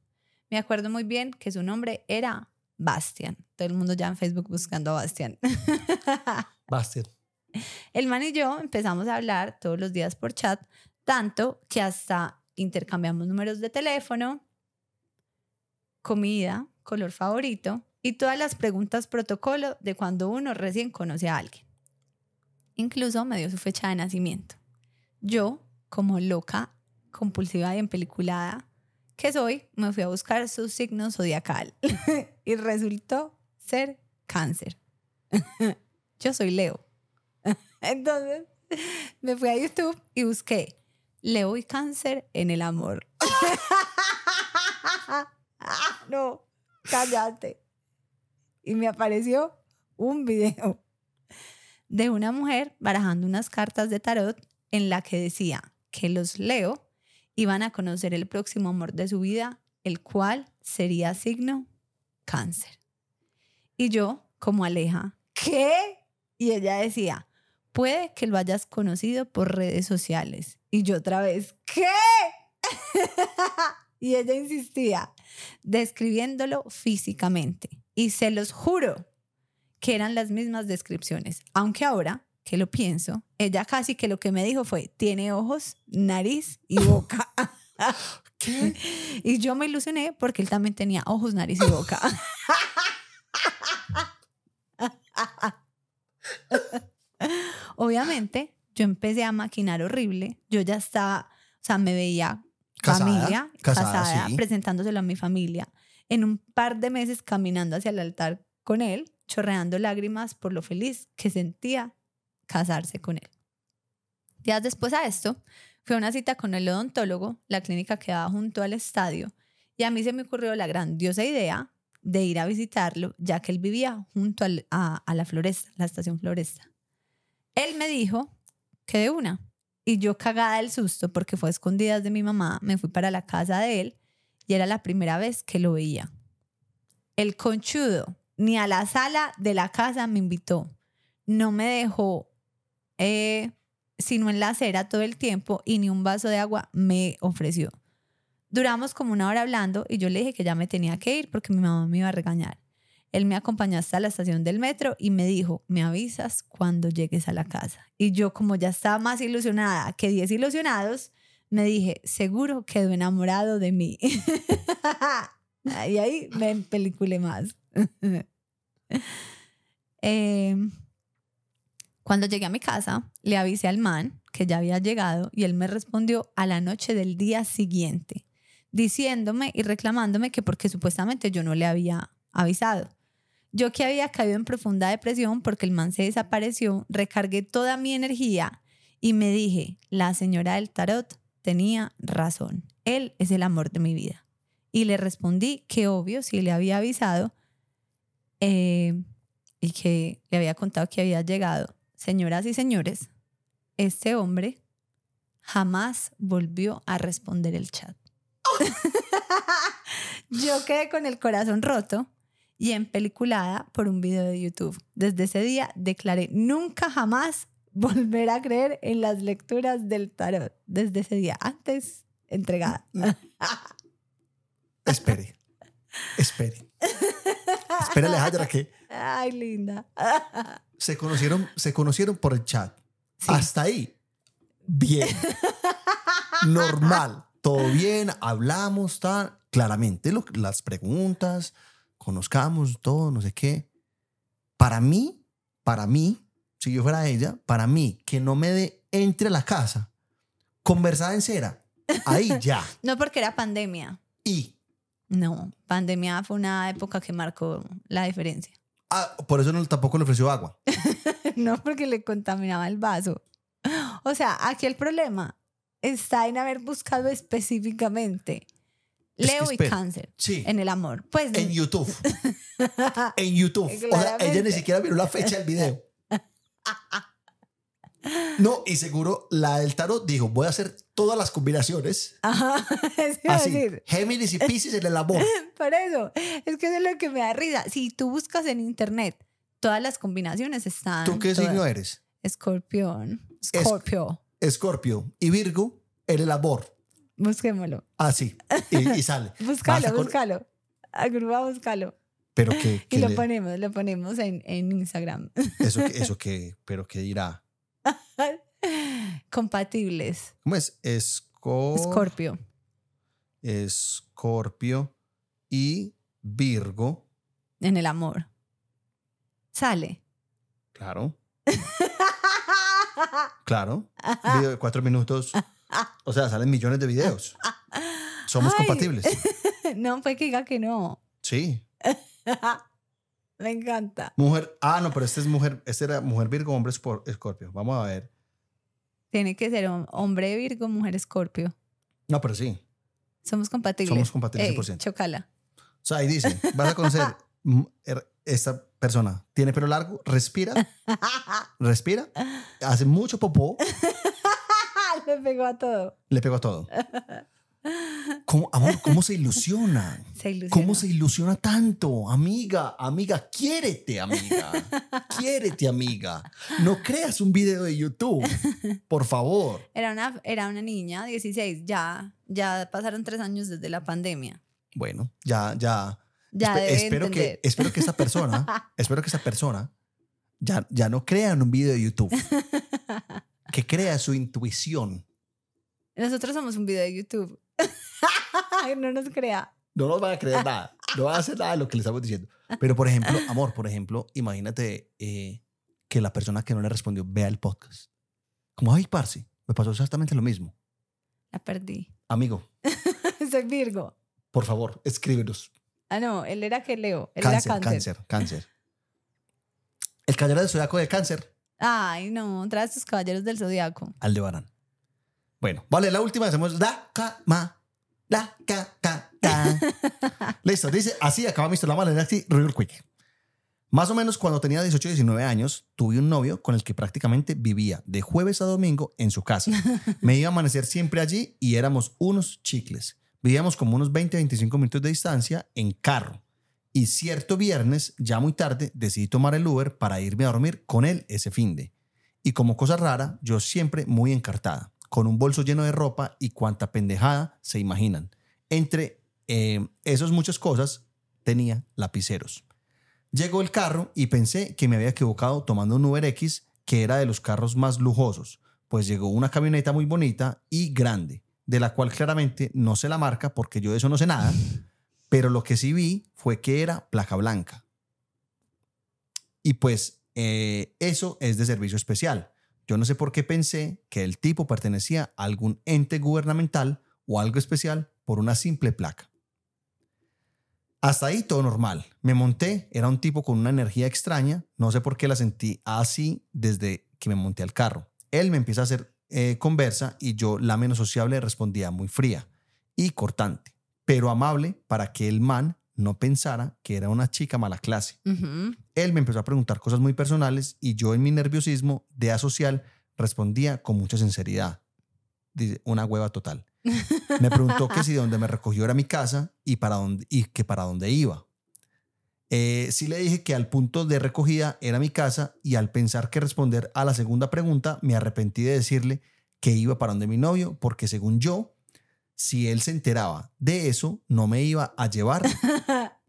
Me acuerdo muy bien que su nombre era Bastian. Todo el mundo ya en Facebook buscando a Bastian. [LAUGHS] Bastard. El man y yo empezamos a hablar todos los días por chat, tanto que hasta intercambiamos números de teléfono, comida, color favorito y todas las preguntas protocolo de cuando uno recién conoce a alguien. Incluso me dio su fecha de nacimiento. Yo, como loca, compulsiva y empeliculada que soy, me fui a buscar su signo zodiacal [LAUGHS] y resultó ser cáncer. [LAUGHS] Yo soy Leo. [LAUGHS] Entonces, me fui a YouTube y busqué Leo y cáncer en el amor. Ah, no, cállate. Y me apareció un video de una mujer barajando unas cartas de tarot en la que decía que los Leo iban a conocer el próximo amor de su vida, el cual sería signo cáncer. Y yo, como Aleja, ¿qué? Y ella decía, puede que lo hayas conocido por redes sociales. Y yo otra vez, ¿qué? [LAUGHS] y ella insistía, describiéndolo físicamente. Y se los juro que eran las mismas descripciones. Aunque ahora que lo pienso, ella casi que lo que me dijo fue, tiene ojos, nariz y boca. [LAUGHS] ¿Qué? y yo me ilusioné porque él también tenía ojos, nariz y boca. [LAUGHS] Obviamente, yo empecé a maquinar horrible. Yo ya estaba, o sea, me veía Casada, familia, casada, casada, sí. presentándoselo a mi familia. En un par de meses caminando hacia el altar con él, chorreando lágrimas por lo feliz que sentía casarse con él. Días después a esto, fui a una cita con el odontólogo, la clínica quedaba junto al estadio, y a mí se me ocurrió la grandiosa idea de ir a visitarlo, ya que él vivía junto a la floresta, la estación floresta. Él me dijo que de una, y yo cagada del susto porque fue a escondidas de mi mamá, me fui para la casa de él y era la primera vez que lo veía. El conchudo ni a la sala de la casa me invitó, no me dejó eh, sino en la acera todo el tiempo y ni un vaso de agua me ofreció. Duramos como una hora hablando y yo le dije que ya me tenía que ir porque mi mamá me iba a regañar. Él me acompañó hasta la estación del metro y me dijo, me avisas cuando llegues a la casa. Y yo como ya estaba más ilusionada que 10 ilusionados, me dije, seguro quedó enamorado de mí. [LAUGHS] y ahí me peliculé más. [LAUGHS] Eh, cuando llegué a mi casa, le avisé al man que ya había llegado y él me respondió a la noche del día siguiente, diciéndome y reclamándome que porque supuestamente yo no le había avisado. Yo que había caído en profunda depresión porque el man se desapareció, recargué toda mi energía y me dije, la señora del tarot tenía razón, él es el amor de mi vida. Y le respondí que obvio, si le había avisado eh, y que le había contado que había llegado, señoras y señores, este hombre jamás volvió a responder el chat. [LAUGHS] Yo quedé con el corazón roto y empeliculada por un video de YouTube. Desde ese día declaré nunca jamás volver a creer en las lecturas del tarot. Desde ese día, antes entregada. Espere, espere. Espérale, Hajra, que Ay, linda. se conocieron, se conocieron por el chat. Hasta ahí, bien. Normal. Todo bien, hablamos, tal. Claramente, lo- las preguntas, conozcamos todo, no sé qué. Para mí, para mí, si yo fuera ella, para mí, que no me dé entre a la casa, conversada en cera, ahí [LAUGHS] ya. No porque era pandemia. Y, No, pandemia fue una época que marcó la diferencia. ah, por eso no, tampoco le ofreció agua. [LAUGHS] No porque le contaminaba el vaso. O sea, aquí el problema está en haber buscado específicamente Es que Leo y cáncer Sí. en el amor. Pues En YouTube. [LAUGHS] En YouTube. O sea, ella ni siquiera vio la fecha del video. No, y seguro la del tarot dijo, voy a hacer todas las combinaciones. Ajá, [LAUGHS] Así, decir. Géminis y Pisces en el amor. [LAUGHS] Por eso, es que eso es lo que me da risa. Si tú buscas en internet, todas las combinaciones están. ¿Tú qué todas. signo eres? Escorpión. Es- Scorpio. Escorpio y Virgo en el amor. Busquémoslo. Así. Y, y sale. [LAUGHS] Búscalo, búscalo. Agrupa, búscalo. Pero que, [LAUGHS] Y lo le- ponemos, lo ponemos en, en Instagram. eso, [LAUGHS] eso que, pero que dirá. [LAUGHS] Compatibles. ¿Cómo es? Escor- Scorpio. Escorpio y Virgo. En el amor. Sale. Claro. Claro. Video de cuatro minutos. O sea, salen millones de videos. Somos Ay. compatibles. no, pues que diga que no. Sí. [LAUGHS] Me encanta. Mujer. Ah, no, pero este es mujer. Este era mujer Virgo, hombre Escorpio. Vamos a ver. Tiene que ser hom- hombre Virgo, mujer Escorpio. No, pero sí. Somos compatibles. Somos compatibles Ey, 100%. chocala. O sea, ahí dice: vas a conocer [LAUGHS] er- esta persona. Tiene pelo largo, respira, [LAUGHS] respira, hace mucho popó, Le pegó a todo. le pego a todo. ¿Cómo, amor, ¿cómo se ilusiona? [LAUGHS] Se. ¿Cómo se ilusiona tanto? Amiga, amiga, quiérete, amiga. Quiérete, amiga. No creas un video de YouTube, por favor. [LAUGHS] Era una, era una niña, 16, ya, ya pasaron tres años desde la pandemia. Bueno, ya, ya. Ya Espe- espero entender. que, espero que esta persona, espero que esta [LAUGHS] persona ya, ya no crea en un video de YouTube. Que crea su intuición. Nosotros somos un video de YouTube. [LAUGHS] no nos crea. No nos van a creer nada. No van a hacer nada de lo que le estamos diciendo. Pero, por ejemplo, amor, por ejemplo, imagínate eh, que la persona que no le respondió vea el podcast. Como, ay, parce, me pasó exactamente lo mismo. La perdí. Amigo, [LAUGHS] Soy Virgo. por favor, escríbenos. Ah, no, él era que Leo. Él Cáncer, era cáncer. cáncer, cáncer. El caballero del zodiaco de cáncer, Ay, no, trae tus caballeros del zodiaco. Aldebarán. Bueno, vale, la última hacemos la cama, la ca, ca, ca. [LAUGHS] Listo, dice, así acaba mi historia, la así, real quick. Más o menos cuando tenía 18 y 19 años, tuve un novio con el que prácticamente vivía de jueves a domingo en su casa. [LAUGHS] Me iba a amanecer siempre allí y éramos unos chicles. Vivíamos como unos 20-25 minutos de distancia en carro. Y cierto viernes, ya muy tarde, decidí tomar el Uber para irme a dormir con él ese fin de. Y como cosa rara, yo siempre muy encartada, con un bolso lleno de ropa y cuanta pendejada se imaginan. Entre eh, esas muchas cosas tenía lapiceros. Llegó el carro y pensé que me había equivocado tomando un Uber X que era de los carros más lujosos, pues llegó una camioneta muy bonita y grande, de la cual claramente no sé la marca porque yo de eso no sé nada, pero lo que sí vi fue que era placa blanca. Y pues eh, eso es de servicio especial. Yo no sé por qué pensé que el tipo pertenecía a algún ente gubernamental o algo especial por una simple placa. Hasta ahí todo normal. Me monté, era un tipo con una energía extraña, no sé por qué la sentí así desde que me monté al carro. Él me empieza a hacer eh, conversa y yo, la menos sociable, respondía muy fría y cortante, pero amable para que el man no pensara que era una chica mala clase. Ujú. Él me empezó a preguntar cosas muy personales y yo en mi nerviosismo de asocial respondía con mucha sinceridad. Dice, una hueva total. [LAUGHS] Me preguntó que si de donde me recogió era mi casa y, para dónde, y que para dónde iba. Eh, sí le dije que al punto de recogida era mi casa y al pensar que responder a la segunda pregunta me arrepentí de decirle que iba para donde mi novio porque según yo, si él se enteraba de eso, no me iba a llevar. [LAUGHS]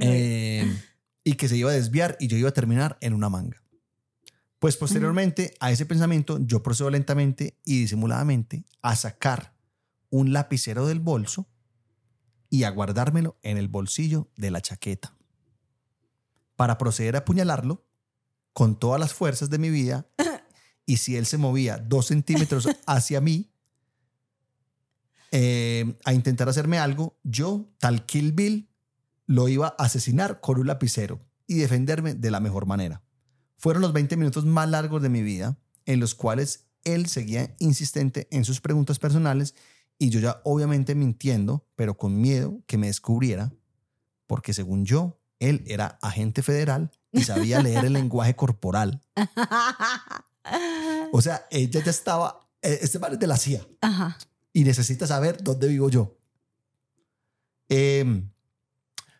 Eh, y que se iba a desviar y yo iba a terminar en una manga. Pues posteriormente a ese pensamiento yo procedo lentamente y disimuladamente a sacar un lapicero del bolso y a guardármelo en el bolsillo de la chaqueta. Para proceder a apuñalarlo con todas las fuerzas de mi vida [LAUGHS] y si él se movía dos centímetros hacia mí eh, a intentar hacerme algo, yo, tal Kill Bill, lo iba a asesinar con un lapicero y defenderme de la mejor manera. Fueron los 20 minutos más largos de mi vida en los cuales él seguía insistente en sus preguntas personales y yo ya obviamente mintiendo, pero con miedo que me descubriera, porque según yo, él era agente federal y sabía leer el [LAUGHS] lenguaje corporal. [LAUGHS] O sea, ella ya estaba, eh, este man es de la CIA Ajá. Y necesita saber dónde vivo yo. Eh,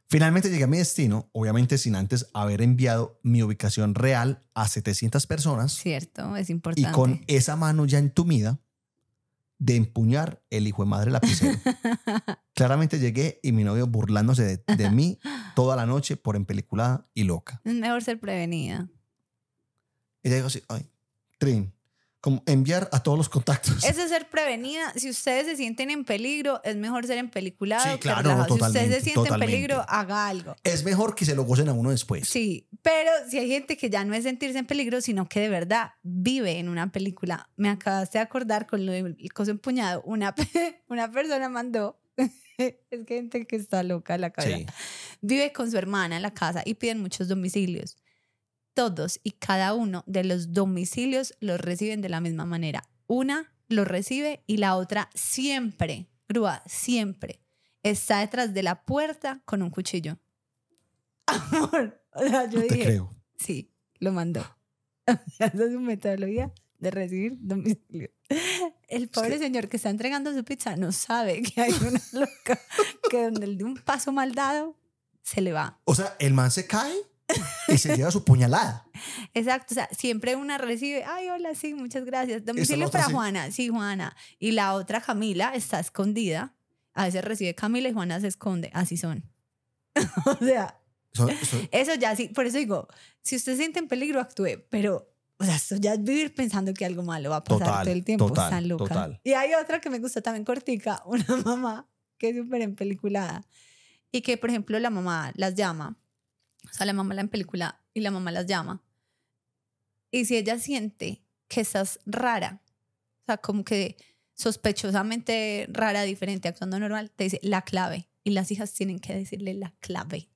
finalmente llegué a mi destino, obviamente sin antes haber enviado mi ubicación real a 700 personas Cierto, es y importante. con esa mano ya entumida de empuñar el hijo de madre lapicero. [LAUGHS] Claramente llegué y mi novio burlándose de, de mí toda la noche por empeliculada y loca. Es mejor ser prevenida. Ella dijo así, ay, Trin, como enviar a todos los contactos. Eso es ser prevenida. Si ustedes se sienten en peligro, es mejor ser empeliculado. Sí, que claro, relajado. Si usted totalmente, se siente totalmente. en peligro, haga algo. Es mejor que se lo gocen a uno después. Sí, pero si hay gente que ya no es sentirse en peligro, sino que de verdad vive en una película. Me acabaste de acordar con lo del coso empuñado. Una, [LAUGHS] una persona mandó, [LAUGHS] es gente que está loca en la cabeza. Sí. Vive con su hermana en la casa y piden muchos domicilios. Todos y cada uno de los domicilios los reciben de la misma manera. Una los recibe y la otra siempre, grúa, siempre está detrás de la puerta con un cuchillo. [LAUGHS] Amor, o sea, yo No te dije, creo. sí, lo mandó. [LAUGHS] Esa es su metodología de recibir domicilio. El pobre señor que está entregando su pizza no sabe que hay una loca que donde el de un paso mal dado se le va. O sea, el man se cae y se lleva su puñalada. [LAUGHS] Exacto, o sea, siempre una recibe, ay, hola, sí, muchas gracias. Domicilio para sí. Juana, sí, Juana. Y la otra Camila está escondida. A veces recibe Camila y Juana se esconde. Así son. [LAUGHS] o sea, Son- son- eso ya sí, por eso digo, si usted siente en peligro, actúe, pero, o sea, esto ya es vivir pensando que algo malo va a pasar Total, todo el tiempo. total, Están loca. total. Y hay otra que me gusta también cortica, [LAUGHS] una mamá que es súper empeliculada y que, por ejemplo, la mamá las llama, o sea, la mamá la empelícula y la mamá las llama. Y si ella siente que estás rara, o sea, como que sospechosamente rara, diferente, actuando normal, te dice la clave. Y las hijas tienen que decirle la clave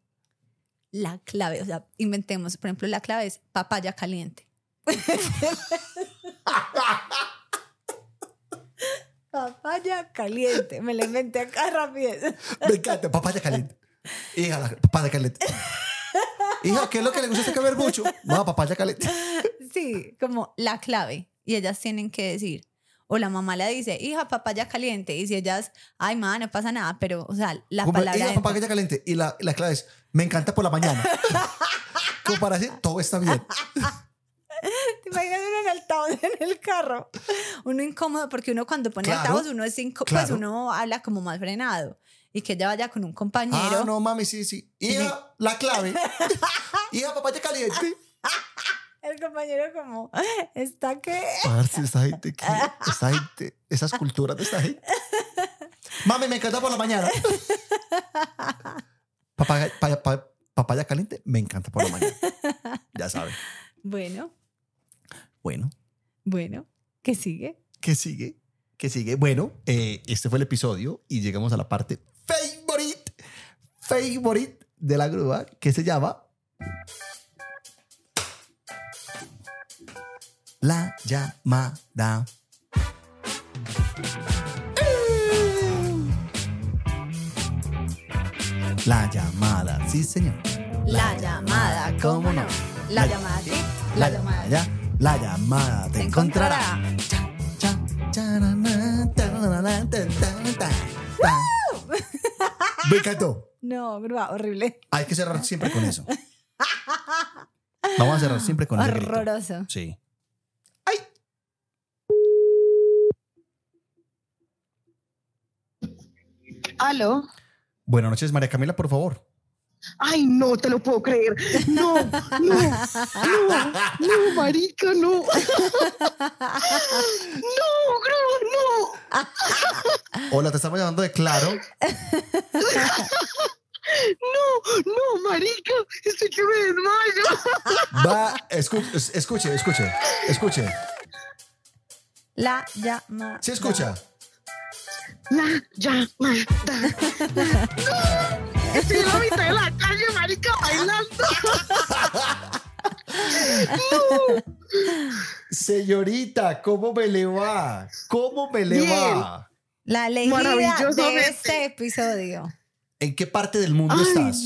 la clave, o sea, inventemos, por ejemplo, la clave es papaya caliente. [LAUGHS] papaya caliente, me la inventé acá rápido. Me encanta, papaya caliente. Hija, papaya caliente. [LAUGHS] Hija, ¿qué es lo que le gusta este comer mucho? No, papaya caliente. Sí, como la clave. Y ellas tienen que decir, o la mamá le dice, hija, papaya caliente. Y si ellas, ay, ma, no pasa nada, pero, o sea, la Como, palabra. hija, entra. papaya caliente. Y la, la clave es, me encanta por la mañana. [LAUGHS] Como para decir, todo está bien. [LAUGHS] ¿Te imaginas uno en altavoz en el carro? Uno incómodo porque uno cuando pone Claro, altavoz uno es incó- pues claro. uno habla como más frenado y que ella vaya con un compañero. Ah, no, mami, sí, sí. Hija, la clave. [LAUGHS] Hija, papaya caliente. El compañero como está que Parce, esta gente, ¿qué? Esta gente, esas culturas de esta gente. Mami, me encanta por la mañana. Papaya, pa- pa- papaya caliente, me encanta por la mañana. Ya saben. bueno, Bueno, bueno, ¿qué sigue? ¿qué sigue? ¿Qué sigue? Bueno, eh, este fue el episodio y llegamos a la parte favorite, favorite de la grúa que se llama La llamada. La llamada, sí señor. La llamada, ¿cómo no? La llamada, sí, la llamada. ya, la llamada te encontrará. encontrará. Cha, charana, tararara, tan, tan, tan, tan. Me encantó. No, grúa, horrible. Hay que cerrar siempre con eso. Vamos a cerrar siempre con grito. Horroroso. Sí. ¡Ay! Aló. Buenas noches, María Camila, por favor. Ay, no te lo puedo creer. No, no, no, no, marica, no. [LAUGHS] No, Gru, no. Hola, te estamos llamando de Claro. No, no, marica. Estoy que me desmayo. Va, escu- es- escuche, escuche, escuche. La llamada. ¿Sí escucha? La llamada. No. Estoy en la mitad de la calle, marica, bailando. [LAUGHS] Señorita, ¿cómo me le va? ¿Cómo me le Bien. va? La elegida de este episodio. ¿En qué parte del mundo Ay, estás?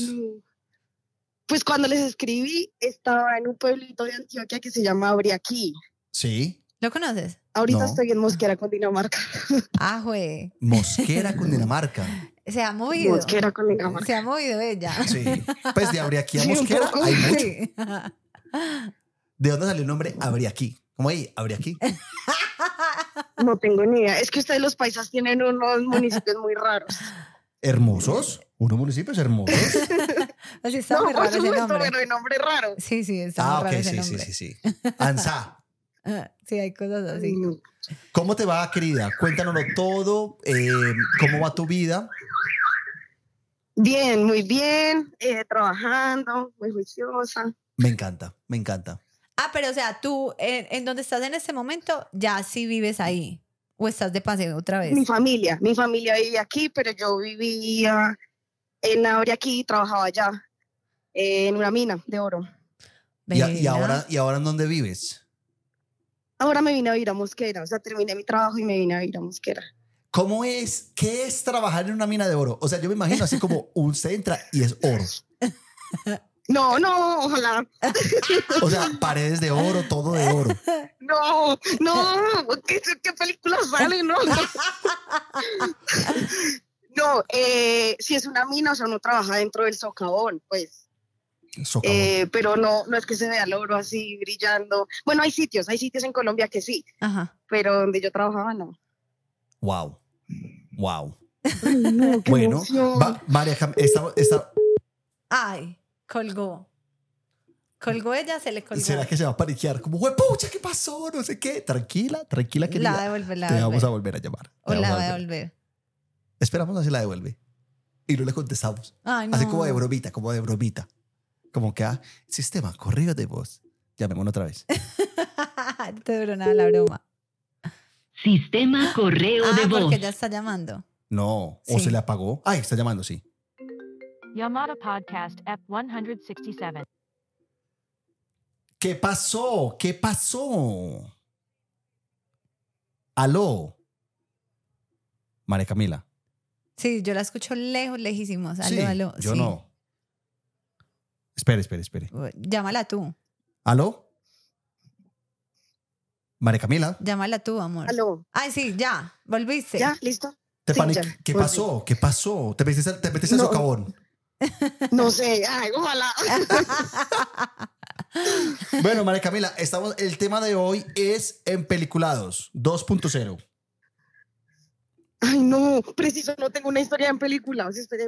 Pues cuando les escribí, estaba en un pueblito de Antioquia que se llama Abriaquí. Sí. ¿Lo conoces? Ahorita No. estoy en Mosquera, Cundinamarca. [LAUGHS] Ah, jue. Mosquera, Cundinamarca. Se ha movido. Mosquera, Cundinamarca. Se ha movido ella. Sí. Pues de Abriaquí a Sí, Mosquera hay mucho. Sí. ¿De dónde salió el nombre Abriaquí? ¿Cómo ahí? Abriaquí. [LAUGHS] No tengo ni idea. Es que ustedes los paisas tienen unos municipios muy raros. ¿Hermosos? ¿Unos municipios hermosos? [LAUGHS] Así está no, muy por raro supuesto, nombre. pero el nombre raro. Sí, sí, está Ah, muy raro ok, ese sí, sí, sí, sí. Ansá. [LAUGHS] Ah, Sí, hay cosas así. Mm. ¿Cómo te va, querida? Cuéntanoslo todo. eh, ¿Cómo va tu vida? Bien, muy bien. eh, trabajando, muy juiciosa. Me encanta, me encanta. Ah, pero o sea, tú, en, en donde estás en este momento, ya sí vives ahí. ¿O estás de paseo otra vez? Mi familia, mi familia vive aquí, pero yo vivía en Abriaquí y trabajaba allá, eh, en una mina de oro. ¿Y, a- y Vea. ahora, ¿Y ahora en dónde vives? Ahora me vine a vivir a Mosquera, o sea, terminé mi trabajo y me vine a vivir a Mosquera. ¿Cómo es? ¿Qué es trabajar en una mina de oro? O sea, yo me imagino así como un centra y es oro. [LAUGHS] No, no, ojalá. O sea, paredes de oro, todo de oro. No, no, ¿qué, qué película sale? No, no. No, eh, si es una mina, o sea, uno trabaja dentro del socavón, pues. Socavón. Eh, pero no, no es que se vea el oro así brillando. Bueno, hay sitios, hay sitios en Colombia que sí, Ajá. pero donde yo trabajaba no. Wow. Wow. Ay, no, qué Bueno, va- María esta- esta- Ay, colgó. Colgó ella, se le colgó. ¿será que se va a paniquear? Como, pucha, ¿qué pasó? No sé qué. Tranquila, tranquila, La querida. va a devolver, la Te vamos a volver a llamar. O la va a a volver. devolver. Esperamos a ver si la devuelve. Y no le contestamos. Ay, no. Así como de bromita, como de bromita. Como que, ah, sistema, correo de voz. Llamémonos otra vez. No [LAUGHS] te duró nada la broma. Sistema correo Ah, de voz. porque ella está llamando. No, o Sí. se le apagó. Ay, está llamando, sí. Yamada Podcast F167. ¿Qué pasó? ¿Qué pasó? Aló. María Camila. Sí, yo la escucho lejos, lejísimos. Aló, sí, aló. yo sí. no. Espere, espere, espere. Llámala tú. ¿Aló? María Camila. Llámala tú, amor. Aló, Ay, sí, ya. Volviste. ¿ya? ¿Listo? ¿Te Sí, panic- ya, ¿Qué volví. pasó? ¿Qué pasó? ¿Te metiste, te metiste al No. socavón? No sé, ay, ojalá. [LAUGHS] Bueno, María Camila, estamos, el tema de hoy es en peliculados 2.0. Ay, no, preciso, no tengo una historia en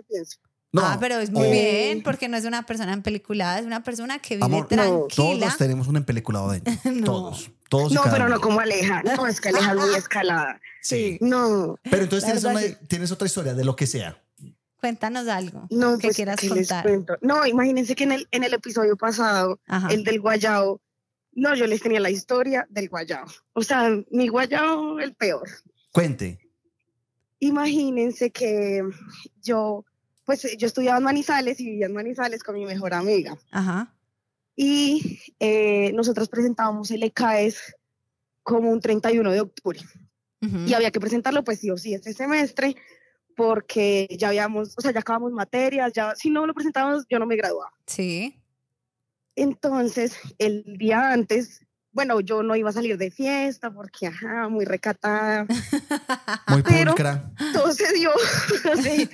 pienso. No, ah, pero es muy o- bien, porque no es una persona en película, es una persona que vive Amor, no, tranquila. Todos tenemos un empeliculado dentro. [LAUGHS] No. Todos. No, pero uno. no como Aleja. No, es que Aleja muy escalada. Sí. No, Pero entonces una- tienes otra historia de lo que sea. Cuéntanos algo no, que pues, quieras ¿qué les contar. cuento? No, imagínense que en el, en el episodio pasado, Ajá. el del guayao, no, yo les tenía la historia del guayao. O sea, mi guayao, el peor. Cuente. Imagínense que yo, pues yo estudiaba en Manizales y vivía en Manizales con mi mejor amiga. Ajá. Y eh, nosotros presentábamos el ECAES como un 31 de octubre. Y había que presentarlo pues sí o sí este semestre porque ya habíamos, o sea, ya acabamos materias, ya si no lo presentábamos yo no me graduaba. Sí. Entonces, el día antes, bueno, yo no iba a salir de fiesta porque, ajá, muy recatada, [LAUGHS] Muy Pero- pulcra. todo se dio así,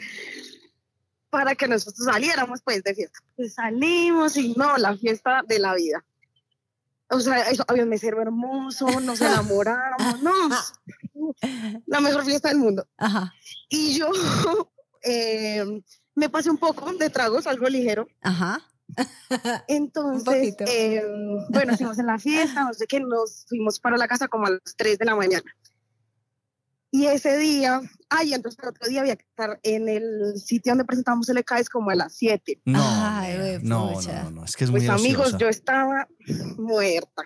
para que nosotros saliéramos pues de fiesta. Pues salimos y no, la fiesta de la vida. O sea, había un mesero hermoso, nos enamoramos, no, [LAUGHS] la mejor fiesta del mundo. Ajá. Y yo [LAUGHS] eh, me pasé un poco de tragos, algo ligero. Ajá. [LAUGHS] Entonces, eh, bueno, estuvimos en la fiesta, no sé qué, nos fuimos para la casa como a las 3 de la mañana. Y ese día, ay, entonces el otro día había que estar en el sitio donde presentamos el ECAES como a las 7. No, Ay, no, no, no, no, es que es Pues muy amigos, yo estaba muerta.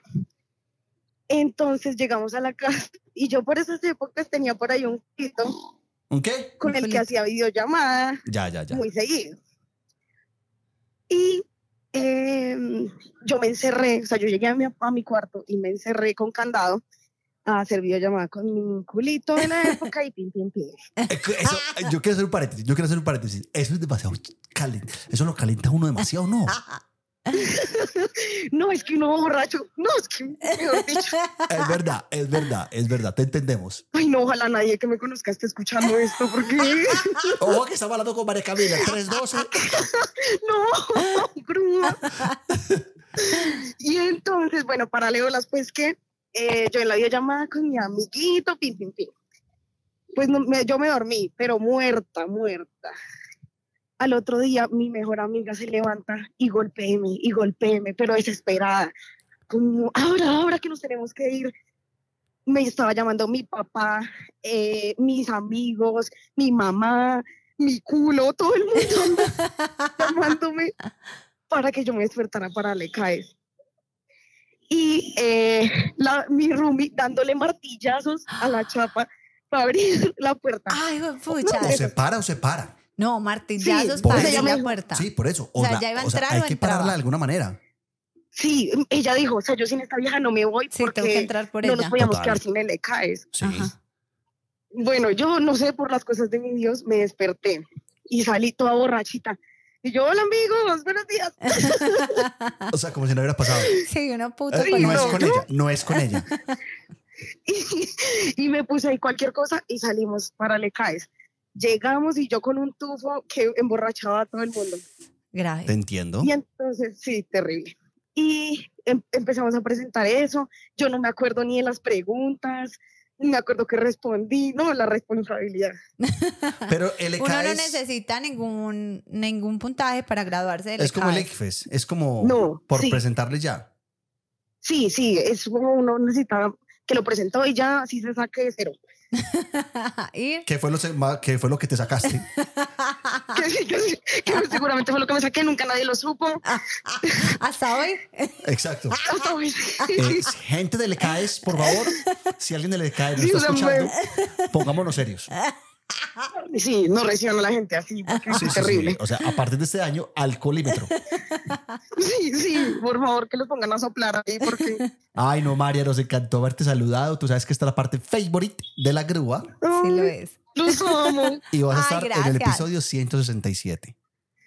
Entonces llegamos a la casa y yo por esas épocas tenía por ahí un quito ¿Un qué? con el que hacía videollamada Ya, ya, ya. muy seguido. Y em, yo me encerré, o sea, yo llegué a mi, a mi cuarto y me encerré con candado a hacer videollamada con mi culito de la época y pim, pim, pim. Eh, eso, eh, yo quiero hacer un paréntesis. Yo quiero hacer un paréntesis. Eso es demasiado caliente. Eso lo calienta uno demasiado, ¿no? [LAUGHS] No, es que uno borracho, no, es que, mejor dicho, Es verdad, es verdad, es verdad. Te entendemos. ay, no, ojalá nadie que me conozca esté escuchando esto, porque [LAUGHS] Ojo que estamos hablando con María Camila. 312. [LAUGHS] no, grúa. Y entonces, bueno, paralelas, pues que eh, yo en la videollamada con mi amiguito, pim, pim, pim. Pues no, me- yo me dormí, pero muerta, muerta. Al otro día, mi mejor amiga se levanta y golpéeme, y golpéeme, pero desesperada. Como, ahora, ahora que nos tenemos que ir. Me estaba llamando mi papá, eh, mis amigos, mi mamá, mi culo, todo el mundo [LAUGHS] llamándome para que yo me despertara para le caes. Y eh, la, mi roomie dándole martillazos a la chapa para abrir la puerta. Ay, pucha. O se para o se para. No, martillazos Sí, para abrir la puerta. Sí, por eso. O sea, ya iba a entrar hay o que entraba. pararla de alguna manera. Sí, ella dijo, o sea, yo sin esta vieja no me voy Sí, porque tengo que entrar por no ella. nos podíamos Total. quedar sin el ECAES. Sí. Ajá. Bueno, yo no sé, por las cosas de mi Dios, me desperté y salí toda borrachita. Y yo, hola amigos, buenos días. [LAUGHS] O sea, como si no hubiera pasado. Sí, uno puto Eh, no es con ella, no es con ella. [LAUGHS] y, y me puse ahí cualquier cosa y salimos para le caes. Llegamos y yo con un tufo que emborrachaba a todo el mundo. Grave. Te entiendo. Y entonces, sí, terrible. Y em- empezamos a presentar eso. Yo no me acuerdo ni de las preguntas, me acuerdo que respondí, no, la responsabilidad. [LAUGHS] Pero el Uno ECA no es, necesita ningún, ningún puntaje para graduarse del es como el. ECFES. Es como No, por sí. presentarle ya. Sí, sí, es como uno necesita que lo presentó y ya así se saque de cero. [LAUGHS] Ir. ¿Qué fue lo, qué fue lo que te sacaste? [LAUGHS] Que, sí, que sí, que seguramente fue lo que me saqué, nunca nadie lo supo. [LAUGHS] Hasta hoy. Exacto. Hasta hoy. Eh, gente del ECAES, por favor, si alguien del ECAES nos Sí, está escuchando, pongámonos serios. Sí, no reciban a la gente así, porque Sí, es sí, sí. terrible. O sea, a partir de este año, alcoholímetro. Sí, sí, por favor, que los pongan a soplar ahí, porque Ay, no, María, nos encantó haberte saludado. Tú sabes que esta es la parte favorite de la grúa Sí lo es. los amo. y vas a Ay, estar en el episodio 167.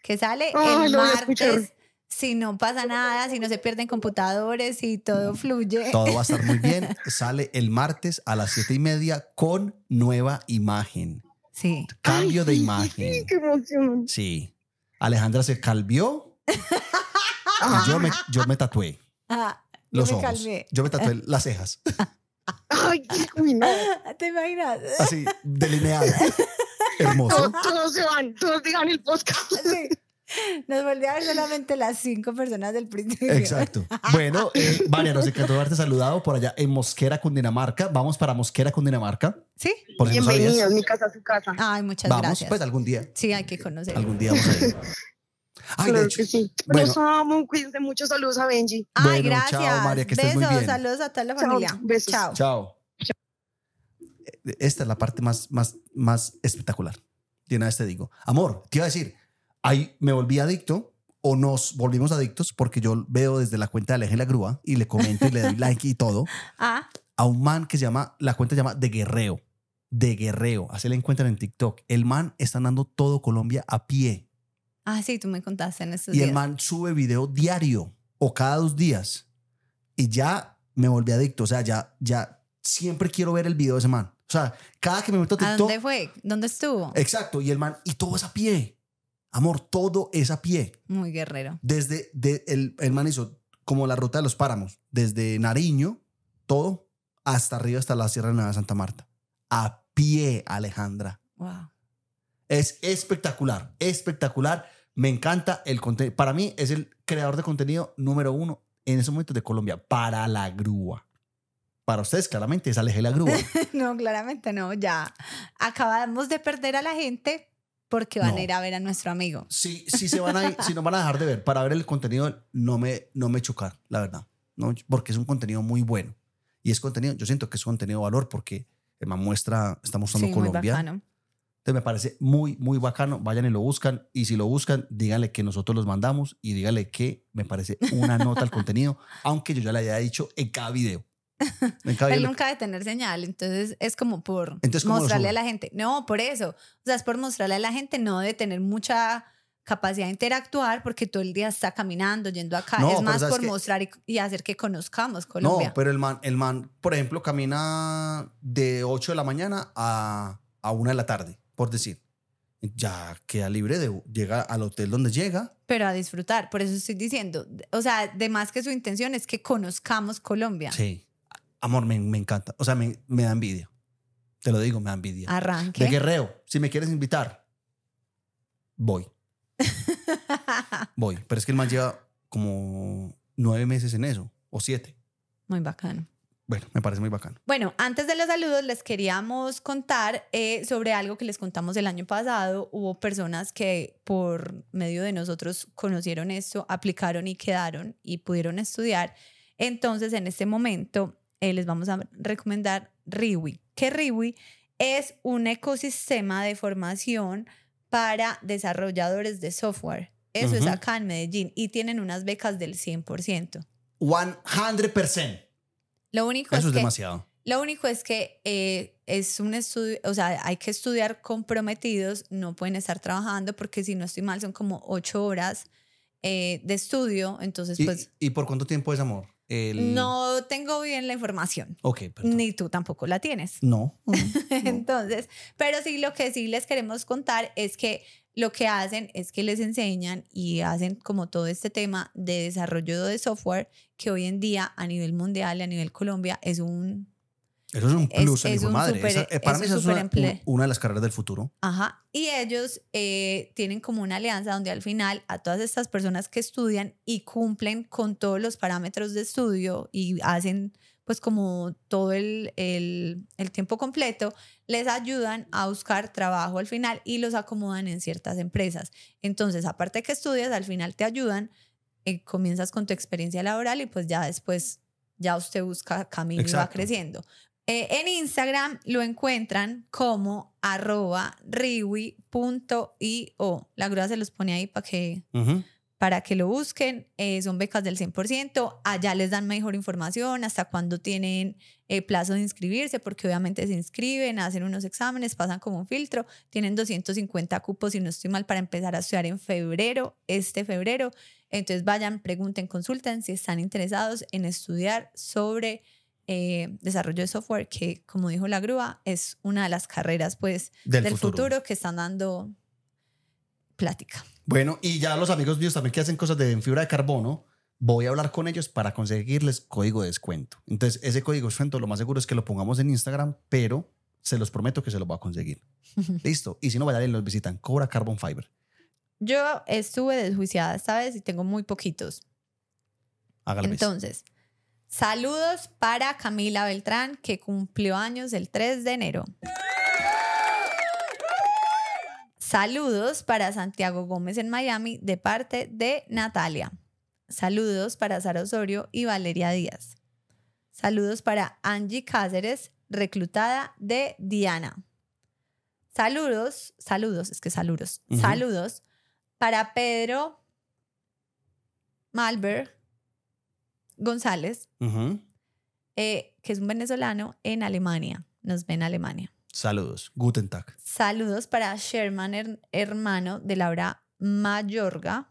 Que sale Ay, el lo martes. Si no pasa nada, si no se pierden computadores, si todo fluye. Todo va a estar muy bien. Sale el martes a las siete y media con nueva imagen. Sí. Cambio Ay, de sí, imagen. Sí, qué emoción. Sí. Alejandra se calvió y yo me, yo me tatué. Ah, yo Los me ojos. calmé. Yo me tatué [LAUGHS] las cejas. Ay, uy, no. ¿Te imaginas? Así, delineado. Hermoso. Todos, todos se van, todos digan el podcast. Sí. [LAUGHS] Nos volvió a ver solamente las cinco personas del principio. Exacto. [LAUGHS] Bueno, eh, Vania, nos encantó haberte saludado por allá en Mosquera, Cundinamarca. Vamos para Mosquera, Cundinamarca. ¿Sí? Por si no. Bienvenidos, mi casa, su casa. Ay, muchas Vamos, gracias. pues algún día. Sí, hay que conocer. Algún día vamos a ir. [LAUGHS] Ay, de Claro hecho. que sí. bueno. Los amo, cuídense mucho. Saludos a Benji. Ay, Bueno, gracias. chao, María, que estés Besos, muy bien. saludos a toda la Chao, familia. besos. Chao. Chao. Esta es la parte más, más, más espectacular. De una vez te digo. Amor, te iba a decir, ahí me volví adicto o nos volvimos adictos porque yo veo desde la cuenta de Aleje la Grúa y le comento y le doy like y todo [LAUGHS] Ah, a un man que se llama, la cuenta se llama De Guerreo. De Guerreo. Así le encuentran en TikTok. El man está andando todo Colombia a pie. ah, sí, tú me contaste en estos Y el días. man sube video diario o cada dos días. Y ya me volví adicto. O sea, ya, ya siempre quiero ver el video de ese man. O sea, cada que me meto a ¿A TikTok. dónde fue? ¿Dónde estuvo? Exacto. Y el man, y todo es a pie. Amor, todo es a pie. Muy guerrero. Desde de, el, el man hizo como la ruta de los páramos. Desde Nariño, todo, hasta arriba, hasta la Sierra de Santa Marta. A pie, Alejandra. Wow. Es espectacular, espectacular. Me encanta el contenido. Para mí es el creador de contenido número uno en ese momento de Colombia para la grúa. Para ustedes, claramente, es Aleje la grúa. [LAUGHS] No, claramente no. Ya acabamos de perder a la gente porque van No. a ir a ver a nuestro amigo. Si, si se van a ir- si nos van a dejar de ver para ver el contenido, no me, no me chocar, la verdad. No, porque es un contenido muy bueno. Y es contenido, yo siento que es contenido de valor porque man muestra, está mostrando Sí, muy Colombia. bacano. Entonces me parece muy, muy bacano. Vayan y lo buscan. Y si lo buscan, díganle que nosotros los mandamos y díganle que me parece una nota al contenido, [LAUGHS] aunque yo ya le haya dicho en cada video. [LAUGHS] Él nunca de tener señal, entonces es como por Entonces, ¿cómo lo mostrarle a la gente. No, por eso. O sea, es por mostrarle a la gente, no de tener mucha capacidad de interactuar porque todo el día está caminando, yendo acá. No, es más ¿sabes por mostrar y, y hacer que conozcamos Colombia. No, pero el man, el man, por ejemplo, camina de 8 de la mañana a, a 1 de la tarde, por decir. Ya queda libre de llega al hotel donde llega. pero a disfrutar. Por eso estoy diciendo, o sea, de más que su intención es que conozcamos Colombia. Sí. Amor, me, me encanta. O sea, me, me da envidia. Te lo digo, me da envidia. Arranque. De guerreo, si me quieres invitar, voy. [LAUGHS] Voy. Pero es que el man lleva como nueve meses en eso, o siete. Muy bacano. Bueno, me parece muy bacano. Bueno, antes de los saludos les queríamos contar eh, sobre algo que les contamos el año pasado. Hubo personas que por medio de nosotros conocieron esto, aplicaron y quedaron y pudieron estudiar. Entonces, en este momento eh, les vamos a recomendar Riwi. Que Riwi es un ecosistema de formación para desarrolladores de software. Eso es acá en Medellín y tienen unas becas del 100%. 100%. Lo único Eso es es que demasiado. Lo único es que eh, es un estudio, o sea, hay que estudiar comprometidos, no pueden estar trabajando porque si no estoy mal son como ocho horas eh, de estudio, entonces ¿Y, pues ¿Y por cuánto tiempo es amor? El... no tengo bien la información, Ok, perdón. ni tú tampoco la tienes. [LAUGHS] No. no. Entonces, pero sí lo que sí les queremos contar es que lo que hacen es que les enseñan y hacen como todo este tema de desarrollo de software que hoy en día a nivel mundial y a nivel Colombia es un Eso es un Es- plus, es hijo de un madre. súper- Esa- eh, para es mí esa es una, una de las carreras del futuro. Ajá. Y ellos eh, tienen como una alianza donde al final a todas estas personas que estudian y cumplen con todos los parámetros de estudio y hacen pues como todo el, el, el tiempo completo, les ayudan a buscar trabajo al final y los acomodan en ciertas empresas. Entonces, aparte de que estudias, al final te ayudan, eh, comienzas con tu experiencia laboral y pues ya después ya usted busca camino y va Exacto. creciendo. Eh, en Instagram lo encuentran como arroba riwi.io. La grúa se los pone ahí para que, para que lo busquen. Eh, son becas del 100%. Allá les dan mejor información, hasta cuándo tienen eh, plazo de inscribirse, porque obviamente se inscriben, hacen unos exámenes, pasan como un filtro. Tienen 250 cupos, si no estoy mal, para empezar a estudiar en febrero, este febrero. Entonces vayan, pregunten, consulten si están interesados en estudiar sobre eh, desarrollo de software, que como dijo la grúa, es una de las carreras pues Del, del, futuro. futuro. que están dando plática. Bueno, y ya los amigos míos también que hacen cosas de fibra de carbono, voy a hablar con ellos para conseguirles código de descuento. Entonces, ese código de descuento lo más seguro es que lo pongamos en Instagram, pero se los prometo que se los voy a conseguir. [LAUGHS] Listo. Y si no, vayan y los visitan. Cobra Carbon Fiber. Yo estuve desjuiciada esta vez y tengo muy poquitos. Hágalo. pues. Entonces, saludos para Camila Beltrán, que cumplió años el 3 de enero. Saludos para Santiago Gómez en Miami de parte de Natalia. Saludos para Sara Osorio y Valeria Díaz. Saludos para Angie Cáceres, reclutada de Diana. Saludos, saludos, es que saludos. Saludos para Pedro Malber González, Ujú. eh, que es un venezolano en Alemania. Nos ve en Alemania. Saludos. Guten Tag. Saludos para Sherman, her- hermano de Laura Mayorga.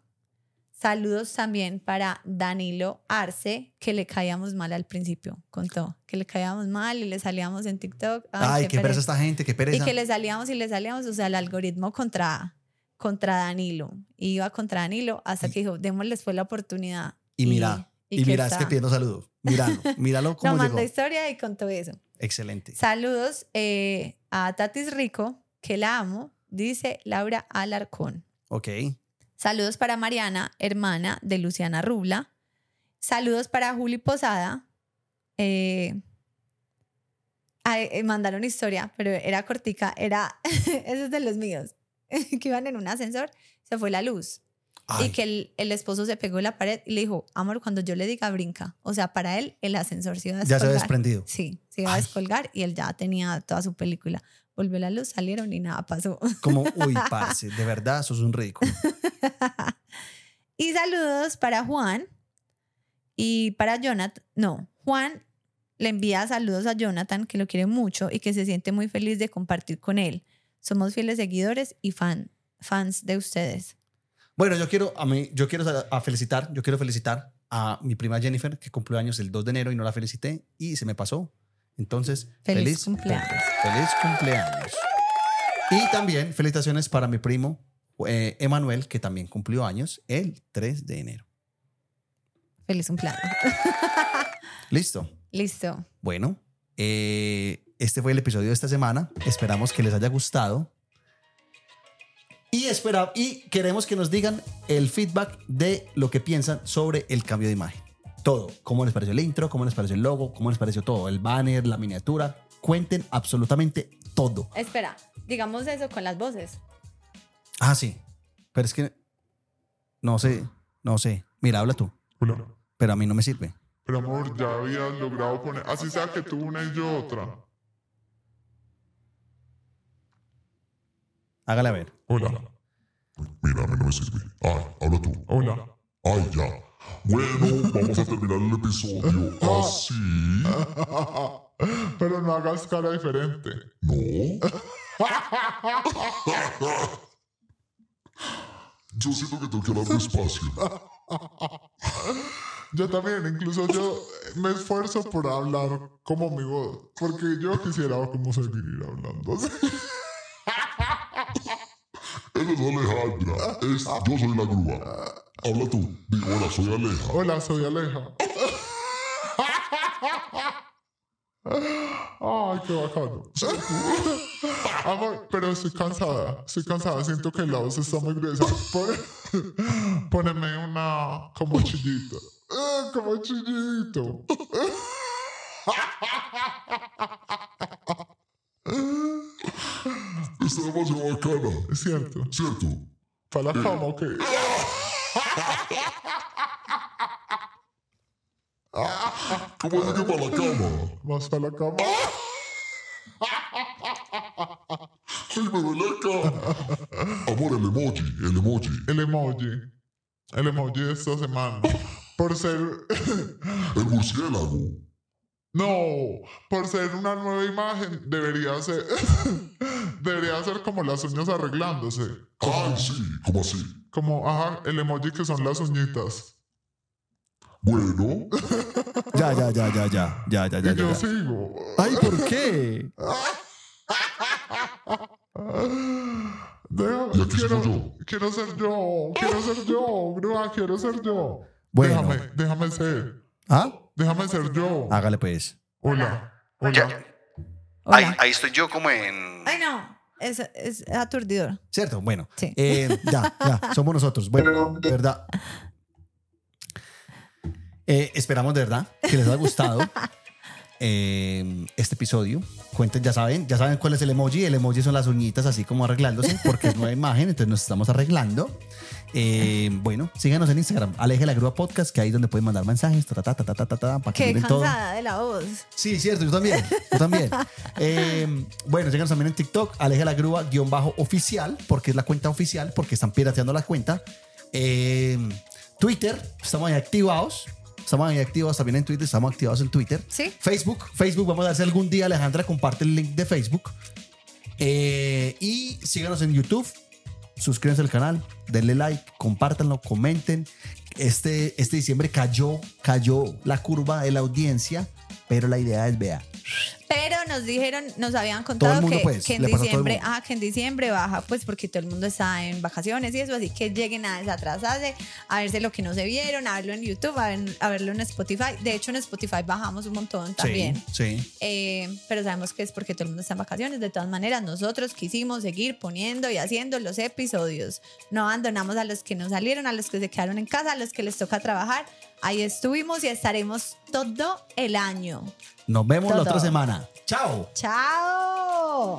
Saludos también para Danilo Arce, que le caíamos mal al principio, contó. Que le caíamos mal y le salíamos en TikTok. Ay, qué, pereza pereza. esta gente, qué Y pereza. que le salíamos y le salíamos, o sea, el algoritmo contra, contra Danilo. Iba contra Danilo hasta que dijo, démosles fue la oportunidad. Y mira, y, que mira, es que está- pidiendo saludo. Míralo, [LAUGHS] míralo cómo mandó llegó. historia y contó eso. Excelente. Saludos eh, a Tatis Rico, que la amo, dice Laura Alarcón. Ok. Saludos para Mariana, hermana de Luciana Rubla. Saludos para Juli Posada. Eh, eh, mandaron historia, pero era cortica. Era, [LAUGHS] ese es de los míos, [LAUGHS] que iban en un ascensor, se fue la luz. Ay, Y que el, el esposo se pegó en la pared y le dijo, amor, cuando yo le diga brinca. O sea, para él el ascensor se iba a ya se descolgar. ha desprendido. Sí, se iba a descolgar y él ya tenía toda su película. Volvió la luz, salieron y nada pasó. Como, uy, [LAUGHS] parce, de verdad, eso es un ridículo. [LAUGHS] y saludos para Juan y para Jonathan. No, Juan le envía saludos a Jonathan, que lo quiere mucho y que se siente muy feliz de compartir con él. Somos fieles seguidores y fan, fans de ustedes. Bueno, yo quiero, a mí, yo quiero a felicitar, yo quiero felicitar a mi prima Jennifer, que cumplió años el 2 de enero y no la felicité y se me pasó. Entonces, Feliz feliz, cumpleaños. Feliz cumpleaños. Y también felicitaciones para mi primo eh, Emanuel, que también cumplió años el 3 de enero. Feliz cumpleaños. [LAUGHS] Listo. Listo. Bueno, eh, este fue el episodio de esta semana. Esperamos que les haya gustado. Y, espera, y queremos que nos digan el feedback de lo que piensan sobre el cambio de imagen. Todo. ¿Cómo les pareció el intro? ¿Cómo les pareció el logo? ¿Cómo les pareció todo? El banner, la miniatura. Cuenten absolutamente todo. Espera, digamos eso con las voces. Ah, sí. Pero es que... No sé. No sé. Mira, habla tú. Hola. Pero a mí no me sirve. Pero amor, ya habías logrado poner. Así sea que tú una y yo otra. Hágale a ver. Hola. Mira, a mí no me sirve. Ay, habla tú. Hola. Ay, ya. Bueno, vamos a terminar el episodio [LAUGHS] así. Pero no hagas cara diferente. No. Yo siento que tengo que hablar despacio. Yo también, incluso yo me esfuerzo por hablar como mi voz. Porque yo quisiera como seguir hablando Él es Alejandra. Es, yo soy la grúa. Habla tú. Hola, soy Aleja. Hola, soy Aleja. Ay, qué bacano. Amor, pero estoy cansada. Estoy cansada. Siento que la voz está muy gruesa. Pon- Póneme una como chillito. Eh, Como chillito. Está demasiado bacana. Es cierto. ¿Cierto? ¿Para la cama o qué? ¿Cómo es que para la cama? ¿Más para la cama? [LAUGHS] Ay, me duele acá. Amor, el emoji, el emoji. El emoji. El emoji de esta semana. Por ser... El murciélago. No, por ser una nueva imagen, debería ser. [LAUGHS] debería ser como las uñas arreglándose. Ay, sí, ¿cómo así? Como, ajá, el emoji que son las uñitas. Bueno, [LAUGHS] Ya, ya, ya, ya, ya. Ya, ya, ya, y yo ya. sigo. Ay, ¿por qué? [LAUGHS] Deja- Y aquí quiero, yo. quiero ser yo, quiero ser yo, grúa, quiero ser yo. Bueno. Déjame, déjame ser. ¿Ah? Déjame ser yo. Hágale pues. Hola. Hola. Ya. Hola. Ahí, ahí estoy yo como en... Ay, no. Es, es aturdidor. ¿Cierto? Bueno. Sí. Eh, ya, ya, somos nosotros. Bueno, de verdad. Eh, esperamos de verdad que les haya gustado [LAUGHS] eh, este episodio. Cuenten, ya saben, ya saben cuál es el emoji. El emoji son las uñitas así como arreglándose porque es nueva [LAUGHS] imagen, entonces nos estamos arreglando. Eh, bueno, síganos en Instagram, Aleje la Grúa Podcast, que ahí es donde pueden mandar mensajes, ta, ta, ta, ta, ta, ta, para que Qué todo. cansada de la voz. Sí, cierto, yo también. Yo también. [LAUGHS] Eh, bueno, síganos también en TikTok, Aleja la Grúa, guion bajo oficial, porque es la cuenta oficial, porque están pirateando la cuenta. Eh, Twitter, estamos ahí activados. Estamos ahí activados también en Twitter, estamos activados en Twitter. Sí. Facebook, Facebook, vamos a hacer algún día, Alejandra comparte el link de Facebook. Eh, y síganos en YouTube, suscríbanse al canal, denle like, compártanlo, comenten. Este, este diciembre cayó, cayó la curva de la audiencia, pero la idea es, vea, Pero nos dijeron, nos habían contado mundo, que, pues, que en diciembre, ah, que en diciembre baja, pues porque todo el mundo está en vacaciones y eso, así que lleguen a desatrasarse, a verse lo que no se vieron, a verlo en YouTube, a, ver- a verlo en Spotify. De hecho, en Spotify bajamos un montón también. Sí, sí. Eh, pero sabemos que es porque todo el mundo está en vacaciones. De todas maneras, nosotros quisimos seguir poniendo y haciendo los episodios. No abandonamos a los que no salieron, a los que se quedaron en casa, a los que les toca trabajar. Ahí estuvimos y estaremos todo el año. Nos vemos la otra semana. Chao. ¡Chao!